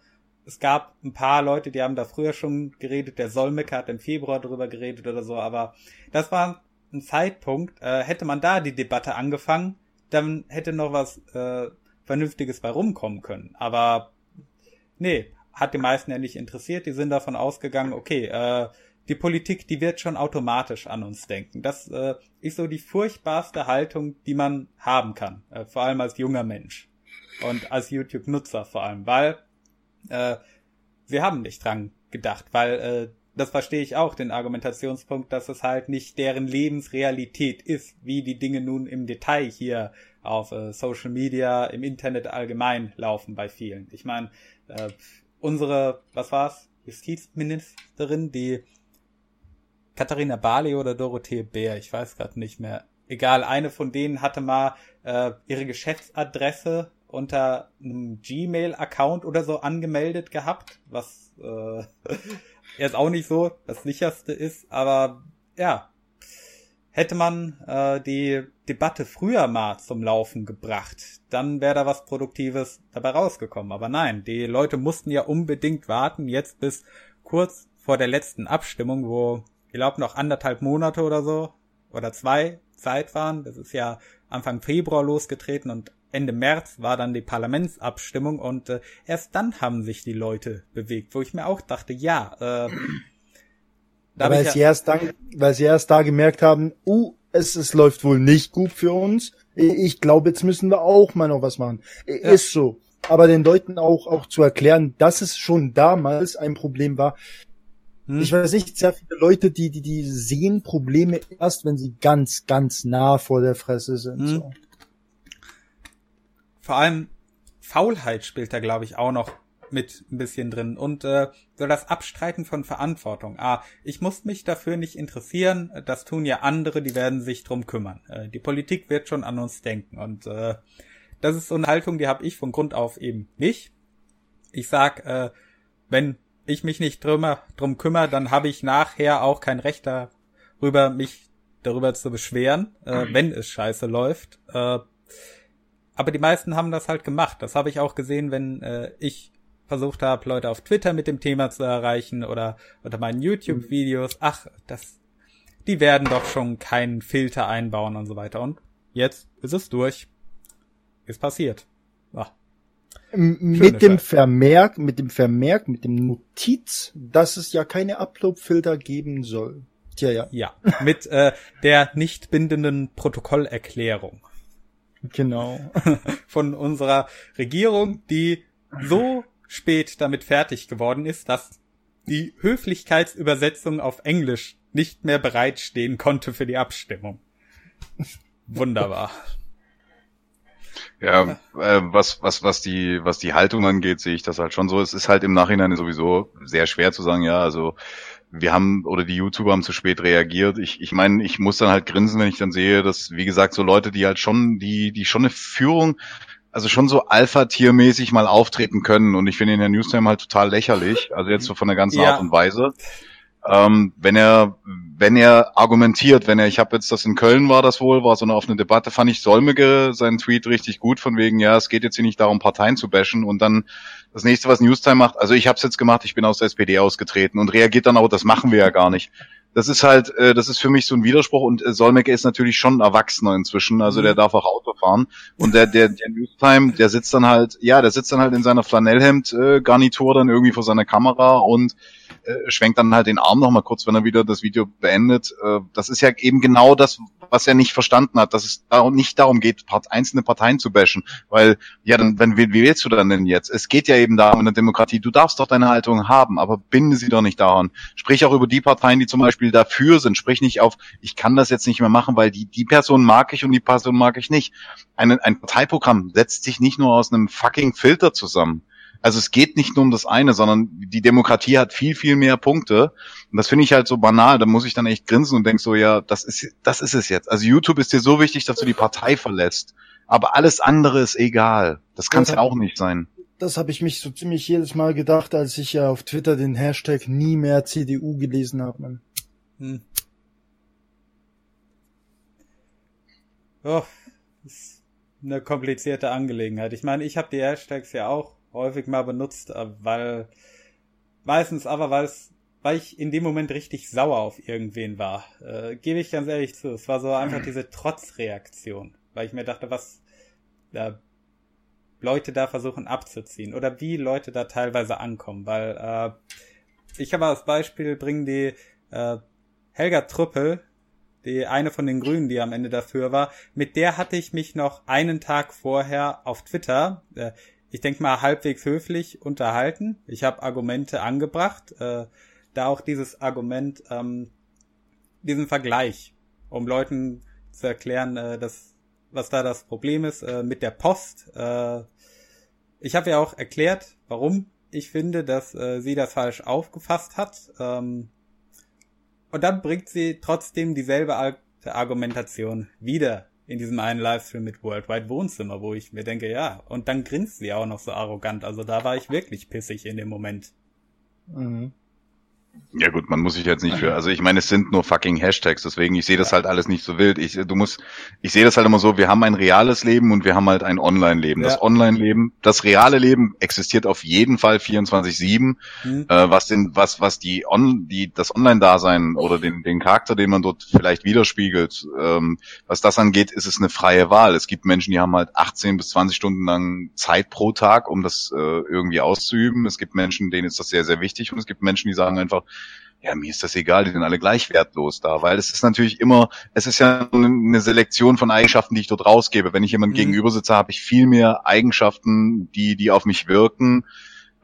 Speaker 1: es gab ein paar Leute, die haben da früher schon geredet. Der Solmecke hat im Februar drüber geredet oder so. Aber das war ein Zeitpunkt. Äh, hätte man da die Debatte angefangen, dann hätte noch was äh, Vernünftiges bei rumkommen können. Aber nee, hat die meisten ja nicht interessiert. Die sind davon ausgegangen, okay, äh, die Politik, die wird schon automatisch an uns denken. Das äh, ist so die furchtbarste Haltung, die man haben kann, äh, vor allem als junger Mensch und als YouTube-Nutzer vor allem, weil äh, wir haben nicht dran gedacht, weil äh, das verstehe ich auch, den Argumentationspunkt, dass es halt nicht deren Lebensrealität ist, wie die Dinge nun im Detail hier auf äh, Social Media, im Internet allgemein laufen bei vielen. Ich meine, äh, unsere, was war's, Justizministerin, die Katharina Barley oder Dorothee Bär, ich weiß gerade nicht mehr. Egal, eine von denen hatte mal äh, ihre Geschäftsadresse unter einem Gmail-Account oder so angemeldet gehabt, was äh, jetzt auch nicht so das sicherste ist, aber ja, hätte man äh, die Debatte früher mal zum Laufen gebracht, dann wäre da was Produktives dabei rausgekommen. Aber nein, die Leute mussten ja unbedingt warten, jetzt bis kurz vor der letzten Abstimmung, wo glaube, noch anderthalb Monate oder so oder zwei Zeit waren. Das ist ja Anfang Februar losgetreten und Ende März war dann die Parlamentsabstimmung und äh, erst dann haben sich die Leute bewegt, wo ich mir auch dachte, ja, äh,
Speaker 2: da weil sie ja erst dann, weil sie erst da gemerkt haben, uh, es, es läuft wohl nicht gut für uns. Ich glaube, jetzt müssen wir auch mal noch was machen. Ja. Ist so. Aber den Leuten auch, auch zu erklären, dass es schon damals ein Problem war, hm. Ich weiß nicht, sehr viele Leute, die, die, die sehen Probleme erst, wenn sie ganz, ganz nah vor der Fresse sind. Hm. So.
Speaker 1: Vor allem Faulheit spielt da, glaube ich, auch noch mit ein bisschen drin. Und äh, so das Abstreiten von Verantwortung. Ah, ich muss mich dafür nicht interessieren, das tun ja andere, die werden sich drum kümmern. Äh, die Politik wird schon an uns denken. Und äh, das ist so eine Haltung, die habe ich von Grund auf eben nicht. Ich sag, äh, wenn ich mich nicht drum, drum kümmere, dann habe ich nachher auch kein Recht darüber, mich darüber zu beschweren, äh, mhm. wenn es scheiße läuft. Äh, aber die meisten haben das halt gemacht. Das habe ich auch gesehen, wenn äh, ich versucht habe, Leute auf Twitter mit dem Thema zu erreichen oder unter meinen YouTube-Videos. Ach, das, die werden doch schon keinen Filter einbauen und so weiter. Und jetzt ist es durch. Ist passiert. Ach.
Speaker 2: Mit dem Vermerk, mit dem Vermerk, mit dem Notiz, dass es ja keine Upload-Filter geben soll.
Speaker 1: Tja, ja. Ja, mit äh, der nicht bindenden Protokollerklärung.
Speaker 2: Genau.
Speaker 1: Von unserer Regierung, die so spät damit fertig geworden ist, dass die Höflichkeitsübersetzung auf Englisch nicht mehr bereitstehen konnte für die Abstimmung. Wunderbar.
Speaker 4: Ja, äh, was, was, was die, was die Haltung angeht, sehe ich das halt schon so. Es ist halt im Nachhinein sowieso sehr schwer zu sagen, ja, also wir haben oder die YouTuber haben zu spät reagiert. Ich, ich meine, ich muss dann halt grinsen, wenn ich dann sehe, dass, wie gesagt, so Leute, die halt schon, die, die schon eine Führung, also schon so Alpha-Tier-mäßig mal auftreten können. Und ich finde in der Newstime halt total lächerlich. Also jetzt so von der ganzen ja. Art und Weise ähm, wenn er wenn er argumentiert, wenn er, ich habe jetzt das in Köln war das wohl, war so eine offene Debatte, fand ich Solmige seinen Tweet richtig gut, von wegen, ja, es geht jetzt hier nicht darum, Parteien zu bashen und dann das nächste, was Newstime macht, also ich habe es jetzt gemacht, ich bin aus der SPD ausgetreten und reagiert dann auch, das machen wir ja gar nicht. das ist halt, äh, das ist für mich so ein Widerspruch und äh, Solmecke ist natürlich schon Erwachsener inzwischen, also der mhm. darf auch Auto fahren und der, der, der Newstime, der sitzt dann halt, ja, der sitzt dann halt in seiner Flanellhemd-Garnitur dann irgendwie vor seiner Kamera und äh, schwenkt dann halt den Arm noch mal kurz, wenn er wieder das Video beendet. Äh, das ist ja eben genau das, was er nicht verstanden hat, dass es nicht darum geht, einzelne Parteien zu bashen, weil ja, dann, wenn wie, wählst du dann denn jetzt? Es geht ja eben darum in der Demokratie, du darfst doch deine Haltung haben, aber binde sie doch nicht daran. Sprich auch über die Parteien, die zum Beispiel dafür sind. Sprich nicht auf, ich kann das jetzt nicht mehr machen, weil die die Person mag ich und die Person mag ich nicht. Eine, ein Parteiprogramm setzt sich nicht nur aus einem fucking Filter zusammen. Also es geht nicht nur um das eine, sondern die Demokratie hat viel, viel mehr Punkte. Und das finde ich halt so banal. Da muss ich dann echt grinsen und denk so, ja, das ist, das ist es jetzt. Also YouTube ist dir so wichtig, dass du die Partei verlässt. Aber alles andere ist egal. Das kann es ja auch nicht sein.
Speaker 2: Das habe ich mich so ziemlich jedes Mal gedacht, als ich ja auf Twitter den Hashtag nie mehr CDU gelesen habe. Man. Hm.
Speaker 1: Oh, ist eine komplizierte Angelegenheit. Ich meine, ich habe die Hashtags ja auch häufig mal benutzt, äh, weil meistens aber, weil es weil ich in dem Moment richtig sauer auf irgendwen war. Äh, Gebe ich ganz ehrlich zu. Es war so einfach diese Trotzreaktion, weil ich mir dachte, was äh, Leute da versuchen abzuziehen oder wie Leute da teilweise ankommen, weil äh, ich habe als Beispiel bringen die äh, Helga Truppel, die eine von den Grünen, die am Ende dafür war, mit der hatte ich mich noch einen Tag vorher auf Twitter, äh, ich denke mal, halbwegs höflich unterhalten. Ich habe Argumente angebracht, äh, da auch dieses Argument, ähm, diesen Vergleich, um Leuten zu erklären, äh, dass, was da das Problem ist äh, mit der Post. Äh, ich habe ja auch erklärt, warum ich finde, dass äh, sie das falsch aufgefasst hat. Ähm, und dann bringt sie trotzdem dieselbe Argumentation wieder in diesem einen Livestream mit Worldwide Wohnzimmer, wo ich mir denke, ja, und dann grinst sie auch noch so arrogant. Also da war ich wirklich pissig in dem Moment.
Speaker 4: Mhm. Ja gut, man muss sich jetzt nicht für, also ich meine, es sind nur fucking Hashtags, deswegen ich sehe das halt alles nicht so wild. Ich, du musst, ich sehe das halt immer so, wir haben ein reales Leben und wir haben halt ein Online-Leben. Ja. Das Online-Leben, das reale Leben existiert auf jeden Fall 24-7. Mhm. Äh, was den, was, was die On, die, das Online-Dasein oder den, den Charakter, den man dort vielleicht widerspiegelt, ähm, was das angeht, ist es eine freie Wahl. Es gibt Menschen, die haben halt 18 bis 20 Stunden lang Zeit pro Tag, um das äh, irgendwie auszuüben. Es gibt Menschen, denen ist das sehr, sehr wichtig und es gibt Menschen, die sagen einfach, ja, mir ist das egal, die sind alle gleich wertlos da, weil es ist natürlich immer, es ist ja eine Selektion von Eigenschaften, die ich dort rausgebe. Wenn ich jemandem mhm. gegenüber sitze, habe ich viel mehr Eigenschaften, die, die auf mich wirken,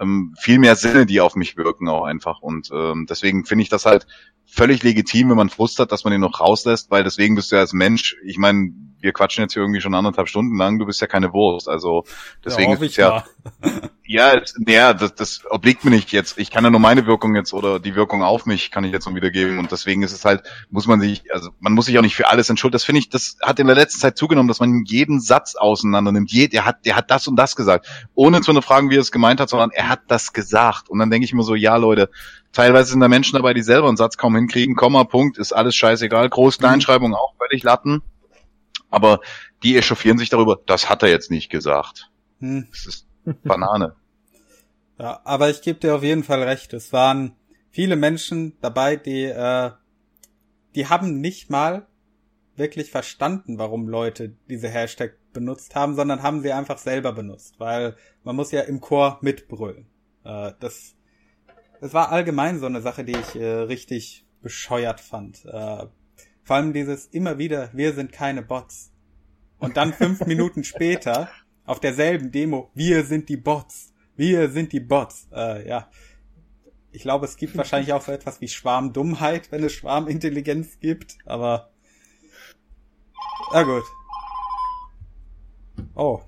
Speaker 4: ähm, viel mehr Sinne, die auf mich wirken auch einfach. Und ähm, deswegen finde ich das halt völlig legitim, wenn man Frust hat, dass man den noch rauslässt, weil deswegen bist du ja als Mensch, ich meine, wir quatschen jetzt hier irgendwie schon anderthalb Stunden lang, du bist ja keine Wurst. Also deswegen ja, ist ja. Ja, ja, das, das obliegt mir nicht jetzt. Ich kann ja nur meine Wirkung jetzt oder die Wirkung auf mich kann ich jetzt noch wiedergeben. Und deswegen ist es halt, muss man sich, also man muss sich auch nicht für alles entschuldigen. Das finde ich, das hat in der letzten Zeit zugenommen, dass man jeden Satz auseinander nimmt. Je, der hat, der hat das und das gesagt. Ohne zu fragen, wie er es gemeint hat, sondern er hat das gesagt. Und dann denke ich mir so, ja, Leute, teilweise sind da Menschen dabei, die selber einen Satz kaum hinkriegen. Komma, Punkt, ist alles scheißegal. Groß, Kleinschreibung auch völlig Latten aber die echauffieren sich darüber, das hat er jetzt nicht gesagt. Hm. Das ist Banane.
Speaker 1: Ja, aber ich gebe dir auf jeden Fall recht. Es waren viele Menschen dabei, die, äh, die haben nicht mal wirklich verstanden, warum Leute diese Hashtag benutzt haben, sondern haben sie einfach selber benutzt, weil man muss ja im Chor mitbrüllen. Äh, das, das war allgemein so eine Sache, die ich äh, richtig bescheuert fand. Äh, vor allem dieses immer wieder, wir sind keine Bots. Und dann fünf Minuten später auf derselben Demo, wir sind die Bots. Wir sind die Bots. Äh, ja. Ich glaube, es gibt wahrscheinlich auch so etwas wie Schwarmdummheit, wenn es Schwarmintelligenz gibt, aber. Na gut. Oh.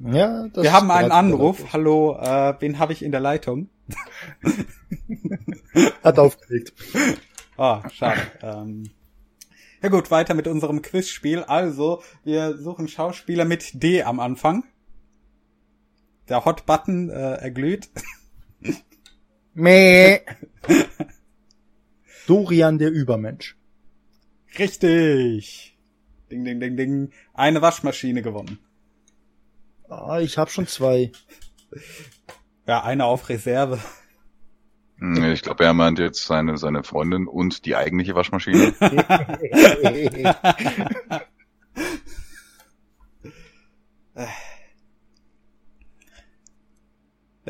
Speaker 1: Ja, das Wir haben einen Anruf. Hallo, äh, wen habe ich in der Leitung?
Speaker 2: Hat aufgelegt.
Speaker 1: Ah, oh, schade. Ähm, ja gut, weiter mit unserem Quizspiel. Also, wir suchen Schauspieler mit D am Anfang. Der Hot-Button äh, erglüht.
Speaker 2: Meh. Dorian der Übermensch.
Speaker 1: Richtig. Ding, ding, ding, ding. Eine Waschmaschine gewonnen.
Speaker 2: Ah, ich hab schon zwei.
Speaker 1: Ja, eine auf Reserve.
Speaker 4: Ich glaube, er meint jetzt seine, seine Freundin und die eigentliche Waschmaschine.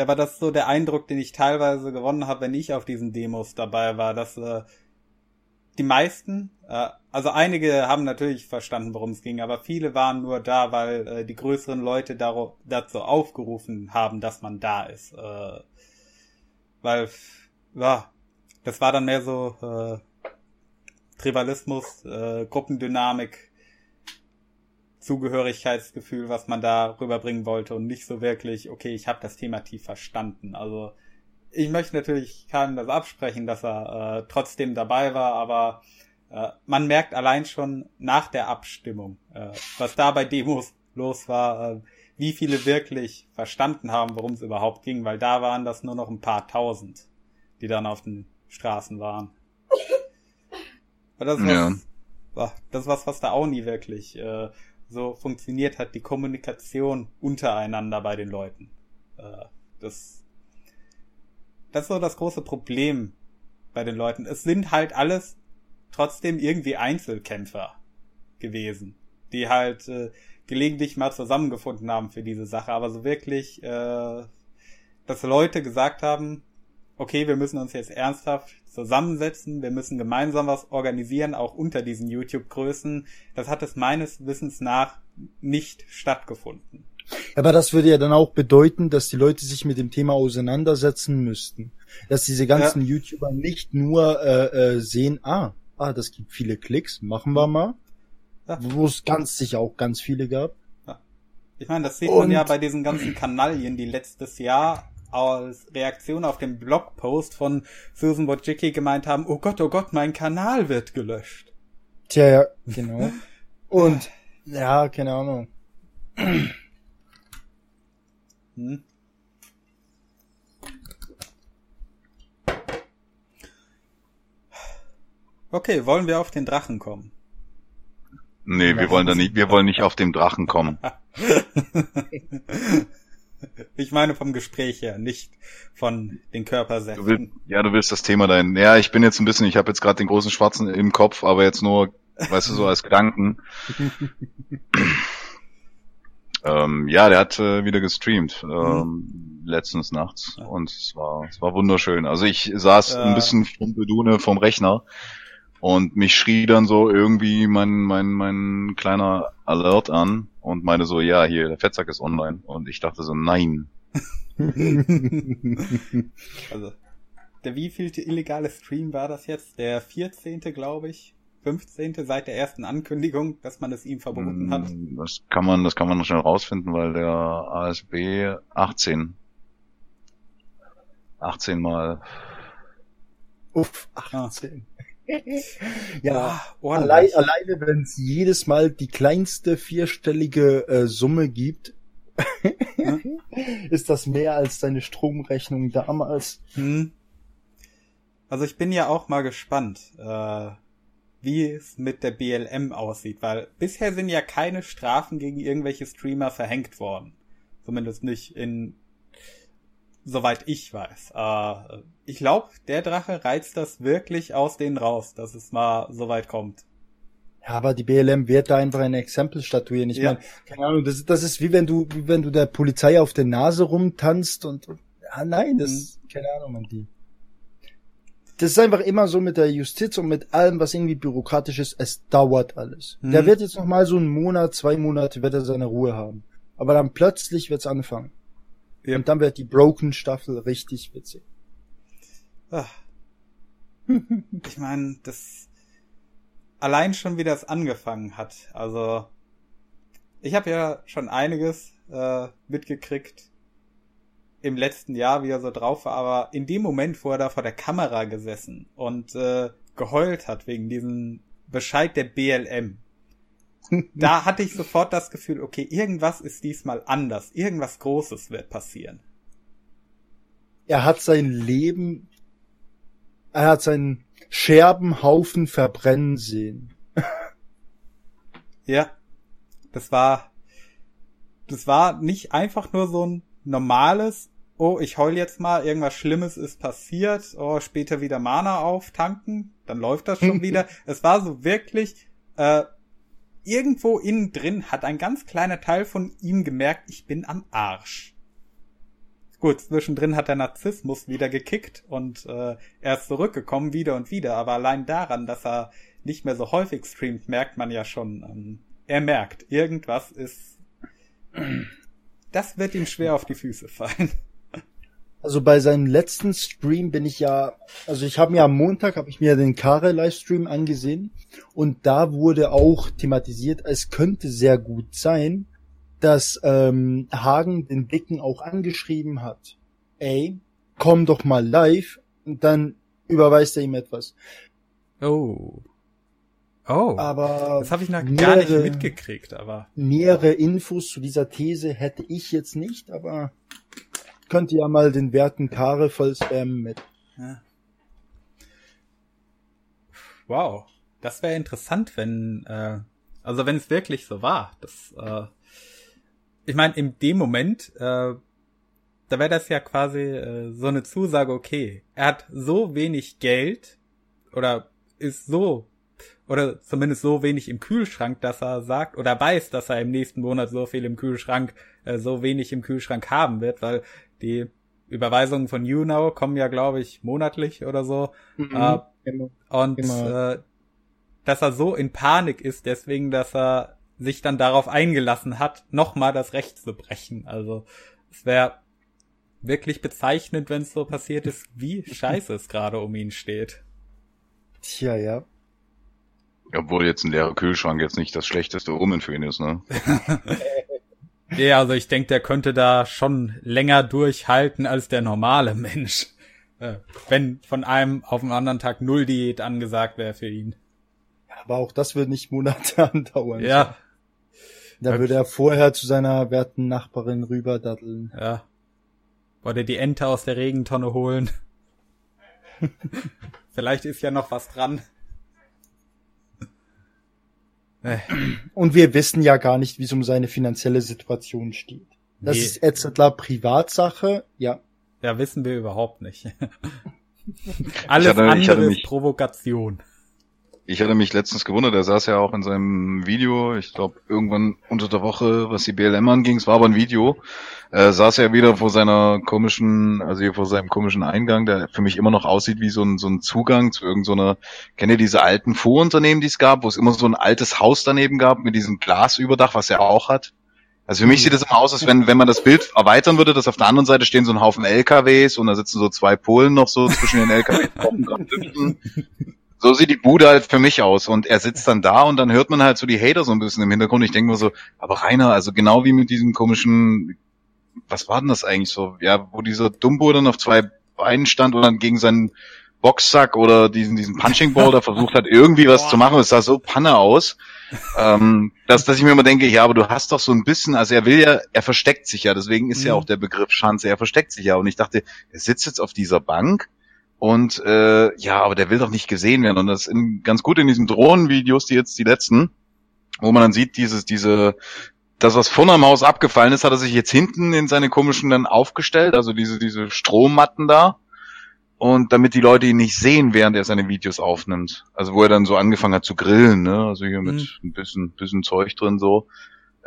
Speaker 1: Da war das so der Eindruck, den ich teilweise gewonnen habe, wenn ich auf diesen Demos dabei war, dass äh, die meisten, äh, also einige haben natürlich verstanden, worum es ging, aber viele waren nur da, weil äh, die größeren Leute dazu aufgerufen haben, dass man da ist. Äh, weil, ja, das war dann mehr so äh, Tribalismus, äh, Gruppendynamik, Zugehörigkeitsgefühl, was man da rüberbringen wollte und nicht so wirklich, okay, ich habe das Thema tief verstanden. Also ich möchte natürlich keinem das absprechen, dass er äh, trotzdem dabei war, aber äh, man merkt allein schon nach der Abstimmung, äh, was da bei Demos los war, äh, wie viele wirklich verstanden haben, worum es überhaupt ging, weil da waren das nur noch ein paar tausend, die dann auf den Straßen waren. Aber das, ja. was, das ist was, was da auch nie wirklich äh, so funktioniert hat, die Kommunikation untereinander bei den Leuten. Äh, das das ist so das große Problem bei den Leuten. Es sind halt alles trotzdem irgendwie Einzelkämpfer gewesen, die halt äh, gelegentlich mal zusammengefunden haben für diese Sache, aber so wirklich, äh, dass Leute gesagt haben, okay, wir müssen uns jetzt ernsthaft zusammensetzen, wir müssen gemeinsam was organisieren, auch unter diesen YouTube-Größen, das hat es meines Wissens nach nicht stattgefunden.
Speaker 2: Aber das würde ja dann auch bedeuten, dass die Leute sich mit dem Thema auseinandersetzen müssten. Dass diese ganzen ja. YouTuber nicht nur äh, äh, sehen, ah, ah, das gibt viele Klicks, machen wir mal. Ja. Wo es ganz sicher auch ganz viele gab. Ja.
Speaker 1: Ich meine, das sieht Und man ja bei diesen ganzen Kanalien, die letztes Jahr als Reaktion auf den Blogpost von Susan Wojcicki gemeint haben, oh Gott, oh Gott, mein Kanal wird gelöscht.
Speaker 2: Tja, ja, genau. Und, ja, keine Ahnung. Hm.
Speaker 1: Okay, wollen wir auf den Drachen kommen?
Speaker 4: Nee, wir wollen da nicht, wir wollen nicht auf den Drachen kommen.
Speaker 1: ich meine vom Gespräch her, nicht von den.
Speaker 4: Du willst, ja, du willst das Thema dahin. Ja, ich bin jetzt ein bisschen, ich habe jetzt gerade den großen Schwarzen im Kopf, aber jetzt nur, weißt du, so als Gedanken. Ähm, ja, der hat äh, wieder gestreamt ähm, mhm. letztens nachts ja. und es war es war wunderschön. Also ich saß ja. ein bisschen Strumpedune vom Rechner und mich schrie dann so irgendwie mein mein mein kleiner Alert an und meinte so ja hier der Fettsack ist online und ich dachte so nein.
Speaker 1: also der wievielte illegale Stream war das jetzt? Der 14. glaube ich. 15. seit der ersten Ankündigung, dass man es ihm verboten hat?
Speaker 4: Hm, das kann man, das kann man noch schnell rausfinden, weil der ASB 18. 18 mal.
Speaker 2: Uff, 18. Ah. ja, oh, allein, alleine wenn es jedes Mal die kleinste vierstellige äh, Summe gibt, ist das mehr als deine Stromrechnung damals. Hm.
Speaker 1: Also ich bin ja auch mal gespannt. Äh, wie es mit der BLM aussieht, weil bisher sind ja keine Strafen gegen irgendwelche Streamer verhängt worden. Zumindest nicht in, soweit ich weiß. Äh, ich glaube, der Drache reizt das wirklich aus denen raus, dass es mal so weit kommt.
Speaker 2: Ja, aber die BLM wird da einfach ein Exempel statuieren. Ich ja. meine, keine Ahnung, das, das ist wie wenn du, wie wenn du der Polizei auf der Nase rumtanzt und, ja, nein, das, mhm. keine Ahnung, man, die das ist einfach immer so mit der Justiz und mit allem, was irgendwie bürokratisch ist. Es dauert alles. Mhm. Der wird jetzt noch mal so einen Monat, zwei Monate wird er seine Ruhe haben. Aber dann plötzlich wird's anfangen. Ja. Und dann wird die Broken Staffel richtig witzig.
Speaker 1: Ach. ich meine, das allein schon wie das angefangen hat. Also ich habe ja schon einiges äh, mitgekriegt im letzten Jahr, wie er so drauf war, aber in dem Moment, wo er da vor der Kamera gesessen und äh, geheult hat wegen diesem Bescheid der BLM, da hatte ich sofort das Gefühl, okay, irgendwas ist diesmal anders, irgendwas Großes wird passieren.
Speaker 2: Er hat sein Leben, er hat seinen Scherbenhaufen verbrennen sehen.
Speaker 1: ja, das war, das war nicht einfach nur so ein normales oh, ich heul jetzt mal, irgendwas Schlimmes ist passiert, oh, später wieder Mana auftanken, dann läuft das schon wieder. Es war so wirklich, äh, irgendwo innen drin hat ein ganz kleiner Teil von ihm gemerkt, ich bin am Arsch. Gut, zwischendrin hat der Narzissmus wieder gekickt und äh, er ist zurückgekommen wieder und wieder, aber allein daran, dass er nicht mehr so häufig streamt, merkt man ja schon, ähm, er merkt, irgendwas ist, das wird ihm schwer auf die Füße fallen.
Speaker 2: Also bei seinem letzten Stream bin ich ja, also ich habe mir am Montag habe ich mir den Kare Livestream angesehen und da wurde auch thematisiert, es könnte sehr gut sein, dass ähm, Hagen den Dicken auch angeschrieben hat. Ey, komm doch mal live und dann überweist er ihm etwas.
Speaker 1: Oh. Oh.
Speaker 2: Aber
Speaker 1: das habe ich noch mehrere, gar nicht mitgekriegt, aber
Speaker 2: nähere Infos zu dieser These hätte ich jetzt nicht, aber könnt ja mal den werten Kare voll spammen mit. Ja.
Speaker 1: Wow, das wäre interessant, wenn, äh, also wenn es wirklich so war. Das, äh, ich meine, in dem Moment, äh, da wäre das ja quasi äh, so eine Zusage, okay, er hat so wenig Geld oder ist so oder zumindest so wenig im Kühlschrank, dass er sagt oder weiß, dass er im nächsten Monat so viel im Kühlschrank, äh, so wenig im Kühlschrank haben wird, weil die Überweisungen von YouNow kommen ja, glaube ich, monatlich oder so. Mhm, äh, genau. Und genau. Äh, dass er so in Panik ist, deswegen, dass er sich dann darauf eingelassen hat, nochmal das Recht zu brechen. Also es wäre wirklich bezeichnend, wenn es so passiert ist, wie scheiße es gerade um ihn steht.
Speaker 2: Tja, ja.
Speaker 4: Obwohl jetzt ein leerer Kühlschrank jetzt nicht das schlechteste Omen für ihn ist, ne?
Speaker 1: Ja, also ich denke, der könnte da schon länger durchhalten als der normale Mensch. Äh, wenn von einem auf den anderen Tag null Diät angesagt wäre für ihn.
Speaker 2: Aber auch das wird nicht Monate andauern.
Speaker 1: Ja.
Speaker 2: Da würde er vorher zu seiner werten Nachbarin rüberdaddeln.
Speaker 1: Ja. Oder die Ente aus der Regentonne holen. Vielleicht ist ja noch was dran.
Speaker 2: Äh. Und wir wissen ja gar nicht, wie es um seine finanzielle Situation steht. Das nee. ist Etzler Privatsache, ja.
Speaker 1: Ja, wissen wir überhaupt nicht. Alles hatte, andere ist Provokation.
Speaker 4: Ich hatte mich letztens gewundert, er saß ja auch in seinem Video, ich glaube irgendwann unter der Woche, was die BLM anging, es war aber ein Video, äh, saß er wieder vor seiner komischen, also hier vor seinem komischen Eingang, der für mich immer noch aussieht wie so ein, so ein Zugang zu irgendeiner, so kennt ihr diese alten Vorunternehmen, die es gab, wo es immer so ein altes Haus daneben gab mit diesem Glasüberdach, was er auch hat? Also für mich sieht es immer aus, als wenn, wenn man das Bild erweitern würde, dass auf der anderen Seite stehen so ein Haufen LKWs und da sitzen so zwei Polen noch so zwischen den LKWs. so sieht die Bude halt für mich aus. Und er sitzt dann da und dann hört man halt so die Hater so ein bisschen im Hintergrund. Ich denke mir so, aber Rainer, also genau wie mit diesem komischen, was war denn das eigentlich so? Ja, wo dieser Dumbo dann auf zwei Beinen stand und dann gegen seinen Boxsack oder diesen, diesen Punching Ball da versucht hat, irgendwie was Boah. zu machen. Es sah so Panne aus, ähm, dass, dass ich mir immer denke, ja, aber du hast doch so ein bisschen, also er will ja, er versteckt sich ja, deswegen ist mhm. ja auch der Begriff Schanze, er versteckt sich ja. Und ich dachte, er sitzt jetzt auf dieser Bank und äh, ja, aber der will doch nicht gesehen werden. Und das ist ganz gut in diesen Drohnenvideos, die jetzt die letzten, wo man dann sieht, dieses, diese, das, was vorne am Haus abgefallen ist, hat er sich jetzt hinten in seine komischen dann aufgestellt, also diese, diese Strommatten da. Und damit die Leute ihn nicht sehen, während er seine Videos aufnimmt. Also wo er dann so angefangen hat zu grillen, ne? Also hier mit mhm. ein bisschen, bisschen Zeug drin so.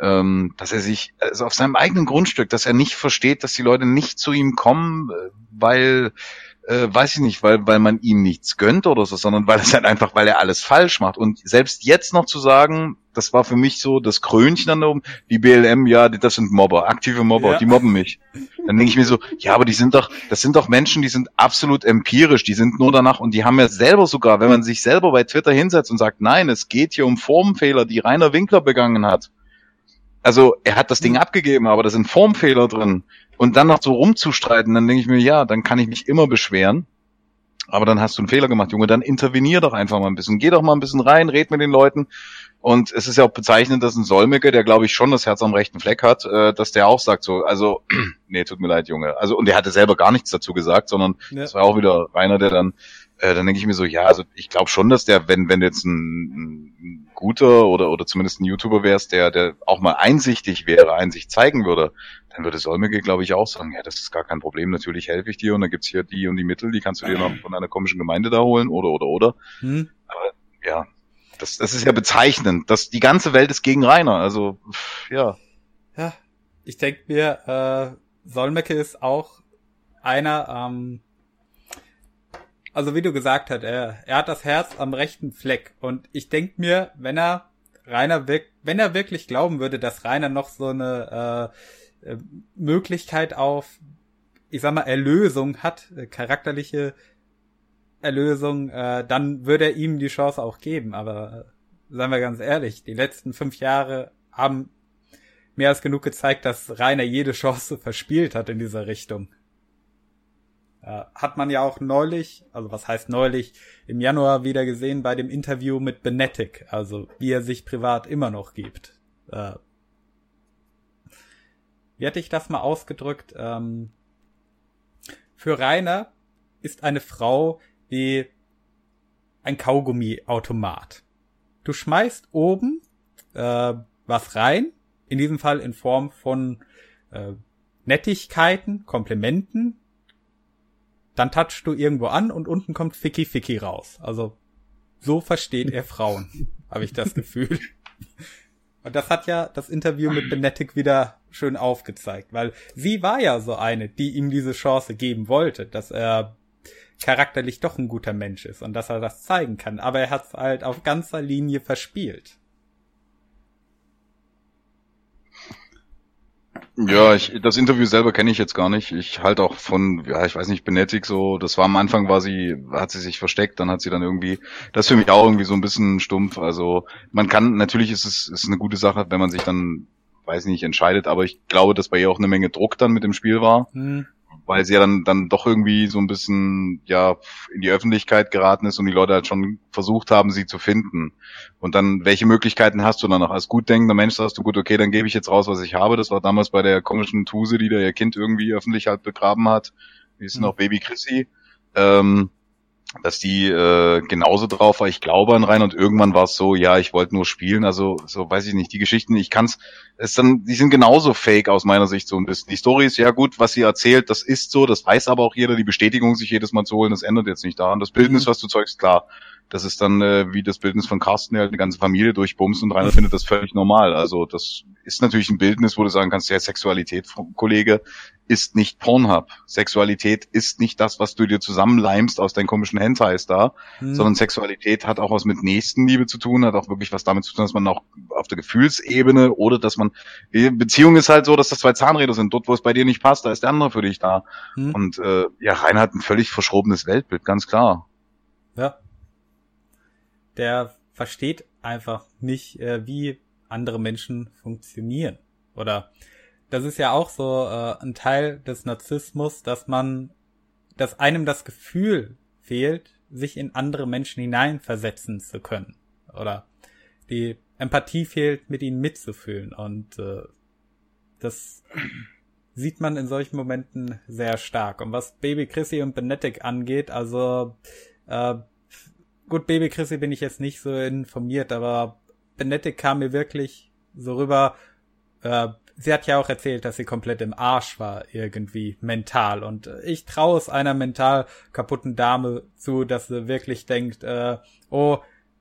Speaker 4: Ähm, dass er sich, also auf seinem eigenen Grundstück, dass er nicht versteht, dass die Leute nicht zu ihm kommen, äh, weil äh, weiß ich nicht, weil, weil man ihm nichts gönnt oder so, sondern weil es halt einfach, weil er alles falsch macht. Und selbst jetzt noch zu sagen, das war für mich so das Krönchen an oben, die BLM, ja, das sind Mobber, aktive Mobber, ja. die mobben mich. Dann denke ich mir so, ja, aber die sind doch, das sind doch Menschen, die sind absolut empirisch, die sind nur danach und die haben ja selber sogar, wenn man sich selber bei Twitter hinsetzt und sagt, nein, es geht hier um Formfehler, die Rainer Winkler begangen hat. Also er hat das Ding abgegeben, aber da sind Formfehler drin und dann noch so rumzustreiten, dann denke ich mir, ja, dann kann ich mich immer beschweren. Aber dann hast du einen Fehler gemacht, Junge, dann intervenier doch einfach mal ein bisschen. Geh doch mal ein bisschen rein, red mit den Leuten. Und es ist ja auch bezeichnend, dass ein Solmecke, der glaube ich schon das Herz am rechten Fleck hat, äh, dass der auch sagt so, also, nee, tut mir leid, Junge. Also, und der hatte selber gar nichts dazu gesagt, sondern es ja. war auch wieder Rainer, der dann, äh, dann denke ich mir so, ja, also ich glaube schon, dass der, wenn, wenn jetzt ein, ein guter oder, oder zumindest ein YouTuber wärst, der, der auch mal einsichtig wäre, Einsicht zeigen würde, dann würde Solmecke, glaube ich, auch sagen, ja, das ist gar kein Problem, natürlich helfe ich dir und dann gibt's hier die und die Mittel, die kannst du dir noch von einer komischen Gemeinde da holen oder oder oder. Hm. Aber ja, das, das ist ja bezeichnend. dass die ganze Welt ist gegen Rainer. Also, ja.
Speaker 1: Ja, ich denke mir, äh, Solmecke ist auch einer, ähm, also wie du gesagt hast, er, er hat das Herz am rechten Fleck. Und ich denke mir, wenn er Rainer wenn er wirklich glauben würde, dass Rainer noch so eine äh, äh, Möglichkeit auf, ich sag mal, Erlösung hat, äh, charakterliche Erlösung, äh, dann würde er ihm die Chance auch geben. Aber äh, seien wir ganz ehrlich, die letzten fünf Jahre haben mehr als genug gezeigt, dass Rainer jede Chance verspielt hat in dieser Richtung. Äh, hat man ja auch neulich, also was heißt neulich, im Januar wieder gesehen bei dem Interview mit Benetic, also wie er sich privat immer noch gibt. Äh, wie hätte ich das mal ausgedrückt? Ähm, für Rainer ist eine Frau wie ein Kaugummiautomat. Du schmeißt oben äh, was rein, in diesem Fall in Form von äh, Nettigkeiten, Komplimenten, dann touchst du irgendwo an und unten kommt Ficky Ficky raus. Also so versteht er Frauen, habe ich das Gefühl. Und das hat ja das Interview mit Benetic wieder schön aufgezeigt, weil sie war ja so eine, die ihm diese Chance geben wollte, dass er charakterlich doch ein guter Mensch ist und dass er das zeigen kann. Aber er hat es halt auf ganzer Linie verspielt.
Speaker 4: Ja, ich, das Interview selber kenne ich jetzt gar nicht. Ich halte auch von, ja, ich weiß nicht, Benetik so, das war am Anfang war sie, hat sie sich versteckt, dann hat sie dann irgendwie, das ist für mich auch irgendwie so ein bisschen stumpf. Also man kann, natürlich ist es ist eine gute Sache, wenn man sich dann, weiß nicht, entscheidet, aber ich glaube, dass bei ihr auch eine Menge Druck dann mit dem Spiel war. Mhm weil sie ja dann, dann doch irgendwie so ein bisschen, ja, in die Öffentlichkeit geraten ist und die Leute halt schon versucht haben, sie zu finden. Und dann, welche Möglichkeiten hast du dann noch? Als gut denkender Mensch sagst du, gut, okay, dann gebe ich jetzt raus, was ich habe. Das war damals bei der komischen Tuse, die da ihr Kind irgendwie öffentlich halt begraben hat. Die ist mhm. noch Baby Chrissy. Ähm, dass die äh, genauso drauf war. Ich glaube an rein und irgendwann war es so, ja, ich wollte nur spielen. Also so weiß ich nicht. Die Geschichten, ich kann's. Es dann, die sind genauso fake aus meiner Sicht so ein bisschen. Die Story ist ja gut, was sie erzählt, das ist so. Das weiß aber auch jeder. Die Bestätigung, sich jedes Mal zu holen, das ändert jetzt nicht daran. Das Bildnis, mhm. was du zeugst, klar. Das ist dann äh, wie das Bildnis von Carsten, der halt eine ganze Familie durchbumst und Rainer findet das völlig normal. Also das ist natürlich ein Bildnis, wo du sagen kannst, ja, Sexualität, Kollege, ist nicht Pornhub. Sexualität ist nicht das, was du dir zusammenleimst aus deinen komischen Hentais da, hm. sondern Sexualität hat auch was mit Nächstenliebe zu tun, hat auch wirklich was damit zu tun, dass man auch auf der Gefühlsebene oder dass man, Beziehung ist halt so, dass das zwei Zahnräder sind. Dort, wo es bei dir nicht passt, da ist der andere für dich da. Hm. Und äh, ja, Rainer hat ein völlig verschrobenes Weltbild, ganz klar.
Speaker 1: Ja der versteht einfach nicht, äh, wie andere Menschen funktionieren. Oder das ist ja auch so äh, ein Teil des Narzissmus, dass man, dass einem das Gefühl fehlt, sich in andere Menschen hineinversetzen zu können. Oder die Empathie fehlt, mit ihnen mitzufühlen. Und äh, das sieht man in solchen Momenten sehr stark. Und was Baby Chrissy und Benetic angeht, also äh, gut, Baby Chrissy bin ich jetzt nicht so informiert, aber Benedict kam mir wirklich so rüber, äh, sie hat ja auch erzählt, dass sie komplett im Arsch war irgendwie mental und ich traue es einer mental kaputten Dame zu, dass sie wirklich denkt, äh, oh,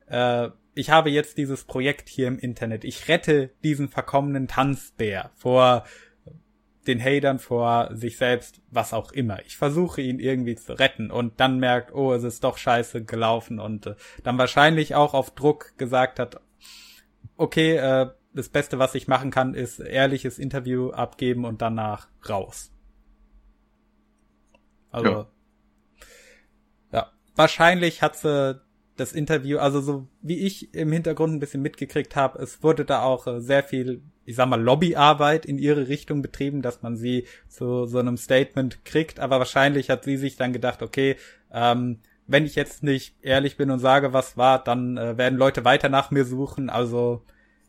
Speaker 1: äh, ich habe jetzt dieses Projekt hier im Internet. Ich rette diesen verkommenen Tanzbär vor den Hatern vor sich selbst, was auch immer. Ich versuche ihn irgendwie zu retten und dann merkt, oh, es ist doch scheiße gelaufen und äh, dann wahrscheinlich auch auf Druck gesagt hat, okay, äh, das Beste, was ich machen kann, ist ehrliches Interview abgeben und danach raus. Also, ja, ja. wahrscheinlich hat sie das Interview, also so wie ich im Hintergrund ein bisschen mitgekriegt habe, es wurde da auch äh, sehr viel ich sag mal, Lobbyarbeit in ihre Richtung betrieben, dass man sie zu so einem Statement kriegt. Aber wahrscheinlich hat sie sich dann gedacht, okay, ähm, wenn ich jetzt nicht ehrlich bin und sage, was war, dann äh, werden Leute weiter nach mir suchen. Also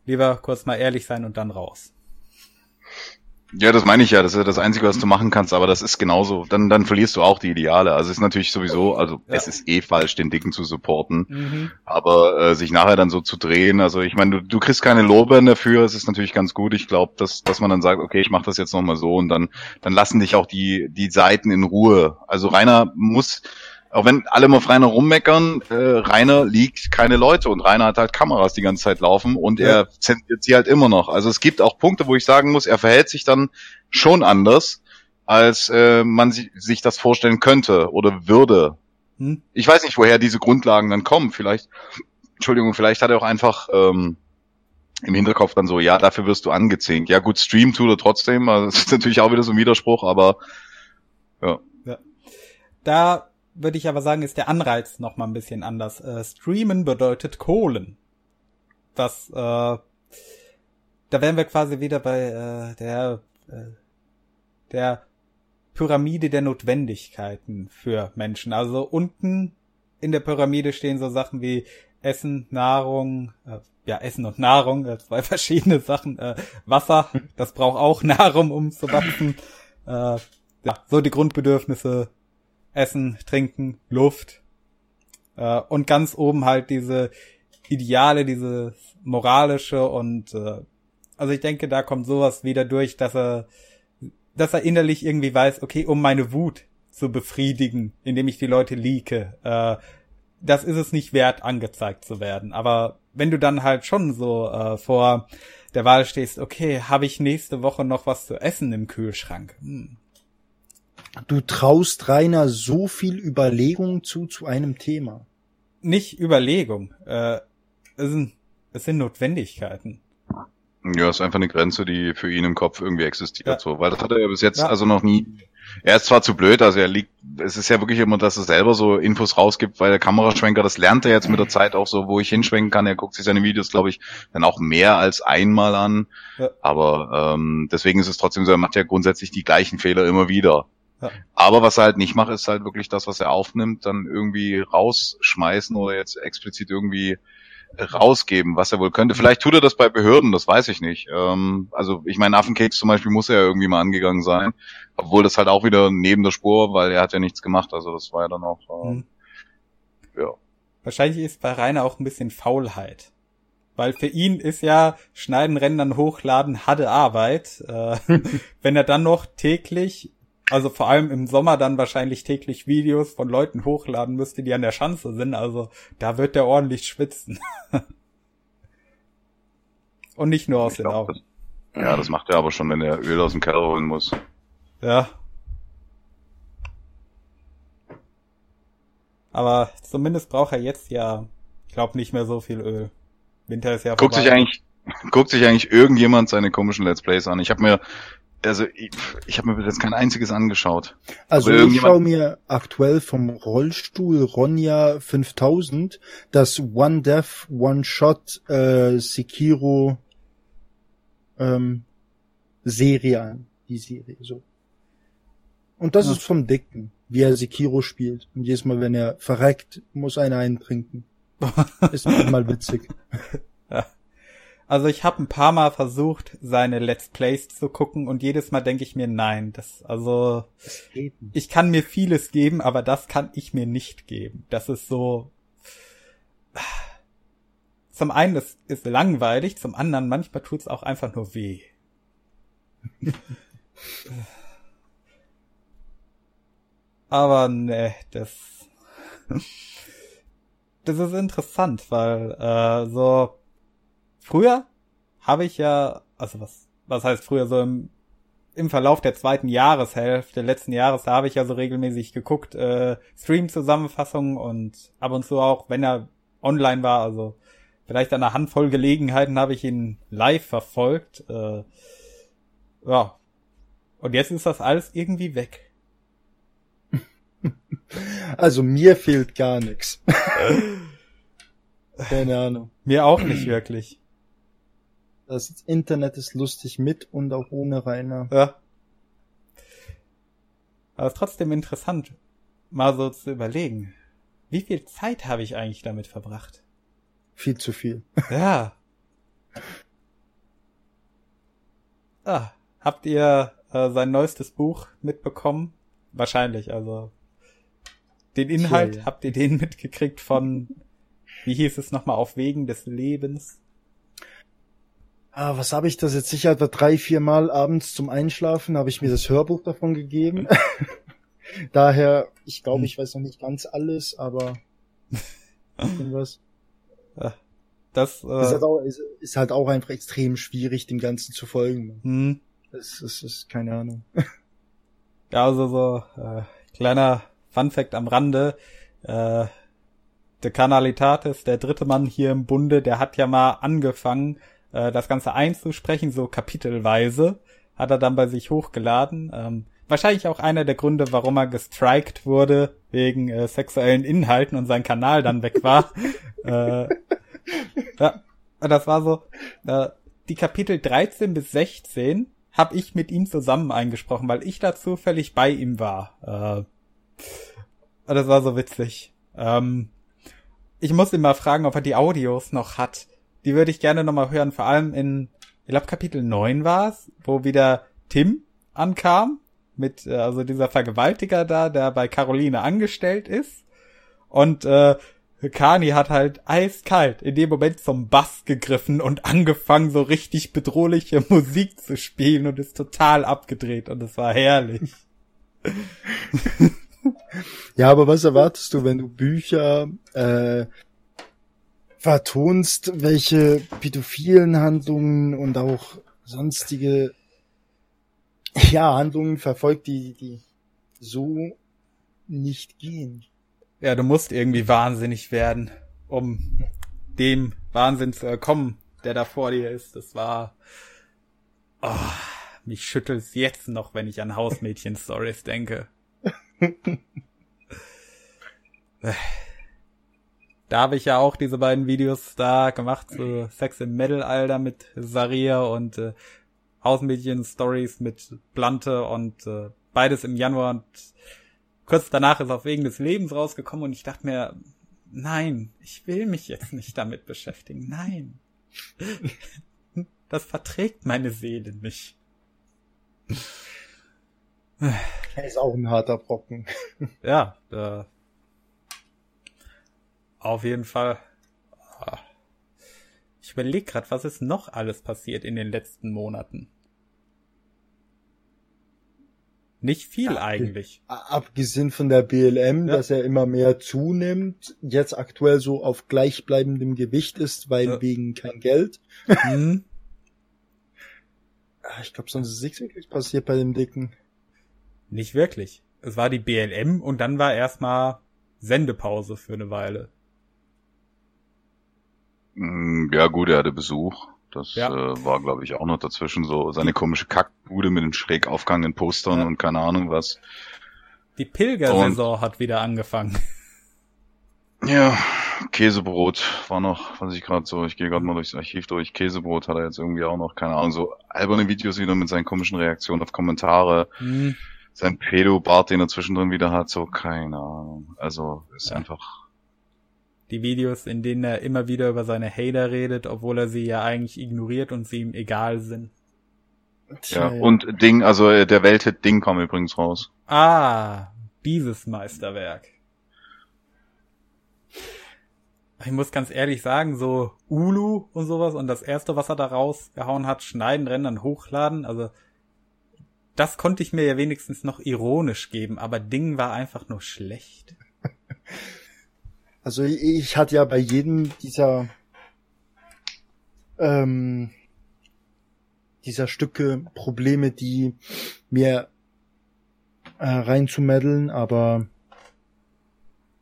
Speaker 1: lieber kurz mal ehrlich sein und dann raus.
Speaker 4: Ja, das meine ich ja. Das ist ja das Einzige, was du machen kannst, aber das ist genauso. Dann, dann verlierst du auch die Ideale. Also es ist natürlich sowieso, also ja. es ist eh falsch, den Dicken zu supporten. Mhm. Aber äh, sich nachher dann so zu drehen, also ich meine, du, du kriegst keine Lorbeeren dafür, es ist natürlich ganz gut. Ich glaube, dass, dass man dann sagt, okay, ich mache das jetzt nochmal so und dann, dann lassen dich auch die, die Seiten in Ruhe. Also Rainer muss auch wenn alle mal auf Rainer rummeckern, äh, Rainer liegt keine Leute und Rainer hat halt Kameras die ganze Zeit laufen und ja. er zensiert sie halt immer noch. Also es gibt auch Punkte, wo ich sagen muss, er verhält sich dann schon anders, als äh, man si sich das vorstellen könnte oder würde. Hm. Ich weiß nicht, woher diese Grundlagen dann kommen. Vielleicht, Entschuldigung, vielleicht hat er auch einfach ähm, im Hinterkopf dann so, ja, dafür wirst du angezinkt. Ja gut, Stream tut er trotzdem, also das ist natürlich auch wieder so ein Widerspruch, aber ja. ja.
Speaker 1: Da würde ich aber sagen, ist der Anreiz noch mal ein bisschen anders. Äh, streamen bedeutet Kohlen. Was, äh, da wären wir quasi wieder bei äh, der, äh, der Pyramide der Notwendigkeiten für Menschen. Also unten in der Pyramide stehen so Sachen wie Essen, Nahrung, äh, ja, Essen und Nahrung, äh, zwei verschiedene Sachen. Äh, Wasser, das braucht auch Nahrung, um zu wachsen. Äh, ja, so die Grundbedürfnisse Essen, Trinken, Luft. Äh, und ganz oben halt diese Ideale, diese moralische und äh, also ich denke, da kommt sowas wieder durch, dass er, dass er innerlich irgendwie weiß, okay, um meine Wut zu befriedigen, indem ich die Leute leake, äh, das ist es nicht wert, angezeigt zu werden. Aber wenn du dann halt schon so äh, vor der Wahl stehst, okay, habe ich nächste Woche noch was zu essen im Kühlschrank? Hm,
Speaker 2: Du traust Rainer so viel Überlegung zu zu einem Thema.
Speaker 1: Nicht Überlegung. Äh, es, sind, es sind Notwendigkeiten.
Speaker 4: Ja, ist einfach eine Grenze, die für ihn im Kopf irgendwie existiert, ja. so, weil das hat er ja bis jetzt ja. also noch nie. Er ist zwar zu blöd, also er liegt, es ist ja wirklich immer, dass er selber so Infos rausgibt, weil der Kameraschwenker, das lernt er jetzt mit der Zeit auch so, wo ich hinschwenken kann. Er guckt sich seine Videos, glaube ich, dann auch mehr als einmal an. Ja. Aber ähm, deswegen ist es trotzdem so, er macht ja grundsätzlich die gleichen Fehler immer wieder. Aber was er halt nicht macht, ist halt wirklich das, was er aufnimmt, dann irgendwie rausschmeißen oder jetzt explizit irgendwie rausgeben, was er wohl könnte. Vielleicht tut er das bei Behörden, das weiß ich nicht. Ähm, also ich meine, Affenkeks zum Beispiel muss er ja irgendwie mal angegangen sein, obwohl das halt auch wieder neben der Spur, weil er hat ja nichts gemacht. Also das war ja dann auch, ähm, mhm.
Speaker 1: ja. Wahrscheinlich ist bei Rainer auch ein bisschen Faulheit. Weil für ihn ist ja Schneiden, Rendern, Hochladen harte Arbeit. Äh, wenn er dann noch täglich also vor allem im Sommer dann wahrscheinlich täglich Videos von Leuten hochladen müsste, die an der Schanze sind. Also da wird der ordentlich schwitzen. Und nicht nur aus ich den glaub, Augen.
Speaker 4: Das, ja, das macht er aber schon, wenn er Öl aus dem Keller holen muss.
Speaker 1: Ja. Aber zumindest braucht er jetzt ja, ich glaube, nicht mehr so viel Öl. Winter ist ja
Speaker 4: Guckt vorbei. sich eigentlich, guckt sich eigentlich irgendjemand seine komischen Let's Plays an? Ich habe mir also ich, ich habe mir bis jetzt kein einziges angeschaut.
Speaker 2: Also ich schaue mir aktuell vom Rollstuhl Ronja 5000 das One Death One Shot äh, Sekiro ähm, Serie an, die Serie so. Und das ja. ist vom Dicken, wie er Sekiro spielt. Und jedes Mal, wenn er verreckt, muss einer einen trinken. ist mal witzig.
Speaker 1: Ja. Also ich habe ein paar Mal versucht, seine Let's Plays zu gucken und jedes Mal denke ich mir, nein, das also ich kann mir vieles geben, aber das kann ich mir nicht geben. Das ist so zum einen das ist langweilig, zum anderen manchmal tut's auch einfach nur weh. aber ne, das das ist interessant, weil äh, so Früher habe ich ja, also was, was heißt früher so im, im Verlauf der zweiten Jahreshälfte letzten Jahres, da habe ich ja so regelmäßig geguckt, äh, Stream-Zusammenfassungen und ab und zu auch, wenn er online war, also vielleicht an einer Handvoll Gelegenheiten habe ich ihn live verfolgt. Äh, ja. Und jetzt ist das alles irgendwie weg.
Speaker 2: Also mir fehlt gar nichts. Keine Ahnung.
Speaker 1: Mir auch nicht wirklich.
Speaker 2: Das Internet ist lustig mit und auch ohne Rainer.
Speaker 1: Ja. Aber es ist trotzdem interessant, mal so zu überlegen. Wie viel Zeit habe ich eigentlich damit verbracht?
Speaker 2: Viel zu viel.
Speaker 1: Ja. Ah, habt ihr äh, sein neuestes Buch mitbekommen? Wahrscheinlich, also den Inhalt, ja. habt ihr den mitgekriegt von, wie hieß es nochmal, auf Wegen des Lebens?
Speaker 2: Ah, was habe ich das jetzt sicher etwa drei, vier Mal abends zum Einschlafen, habe ich mir das Hörbuch davon gegeben. Daher, ich glaube, hm. ich weiß noch nicht ganz alles, aber irgendwas.
Speaker 1: Das äh,
Speaker 2: ist, halt auch, ist, ist, halt auch einfach extrem schwierig, dem Ganzen zu folgen.
Speaker 1: Hm.
Speaker 2: Das, das ist keine Ahnung.
Speaker 1: Ja, also so äh, kleiner Fun Fact am Rande. Äh, der Canalitatis, der dritte Mann hier im Bunde, der hat ja mal angefangen, äh, das Ganze einzusprechen, so kapitelweise. Hat er dann bei sich hochgeladen. Ähm, wahrscheinlich auch einer der Gründe, warum er gestrikt wurde wegen äh, sexuellen Inhalten und sein Kanal dann weg war. äh, ja, das war so, äh, die Kapitel 13 bis 16 habe ich mit ihm zusammen eingesprochen, weil ich da zufällig bei ihm war. Äh, das war so witzig. Ähm, ich muss ihn mal fragen, ob er die Audios noch hat. Die würde ich gerne nochmal hören, vor allem in, ich glaube Kapitel 9 war es, wo wieder Tim ankam mit äh, also dieser Vergewaltiger da, der bei Caroline angestellt ist. Und äh, Kani hat halt eiskalt in dem Moment zum Bass gegriffen und angefangen, so richtig bedrohliche Musik zu spielen und ist total abgedreht und es war herrlich.
Speaker 2: ja, aber was erwartest du, wenn du Bücher äh, vertonst, welche pädophilen Handlungen und auch sonstige ja, Handlungen verfolgt, die, die so nicht gehen.
Speaker 1: Ja, du musst irgendwie wahnsinnig werden, um dem Wahnsinn zu erkommen, der da vor dir ist. Das war, oh, mich schüttelt's jetzt noch, wenn ich an Hausmädchen-Stories denke. da habe ich ja auch diese beiden Videos da gemacht, so Sex im Metal-Alter mit Saria und äh, Hausmädchen-Stories mit Blante und äh, beides im Januar und kurz danach ist auf Wegen des Lebens rausgekommen und ich dachte mir, nein, ich will mich jetzt nicht damit beschäftigen, nein. Das verträgt meine Seele nicht.
Speaker 2: Er ist auch ein harter Brocken.
Speaker 1: Ja, äh, auf jeden Fall. Ich überlege gerade, was ist noch alles passiert in den letzten Monaten. Nicht viel eigentlich.
Speaker 2: Abgesehen von der BLM, ja. dass er immer mehr zunimmt, jetzt aktuell so auf gleichbleibendem Gewicht ist, weil ja. wegen kein Geld. Mhm. Ah, ich glaube, sonst ist nichts wirklich passiert bei dem Dicken.
Speaker 1: Nicht wirklich. Es war die BLM und dann war erstmal Sendepause für eine Weile.
Speaker 4: Mm, ja gut, er hatte Besuch. Das ja. äh, war, glaube ich, auch noch dazwischen so seine komische Kackbude mit den schräg aufgehangenen Postern ja. und keine Ahnung was.
Speaker 1: Die Pilgersaison hat wieder angefangen.
Speaker 4: Ja, Käsebrot war noch, was ich gerade so, ich gehe gerade mal durchs Archiv durch, Käsebrot hat er jetzt irgendwie auch noch, keine Ahnung, so alberne Videos wieder mit seinen komischen Reaktionen auf Kommentare. Mhm. Sein Pedo-Bart, den er zwischendrin wieder hat, so, keine Ahnung. Also, ist ja. einfach
Speaker 1: die Videos, in denen er immer wieder über seine Hater redet, obwohl er sie ja eigentlich ignoriert und sie ihm egal sind.
Speaker 4: Tja, ja, und Ding, also äh, der Welthit Ding kam übrigens raus.
Speaker 1: Ah, dieses Meisterwerk. Ich muss ganz ehrlich sagen, so Ulu und sowas und das erste, was er da rausgehauen hat, schneiden, rendern, hochladen, also das konnte ich mir ja wenigstens noch ironisch geben, aber Ding war einfach nur schlecht.
Speaker 2: Also ich hatte ja bei jedem dieser ähm, dieser Stücke Probleme, die mir äh, reinzumeddeln, aber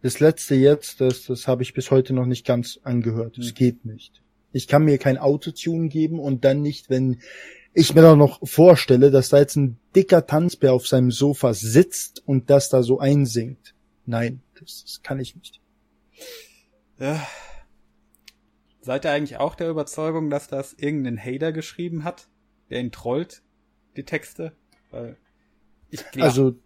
Speaker 2: das letzte jetzt, das, das habe ich bis heute noch nicht ganz angehört. Es mhm. geht nicht. Ich kann mir kein Autotune geben und dann nicht, wenn ich mir da noch vorstelle, dass da jetzt ein dicker Tanzbär auf seinem Sofa sitzt und das da so einsingt. Nein, das, das kann ich nicht.
Speaker 1: Ja. Seid ihr eigentlich auch der Überzeugung, dass das irgendein Hater geschrieben hat, der ihn trollt, die Texte? Weil
Speaker 2: ich glaub, also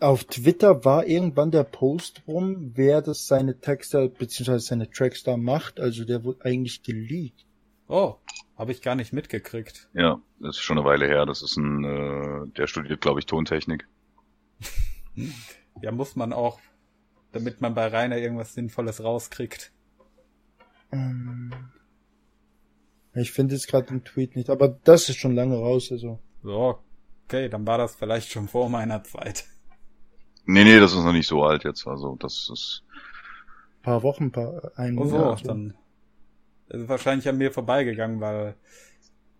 Speaker 2: auf Twitter war irgendwann der Post rum, wer das seine Texte beziehungsweise seine Tracks da macht. Also der wurde eigentlich geleakt.
Speaker 1: Oh, habe ich gar nicht mitgekriegt.
Speaker 4: Ja, das ist schon eine Weile her. Das ist ein, äh, der studiert, glaube ich, Tontechnik.
Speaker 1: ja, muss man auch, damit man bei Rainer irgendwas Sinnvolles rauskriegt.
Speaker 2: Ähm, ich finde jetzt gerade den Tweet nicht, aber das ist schon lange raus, also.
Speaker 1: So, okay, dann war das vielleicht schon vor meiner Zeit.
Speaker 4: Nee, nee, das ist noch nicht so alt jetzt, also das ist.
Speaker 2: Paar Wochen, paar, ein
Speaker 1: Monat. Oh so, dann ist es wahrscheinlich an mir vorbeigegangen, weil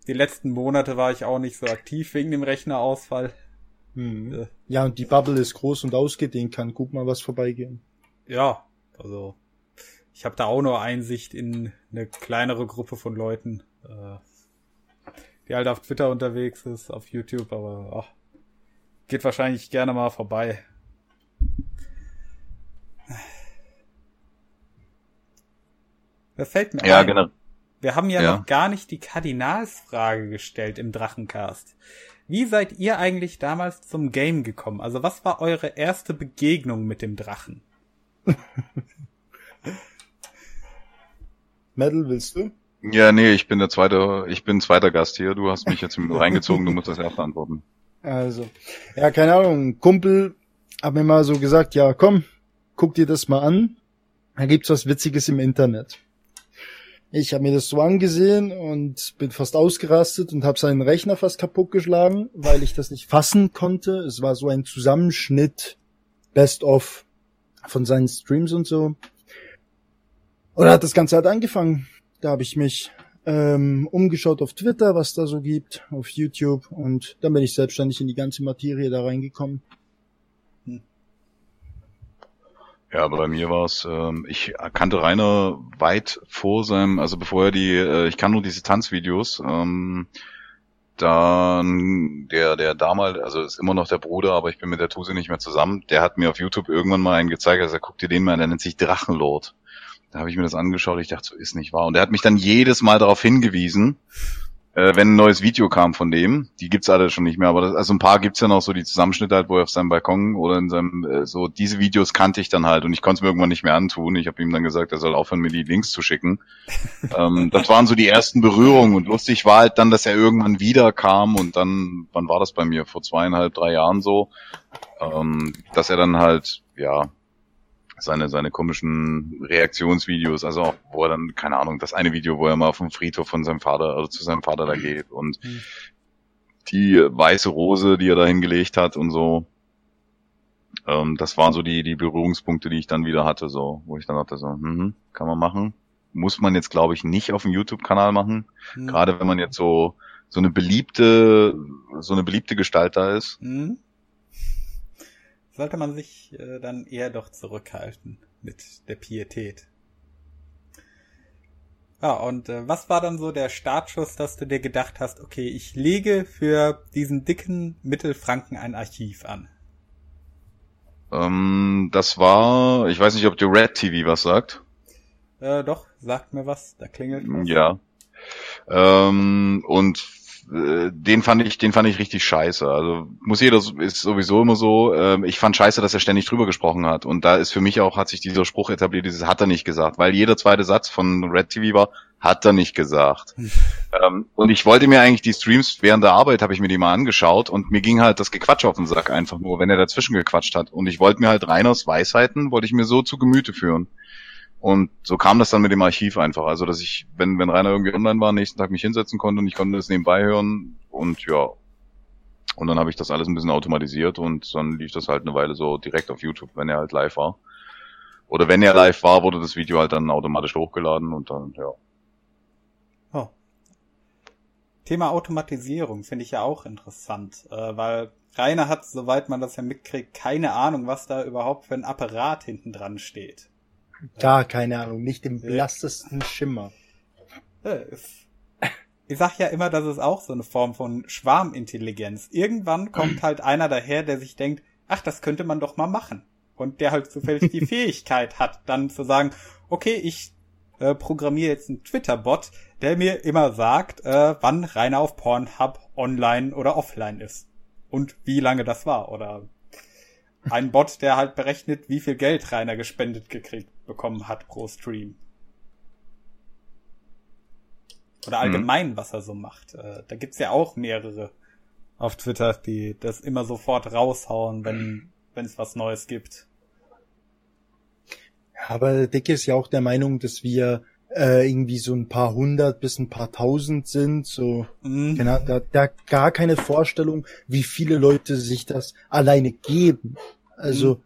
Speaker 1: die letzten Monate war ich auch nicht so aktiv wegen dem Rechnerausfall.
Speaker 2: Hm. Ja, und die Bubble ist groß und ausgedehnt, kann gut mal was vorbeigehen.
Speaker 1: Ja, also ich habe da auch nur Einsicht in eine kleinere Gruppe von Leuten, äh, die halt auf Twitter unterwegs ist, auf YouTube, aber ach, geht wahrscheinlich gerne mal vorbei. Das fällt mir
Speaker 4: ja, ein. Genau.
Speaker 1: Wir haben ja, ja noch gar nicht die Kardinalsfrage gestellt im Drachencast. Wie seid ihr eigentlich damals zum Game gekommen? Also was war eure erste Begegnung mit dem Drachen?
Speaker 2: Metal, willst du?
Speaker 4: Ja, nee, ich bin der zweite, ich bin zweiter Gast hier. Du hast mich jetzt reingezogen, du musst das erst antworten.
Speaker 2: Also, ja, keine Ahnung, Kumpel hat mir mal so gesagt, ja, komm, guck dir das mal an. Da gibt's was Witziges im Internet. Ich habe mir das so angesehen und bin fast ausgerastet und habe seinen Rechner fast kaputt geschlagen, weil ich das nicht fassen konnte. Es war so ein Zusammenschnitt, Best of von seinen Streams und so. Und hat das Ganze halt angefangen. Da habe ich mich ähm, umgeschaut auf Twitter, was da so gibt, auf YouTube und dann bin ich selbstständig in die ganze Materie da reingekommen.
Speaker 4: Ja, bei mir war es, ähm, ich kannte Rainer weit vor seinem, also bevor er die, äh, ich kann nur diese Tanzvideos, ähm, dann der, der damals, also ist immer noch der Bruder, aber ich bin mit der Tuse nicht mehr zusammen, der hat mir auf YouTube irgendwann mal einen gezeigt, also er guckt dir den mal der nennt sich Drachenlord. Da habe ich mir das angeschaut, ich dachte, so ist nicht wahr. Und er hat mich dann jedes Mal darauf hingewiesen, äh, wenn ein neues Video kam von dem, die gibt's alle schon nicht mehr, aber das, also ein paar gibt's ja noch so die Zusammenschnitte halt, wo er auf seinem Balkon oder in seinem, äh, so diese Videos kannte ich dann halt und ich konnte es mir irgendwann nicht mehr antun. Ich habe ihm dann gesagt, er soll aufhören, mir die Links zu schicken. ähm, das waren so die ersten Berührungen und lustig war halt dann, dass er irgendwann wieder kam und dann, wann war das bei mir? Vor zweieinhalb, drei Jahren so, ähm, dass er dann halt, ja, seine, seine komischen Reaktionsvideos, also auch, wo er dann, keine Ahnung, das eine Video, wo er mal auf dem Friedhof von seinem Vater, also zu seinem Vater da geht und mhm. die weiße Rose, die er da hingelegt hat und so. Ähm, das waren so die, die Berührungspunkte, die ich dann wieder hatte, so, wo ich dann dachte so, mhm, kann man machen. Muss man jetzt, glaube ich, nicht auf dem YouTube-Kanal machen. Mhm. Gerade wenn man jetzt so, so eine beliebte, so eine beliebte Gestalt da ist. Mhm
Speaker 1: sollte man sich äh, dann eher doch zurückhalten mit der Pietät. Ja, und äh, was war dann so der Startschuss, dass du dir gedacht hast, okay, ich lege für diesen dicken Mittelfranken ein Archiv an?
Speaker 4: Ähm, das war, ich weiß nicht, ob dir Red TV was sagt.
Speaker 1: Äh, doch, sagt mir was, da klingelt was.
Speaker 4: Ja. Ähm, und äh, den fand ich, den fand ich richtig scheiße. Also muss jeder ist sowieso immer so. Äh, ich fand scheiße, dass er ständig drüber gesprochen hat. Und da ist für mich auch hat sich dieser Spruch etabliert, dieses hat er nicht gesagt, weil jeder zweite Satz von Red TV war, hat er nicht gesagt. Hm. ähm, und ich wollte mir eigentlich die Streams während der Arbeit habe ich mir die mal angeschaut und mir ging halt das Gequatsch auf den Sack einfach nur, wenn er dazwischen gequatscht hat. Und ich wollte mir halt Reiners Weisheiten, wollte ich mir so zu Gemüte führen. Und so kam das dann mit dem Archiv einfach. Also, dass ich, wenn, wenn Rainer irgendwie online war, nächsten Tag mich hinsetzen konnte und ich konnte das nebenbei hören und ja. Und dann habe ich das alles ein bisschen automatisiert und dann lief das halt eine Weile so direkt auf YouTube, wenn er halt live war. Oder wenn er live war, wurde das Video halt dann automatisch hochgeladen und dann, ja.
Speaker 1: Oh. Thema Automatisierung finde ich ja auch interessant, äh, weil Rainer hat, soweit man das ja mitkriegt, keine Ahnung, was da überhaupt für ein Apparat hinten dran steht.
Speaker 2: Gar keine Ahnung, nicht im blassesten Schimmer.
Speaker 1: Ich sag ja immer, das ist auch so eine Form von Schwarmintelligenz. Irgendwann kommt halt einer daher, der sich denkt, ach, das könnte man doch mal machen. Und der halt zufällig die Fähigkeit hat, dann zu sagen, okay, ich äh, programmiere jetzt einen Twitter-Bot, der mir immer sagt, äh, wann Rainer auf Pornhub online oder offline ist. Und wie lange das war. Oder ein Bot, der halt berechnet, wie viel Geld Rainer gespendet gekriegt bekommen hat pro Stream. Oder allgemein, mhm. was er so macht. Äh, da gibt's ja auch mehrere auf Twitter, die das immer sofort raushauen, wenn wenn es was Neues gibt.
Speaker 2: Aber Dick ist ja auch der Meinung, dass wir äh, irgendwie so ein paar hundert bis ein paar tausend sind, so mhm. genau, da, da gar keine Vorstellung, wie viele Leute sich das alleine geben. Also mhm.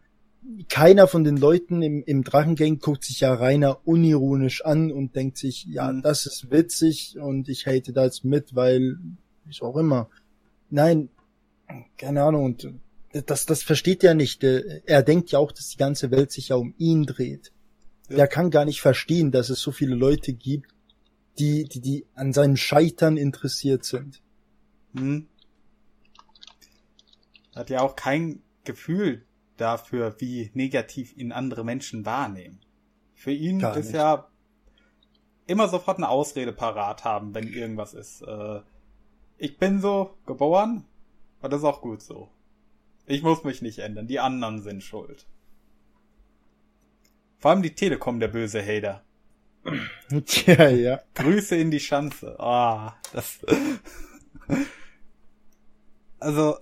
Speaker 2: Keiner von den Leuten im, im Drachengang guckt sich ja reiner unironisch an und denkt sich, ja, mhm. das ist witzig und ich hate das mit, weil, wie auch immer. Nein, keine Ahnung, und das, das versteht er nicht. Er denkt ja auch, dass die ganze Welt sich ja um ihn dreht. Ja. Der kann gar nicht verstehen, dass es so viele Leute gibt, die, die, die an seinem Scheitern interessiert sind. Hm.
Speaker 1: Hat ja auch kein Gefühl dafür, wie negativ ihn andere Menschen wahrnehmen. Für ihn Gar ist nicht. ja immer sofort eine Ausrede parat haben, wenn irgendwas ist. Äh, ich bin so geboren und das ist auch gut so. Ich muss mich nicht ändern, die anderen sind schuld. Vor allem die Telekom, der böse Hater.
Speaker 2: Tja, ja.
Speaker 1: Grüße in die Schanze. Ah, das. also,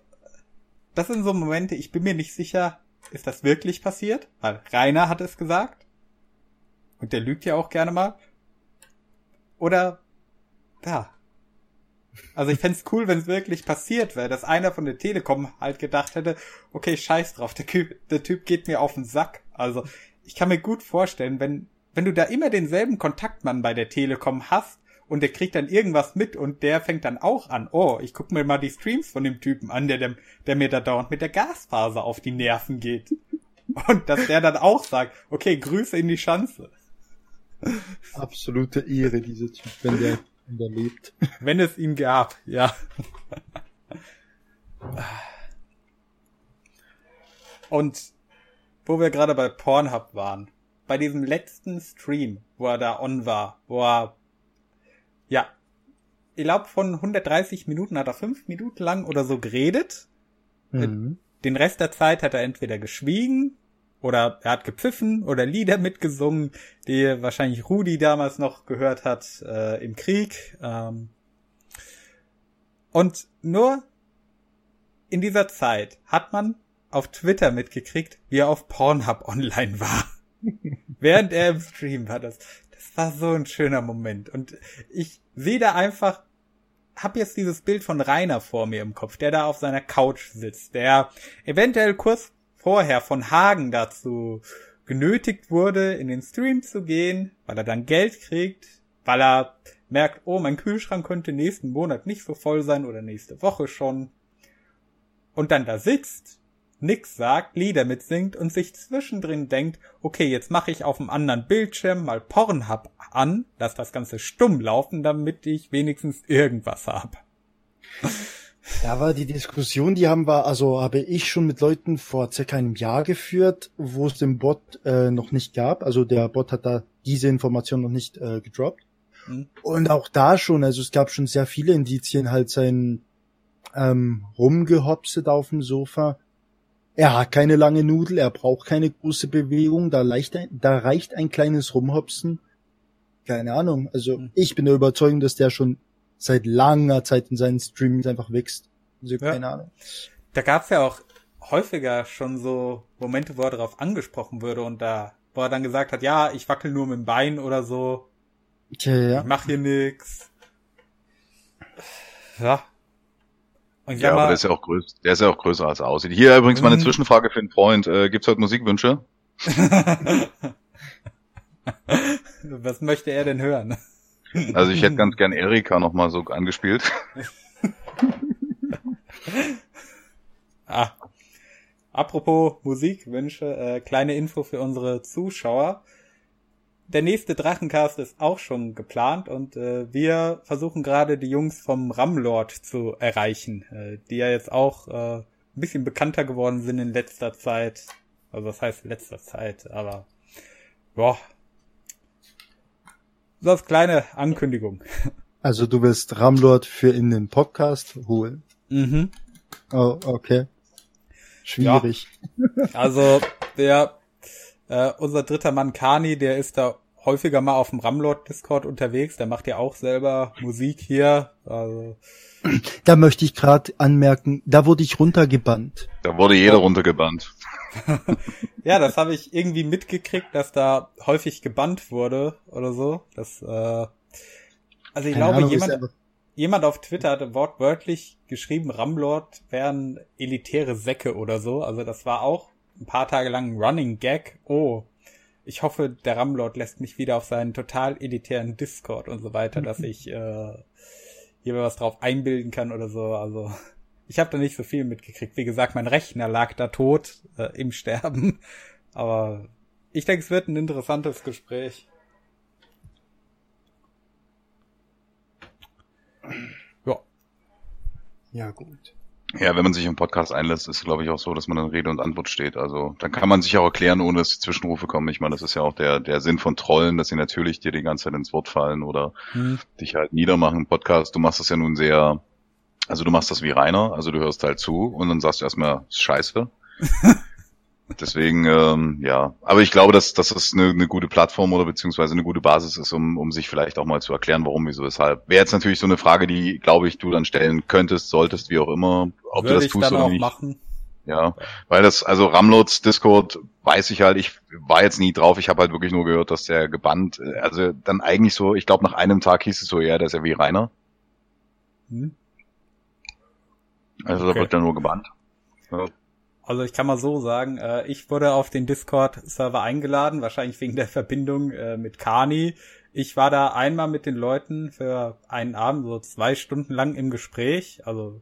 Speaker 1: das sind so Momente, ich bin mir nicht sicher, ist das wirklich passiert? Weil Rainer hat es gesagt. Und der lügt ja auch gerne mal. Oder, ja, also ich fände cool, wenn es wirklich passiert wäre, dass einer von der Telekom halt gedacht hätte, okay, scheiß drauf, der, typ, der Typ geht mir auf den Sack. Also ich kann mir gut vorstellen, wenn, wenn du da immer denselben Kontaktmann bei der Telekom hast und der kriegt dann irgendwas mit und der fängt dann auch an, oh, ich guck mir mal die Streams von dem Typen an, der, der, der mir da dauernd mit der Gasfaser auf die Nerven geht. Und dass der dann auch sagt, okay, Grüße in die Schanze.
Speaker 2: Absolute Ehre, dieser Typ, wenn der überlebt.
Speaker 1: Wenn es ihn gab, ja. Und wo wir gerade bei Pornhub waren, bei diesem letzten Stream, wo er da on war, wo er, ja, ich glaube von 130 Minuten hat er fünf Minuten lang oder so geredet. Mhm. Den Rest der Zeit hat er entweder geschwiegen oder er hat gepfiffen oder Lieder mitgesungen, die wahrscheinlich Rudi damals noch gehört hat äh, im Krieg. Ähm. Und nur in dieser Zeit hat man auf Twitter mitgekriegt, wie er auf Pornhub online war. Während er im Stream war. Das, das war so ein schöner Moment. Und ich sehe da einfach, hab jetzt dieses Bild von Rainer vor mir im Kopf, der da auf seiner Couch sitzt, der eventuell kurz vorher von Hagen dazu genötigt wurde, in den Stream zu gehen, weil er dann Geld kriegt, weil er merkt, oh, mein Kühlschrank könnte nächsten Monat nicht so voll sein oder nächste Woche schon. Und dann da sitzt, nix sagt, Lieder mitsingt und sich zwischendrin denkt, okay, jetzt mache ich auf dem anderen Bildschirm mal Pornhub an, lass das Ganze stumm laufen, damit ich wenigstens irgendwas hab.
Speaker 2: Ja, aber die Diskussion, die haben wir, also habe ich schon mit Leuten vor circa einem Jahr geführt, wo es den Bot äh, noch nicht gab. Also der Bot hat da diese Information noch nicht äh, gedroppt. Mhm. Und auch da schon, also es gab schon sehr viele Indizien, halt sein ähm, rumgehopset auf dem Sofa. Er hat keine lange Nudel, er braucht keine große Bewegung, da, leicht da reicht ein kleines Rumhopsen. Keine Ahnung, also mhm. ich bin der Überzeugung, dass der schon seit langer Zeit in seinen Streamings einfach wächst. Also, ja. keine Ahnung.
Speaker 1: Da gab's ja auch häufiger schon so Momente, wo er darauf angesprochen würde und da, wo er dann gesagt hat, ja, ich wackel nur mit dem Bein oder so.
Speaker 2: Ja, ja.
Speaker 1: Ich mach hier nix. Ja.
Speaker 4: Und ja, aber der ist ja auch größer, der ist ja auch größer als er aussieht. Hier übrigens mal eine mhm. Zwischenfrage für einen Freund. Äh, gibt's heute Musikwünsche?
Speaker 1: Was möchte er denn hören?
Speaker 4: Also ich hätte ganz gern Erika noch mal so angespielt.
Speaker 1: ah. Apropos Musikwünsche, äh, kleine Info für unsere Zuschauer. Der nächste Drachencast ist auch schon geplant und äh, wir versuchen gerade die Jungs vom Ramlord zu erreichen, äh, die ja jetzt auch äh, ein bisschen bekannter geworden sind in letzter Zeit. Also was heißt letzter Zeit, aber boah, so als kleine Ankündigung.
Speaker 2: Also du willst Ramlord für in den Podcast holen?
Speaker 1: Mhm.
Speaker 2: Oh, okay. Schwierig.
Speaker 1: Ja. Also der äh, unser dritter Mann Kani, der ist da häufiger mal auf dem Ramlord Discord unterwegs. Der macht ja auch selber Musik hier. Also.
Speaker 2: Da möchte ich gerade anmerken, da wurde ich runtergebannt.
Speaker 4: Da wurde jeder runtergebannt.
Speaker 1: ja, das habe ich irgendwie mitgekriegt, dass da häufig gebannt wurde oder so. Das, äh, also ich Keine glaube, Ahnung, jemand, jemand auf Twitter hatte wortwörtlich geschrieben, Ramlord wären elitäre Säcke oder so. Also das war auch ein paar Tage lang ein Running Gag. Oh, ich hoffe, der Ramlord lässt mich wieder auf seinen total elitären Discord und so weiter, dass ich äh, hier was drauf einbilden kann oder so. Also ich habe da nicht so viel mitgekriegt. Wie gesagt, mein Rechner lag da tot äh, im Sterben. Aber ich denke, es wird ein interessantes Gespräch.
Speaker 2: Ja. Ja, gut.
Speaker 4: Ja, wenn man sich im Podcast einlässt, ist es, glaube ich, auch so, dass man in Rede und Antwort steht. Also dann kann man sich auch erklären, ohne dass die Zwischenrufe kommen. Ich meine, das ist ja auch der, der Sinn von Trollen, dass sie natürlich dir die ganze Zeit ins Wort fallen oder hm. dich halt niedermachen im Podcast. Du machst das ja nun sehr, also du machst das wie Rainer, also du hörst halt zu und dann sagst du erstmal, scheiße. Deswegen, ähm, ja. Aber ich glaube, dass, dass das eine, eine gute Plattform oder beziehungsweise eine gute Basis ist, um, um sich vielleicht auch mal zu erklären, warum, wieso, weshalb. Wäre jetzt natürlich so eine Frage, die, glaube ich, du dann stellen könntest, solltest, wie auch immer, ob Würde du das tust oder nicht. Machen. Ja, weil das, also Ramlods Discord weiß ich halt, ich war jetzt nie drauf, ich habe halt wirklich nur gehört, dass der gebannt, also dann eigentlich so, ich glaube nach einem Tag hieß es so, ja, der ist ja wie Rainer. Hm. Also okay. da wird dann nur gebannt.
Speaker 1: Ja. Also ich kann mal so sagen, äh, ich wurde auf den Discord-Server eingeladen, wahrscheinlich wegen der Verbindung äh, mit Kani. Ich war da einmal mit den Leuten für einen Abend, so zwei Stunden lang im Gespräch. Also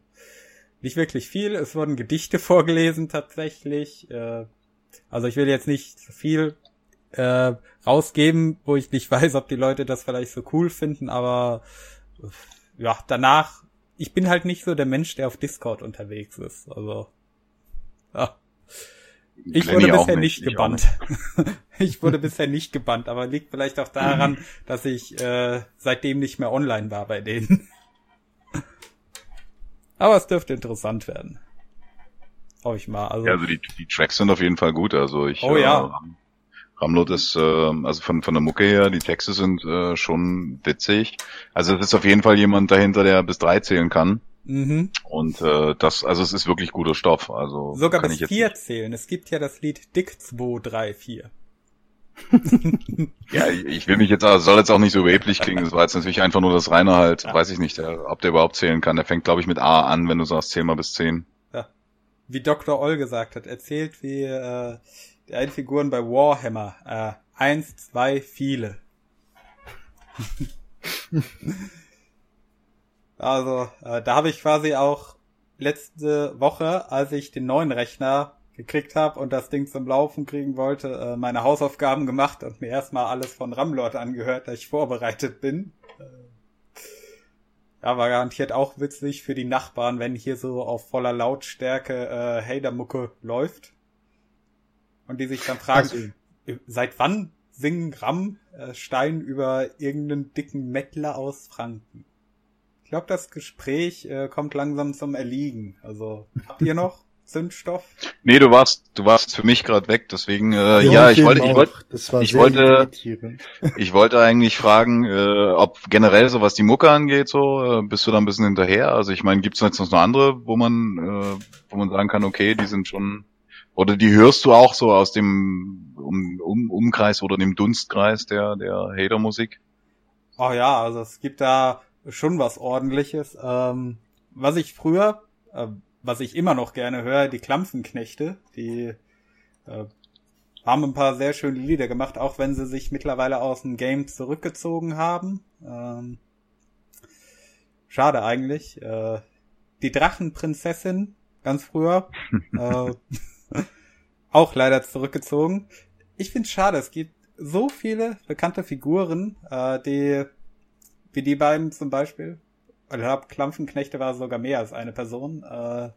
Speaker 1: nicht wirklich viel. Es wurden Gedichte vorgelesen tatsächlich. Äh, also ich will jetzt nicht so viel äh, rausgeben, wo ich nicht weiß, ob die Leute das vielleicht so cool finden, aber ja, danach, ich bin halt nicht so der Mensch, der auf Discord unterwegs ist. Also ja. Ich wurde bisher nicht, nicht gebannt. Nicht. ich wurde bisher nicht gebannt, aber liegt vielleicht auch daran, dass ich äh, seitdem nicht mehr online war bei denen. aber es dürfte interessant werden. Hoffe ich mal.
Speaker 4: Also, ja, also die, die Tracks sind auf jeden Fall gut. Also ich
Speaker 1: oh, ja. äh,
Speaker 4: Ramlot ist, äh, also von, von der Mucke her, die Texte sind äh, schon witzig. Also es ist auf jeden Fall jemand dahinter, der bis drei zählen kann. Mhm. Und äh, das, also es ist wirklich guter Stoff. Also
Speaker 1: sogar bis vier zählen. Es gibt ja das Lied Dick 2, 3, 4.
Speaker 4: ja, ich will mich jetzt, also soll jetzt auch nicht so überheblich klingen. Das war jetzt natürlich einfach nur das Reine halt, ja. weiß ich nicht, der, ob der überhaupt zählen kann. Der fängt, glaube ich, mit A an, wenn du sagst, zähl mal bis 10.
Speaker 1: Ja. Wie Dr. Oll gesagt hat, erzählt wie äh, die einen Figuren bei Warhammer. Äh, eins, zwei, viele. Also, äh, da habe ich quasi auch letzte Woche, als ich den neuen Rechner gekriegt habe und das Ding zum Laufen kriegen wollte, äh, meine Hausaufgaben gemacht und mir erstmal alles von Ramlord angehört, da ich vorbereitet bin. Äh, ja, war garantiert auch witzig für die Nachbarn, wenn hier so auf voller Lautstärke äh, Hader-Mucke läuft. Und die sich dann fragen, also. seit wann singen Rammstein äh, über irgendeinen dicken Mettler aus Franken? Ich glaube, das Gespräch äh, kommt langsam zum Erliegen. Also, habt ihr noch Zündstoff?
Speaker 4: Nee, du warst, du warst für mich gerade weg, deswegen, äh, ja, ja ich wollte, ich wollte, ich wollte, ich wollte eigentlich fragen, äh, ob generell so was die Mucke angeht, so, äh, bist du da ein bisschen hinterher? Also ich meine, gibt's jetzt noch andere, wo man, äh, wo man sagen kann, okay, die sind schon, oder die hörst du auch so aus dem um, um, Umkreis oder dem Dunstkreis der, der Hater-Musik?
Speaker 1: Oh ja, also es gibt da schon was ordentliches. Ähm, was ich früher, äh, was ich immer noch gerne höre, die Klampfenknechte, die äh, haben ein paar sehr schöne Lieder gemacht, auch wenn sie sich mittlerweile aus dem Game zurückgezogen haben. Ähm, schade eigentlich. Äh, die Drachenprinzessin, ganz früher, äh, auch leider zurückgezogen. Ich finde schade, es gibt so viele bekannte Figuren, äh, die wie die beiden zum Beispiel. Ich glaube, Klampfenknechte war sogar mehr als eine Person. Äh,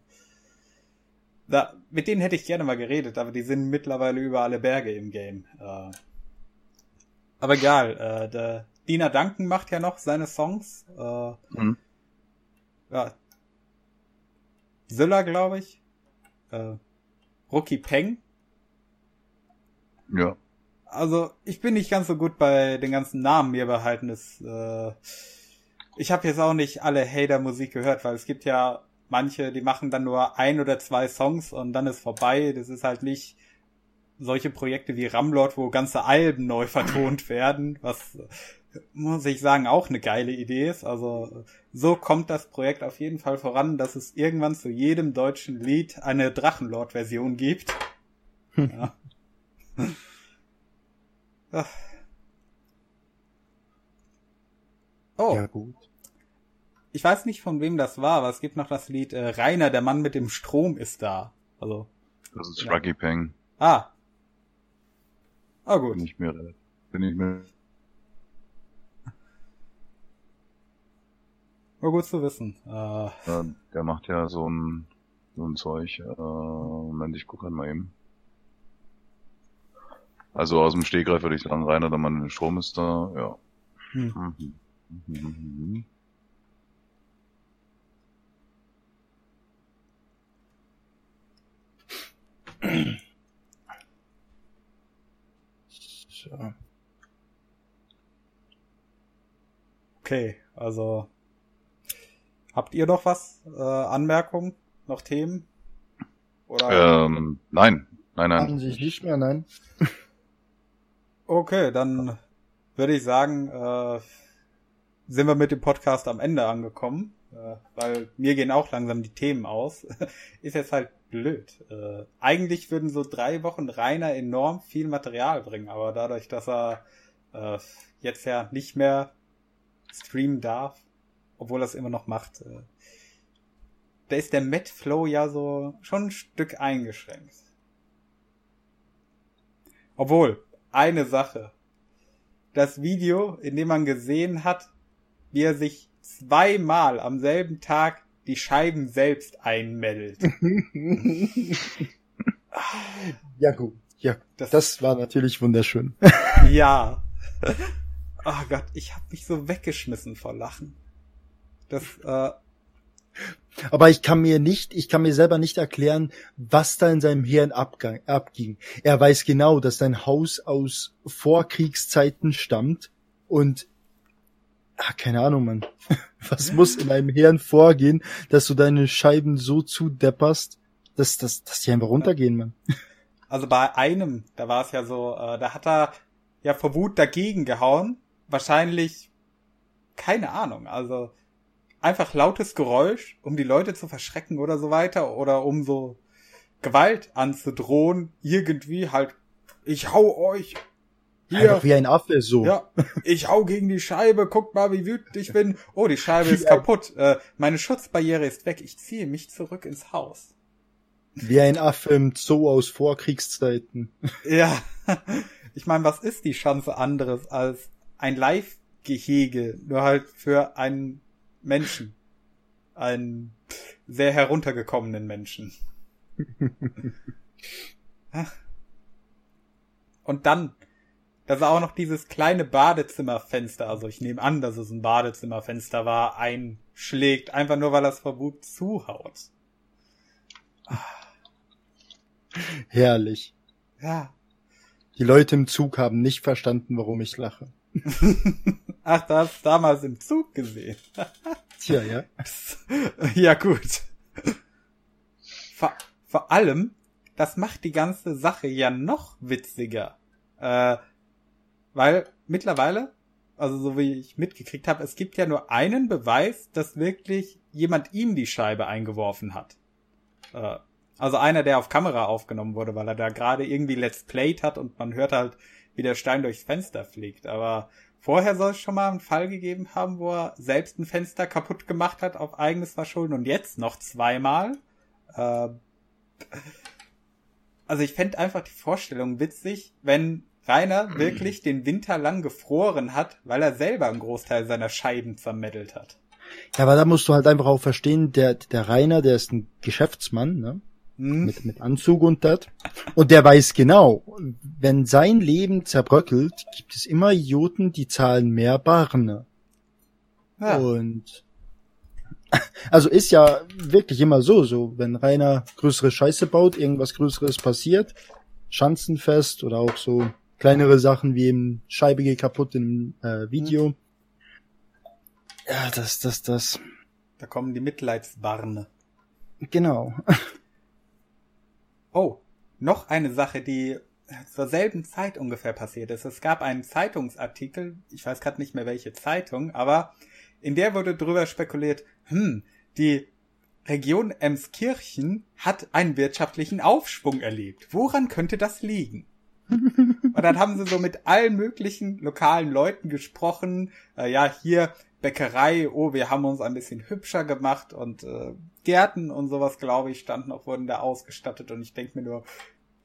Speaker 1: da, mit denen hätte ich gerne mal geredet, aber die sind mittlerweile über alle Berge im Game. Äh, aber egal, äh, der Dina Duncan macht ja noch seine Songs. Äh, mhm. Ja. Zilla, glaube ich. Äh, Rookie Peng.
Speaker 4: Ja.
Speaker 1: Also ich bin nicht ganz so gut bei den ganzen Namen mir behalten. Das, äh, ich habe jetzt auch nicht alle Hater-Musik gehört, weil es gibt ja manche, die machen dann nur ein oder zwei Songs und dann ist vorbei. Das ist halt nicht solche Projekte wie Ramlord, wo ganze Alben neu vertont werden, was muss ich sagen auch eine geile Idee ist. Also so kommt das Projekt auf jeden Fall voran, dass es irgendwann zu jedem deutschen Lied eine Drachenlord-Version gibt. ja. Oh. Ja, gut. Ich weiß nicht, von wem das war, aber es gibt noch das Lied äh, Rainer, der Mann mit dem Strom ist da. Also.
Speaker 4: Das ist ja. Ruggy Peng.
Speaker 1: Ah. Ah, gut.
Speaker 4: Bin ich mir, bin ich mir.
Speaker 1: War gut zu wissen. Äh,
Speaker 4: der macht ja so ein, so ein Zeug. Äh, Moment, ich gucke mal eben. Also aus dem Stegreif würde ich sagen, Rainer, der Mann, Strom ist da, ja. Hm. Mhm. Mhm.
Speaker 1: So. Okay, also habt ihr noch was? Äh, Anmerkungen? Noch Themen?
Speaker 4: Oder? Ähm, nein, nein, nein.
Speaker 2: An sich nicht mehr, nein.
Speaker 1: Okay, dann würde ich sagen, äh, sind wir mit dem Podcast am Ende angekommen, äh, weil mir gehen auch langsam die Themen aus. Ist jetzt halt blöd. Äh, eigentlich würden so drei Wochen Rainer enorm viel Material bringen, aber dadurch, dass er äh, jetzt ja nicht mehr streamen darf, obwohl er es immer noch macht, äh, da ist der Met Flow ja so schon ein Stück eingeschränkt. Obwohl, eine Sache. Das Video, in dem man gesehen hat, wie er sich zweimal am selben Tag die Scheiben selbst einmeldet.
Speaker 2: ja gut, ja, das, das war natürlich wunderschön.
Speaker 1: ja. Oh Gott, ich hab mich so weggeschmissen vor Lachen. Das, äh,
Speaker 2: aber ich kann mir nicht, ich kann mir selber nicht erklären, was da in seinem Hirn abgang, abging. Er weiß genau, dass sein Haus aus Vorkriegszeiten stammt und ah, keine Ahnung, Mann. Was muss in deinem Hirn vorgehen, dass du deine Scheiben so zudepperst, dass, dass, dass die einfach runtergehen, Mann.
Speaker 1: Also bei einem, da war es ja so, äh, da hat er ja vor Wut dagegen gehauen. Wahrscheinlich, keine Ahnung, also einfach lautes Geräusch, um die Leute zu verschrecken oder so weiter oder um so Gewalt anzudrohen, irgendwie halt, ich hau euch.
Speaker 2: Hier. Einfach wie ein Affe, so.
Speaker 1: Ja, ich hau gegen die Scheibe, guckt mal, wie wütend ich bin. Oh, die Scheibe ist kaputt. Äh, meine Schutzbarriere ist weg. Ich ziehe mich zurück ins Haus.
Speaker 2: Wie ein Affe im Zoo aus Vorkriegszeiten.
Speaker 1: Ja. Ich meine, was ist die Chance anderes als ein Live-Gehege, nur halt für einen Menschen. Einen sehr heruntergekommenen Menschen. Und dann, da war auch noch dieses kleine Badezimmerfenster, also ich nehme an, dass es ein Badezimmerfenster war, einschlägt, einfach nur weil vor Wut zuhaut.
Speaker 2: Herrlich.
Speaker 1: Ja.
Speaker 2: Die Leute im Zug haben nicht verstanden, warum ich lache.
Speaker 1: Ach, du hast damals im Zug gesehen.
Speaker 2: Tja, ja.
Speaker 1: ja, gut. Vor, vor allem, das macht die ganze Sache ja noch witziger. Äh, weil mittlerweile, also so wie ich mitgekriegt habe, es gibt ja nur einen Beweis, dass wirklich jemand ihm die Scheibe eingeworfen hat. Äh, also einer, der auf Kamera aufgenommen wurde, weil er da gerade irgendwie Let's Played hat und man hört halt, wie der Stein durchs Fenster fliegt. Aber vorher soll es schon mal einen Fall gegeben haben, wo er selbst ein Fenster kaputt gemacht hat auf eigenes Verschulden und jetzt noch zweimal. Äh, also ich fände einfach die Vorstellung witzig, wenn Rainer wirklich den Winter lang gefroren hat, weil er selber einen Großteil seiner Scheiben zermettelt hat.
Speaker 2: Ja, aber da musst du halt einfach auch verstehen, der, der Rainer, der ist ein Geschäftsmann, ne? Hm? mit, mit Anzug und das. Und der weiß genau, wenn sein Leben zerbröckelt, gibt es immer Idioten, die zahlen mehr Barne. Ja. Und also ist ja wirklich immer so, so wenn Rainer größere Scheiße baut, irgendwas Größeres passiert, Schanzenfest oder auch so kleinere Sachen wie eben Scheibe geht kaputt im äh, Video. Mhm. Ja, das, das, das.
Speaker 1: Da kommen die Mitleidsbarne.
Speaker 2: Genau.
Speaker 1: oh, noch eine Sache, die zur selben Zeit ungefähr passiert ist. Es gab einen Zeitungsartikel, ich weiß gerade nicht mehr welche Zeitung, aber in der wurde drüber spekuliert, hm, die Region Emskirchen hat einen wirtschaftlichen Aufschwung erlebt. Woran könnte das liegen? Und dann haben sie so mit allen möglichen lokalen Leuten gesprochen. Äh, ja, hier Bäckerei, oh, wir haben uns ein bisschen hübscher gemacht und äh, Gärten und sowas, glaube ich, standen auch, wurden da ausgestattet. Und ich denke mir nur,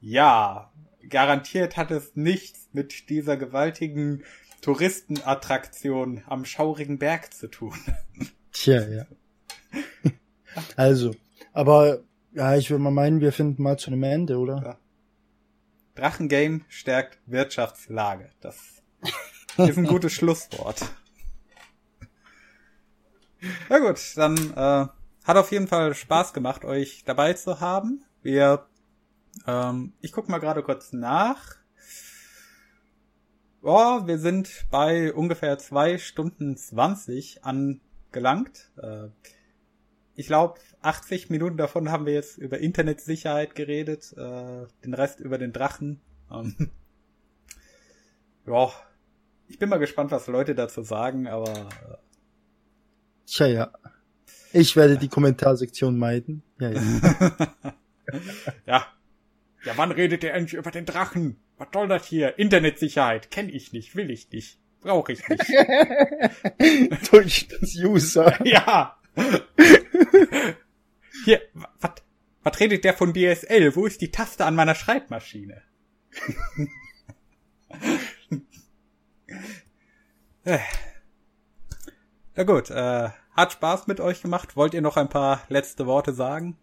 Speaker 1: ja, garantiert hat es nichts mit dieser gewaltigen Touristenattraktion am schaurigen Berg zu tun.
Speaker 2: Tja, ja. Also, aber ja, ich würde mal meinen, wir finden mal zu einem Ende, oder? Ja.
Speaker 1: Drachengame stärkt Wirtschaftslage. Das ist ein gutes Schlusswort. Na gut, dann äh, hat auf jeden Fall Spaß gemacht, euch dabei zu haben. Wir, ähm, ich guck mal gerade kurz nach. Oh, wir sind bei ungefähr zwei Stunden zwanzig angelangt. Äh, ich glaube, 80 Minuten davon haben wir jetzt über Internetsicherheit geredet, äh, den Rest über den Drachen. Ähm, ja, ich bin mal gespannt, was Leute dazu sagen, aber. Äh,
Speaker 2: Tja, ja. Ich werde die Kommentarsektion meiden. Ja, ja.
Speaker 1: ja. Ja, wann redet ihr endlich über den Drachen? Was soll das hier? Internetsicherheit. Kenn ich nicht, will ich nicht. Brauche ich nicht.
Speaker 2: Durch das User.
Speaker 1: Ja. Hier, was, was redet der von DSL? Wo ist die Taste an meiner Schreibmaschine? Na gut, äh, hat Spaß mit euch gemacht. Wollt ihr noch ein paar letzte Worte sagen?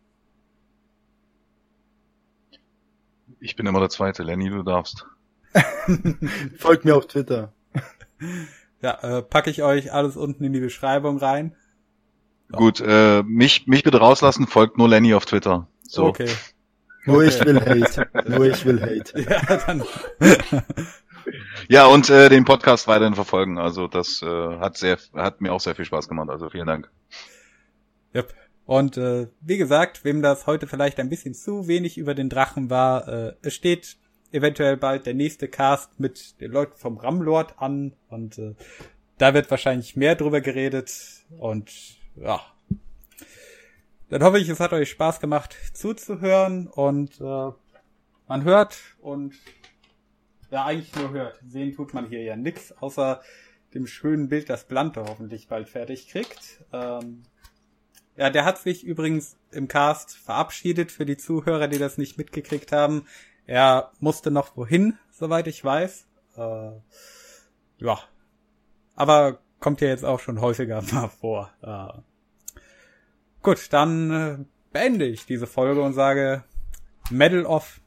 Speaker 4: Ich bin immer der Zweite. Lenny, du darfst.
Speaker 2: Folgt mir auf Twitter.
Speaker 1: Ja, äh, packe ich euch alles unten in die Beschreibung rein.
Speaker 4: Gut, äh, mich, mich bitte rauslassen, folgt nur Lenny auf Twitter. So.
Speaker 1: Okay.
Speaker 2: Nur okay. ich will Hate. Nur ich will Hate.
Speaker 1: Ja, dann.
Speaker 4: Ja, und äh, den Podcast weiterhin verfolgen. Also das äh, hat sehr, hat mir auch sehr viel Spaß gemacht. Also vielen Dank.
Speaker 1: Yep. Und äh, wie gesagt, wem das heute vielleicht ein bisschen zu wenig über den Drachen war, äh, es steht eventuell bald der nächste Cast mit den Leuten vom Ramlord an und äh, da wird wahrscheinlich mehr drüber geredet und ja. Dann hoffe ich, es hat euch Spaß gemacht zuzuhören und äh, man hört und ja eigentlich nur hört. Sehen tut man hier ja nix, außer dem schönen Bild, das Blante hoffentlich bald fertig kriegt. Ähm, ja, der hat sich übrigens im Cast verabschiedet für die Zuhörer, die das nicht mitgekriegt haben. Er musste noch wohin, soweit ich weiß. Äh, ja. Aber kommt ja jetzt auch schon häufiger mal vor. Äh, gut, dann äh, beende ich diese Folge und sage Medal of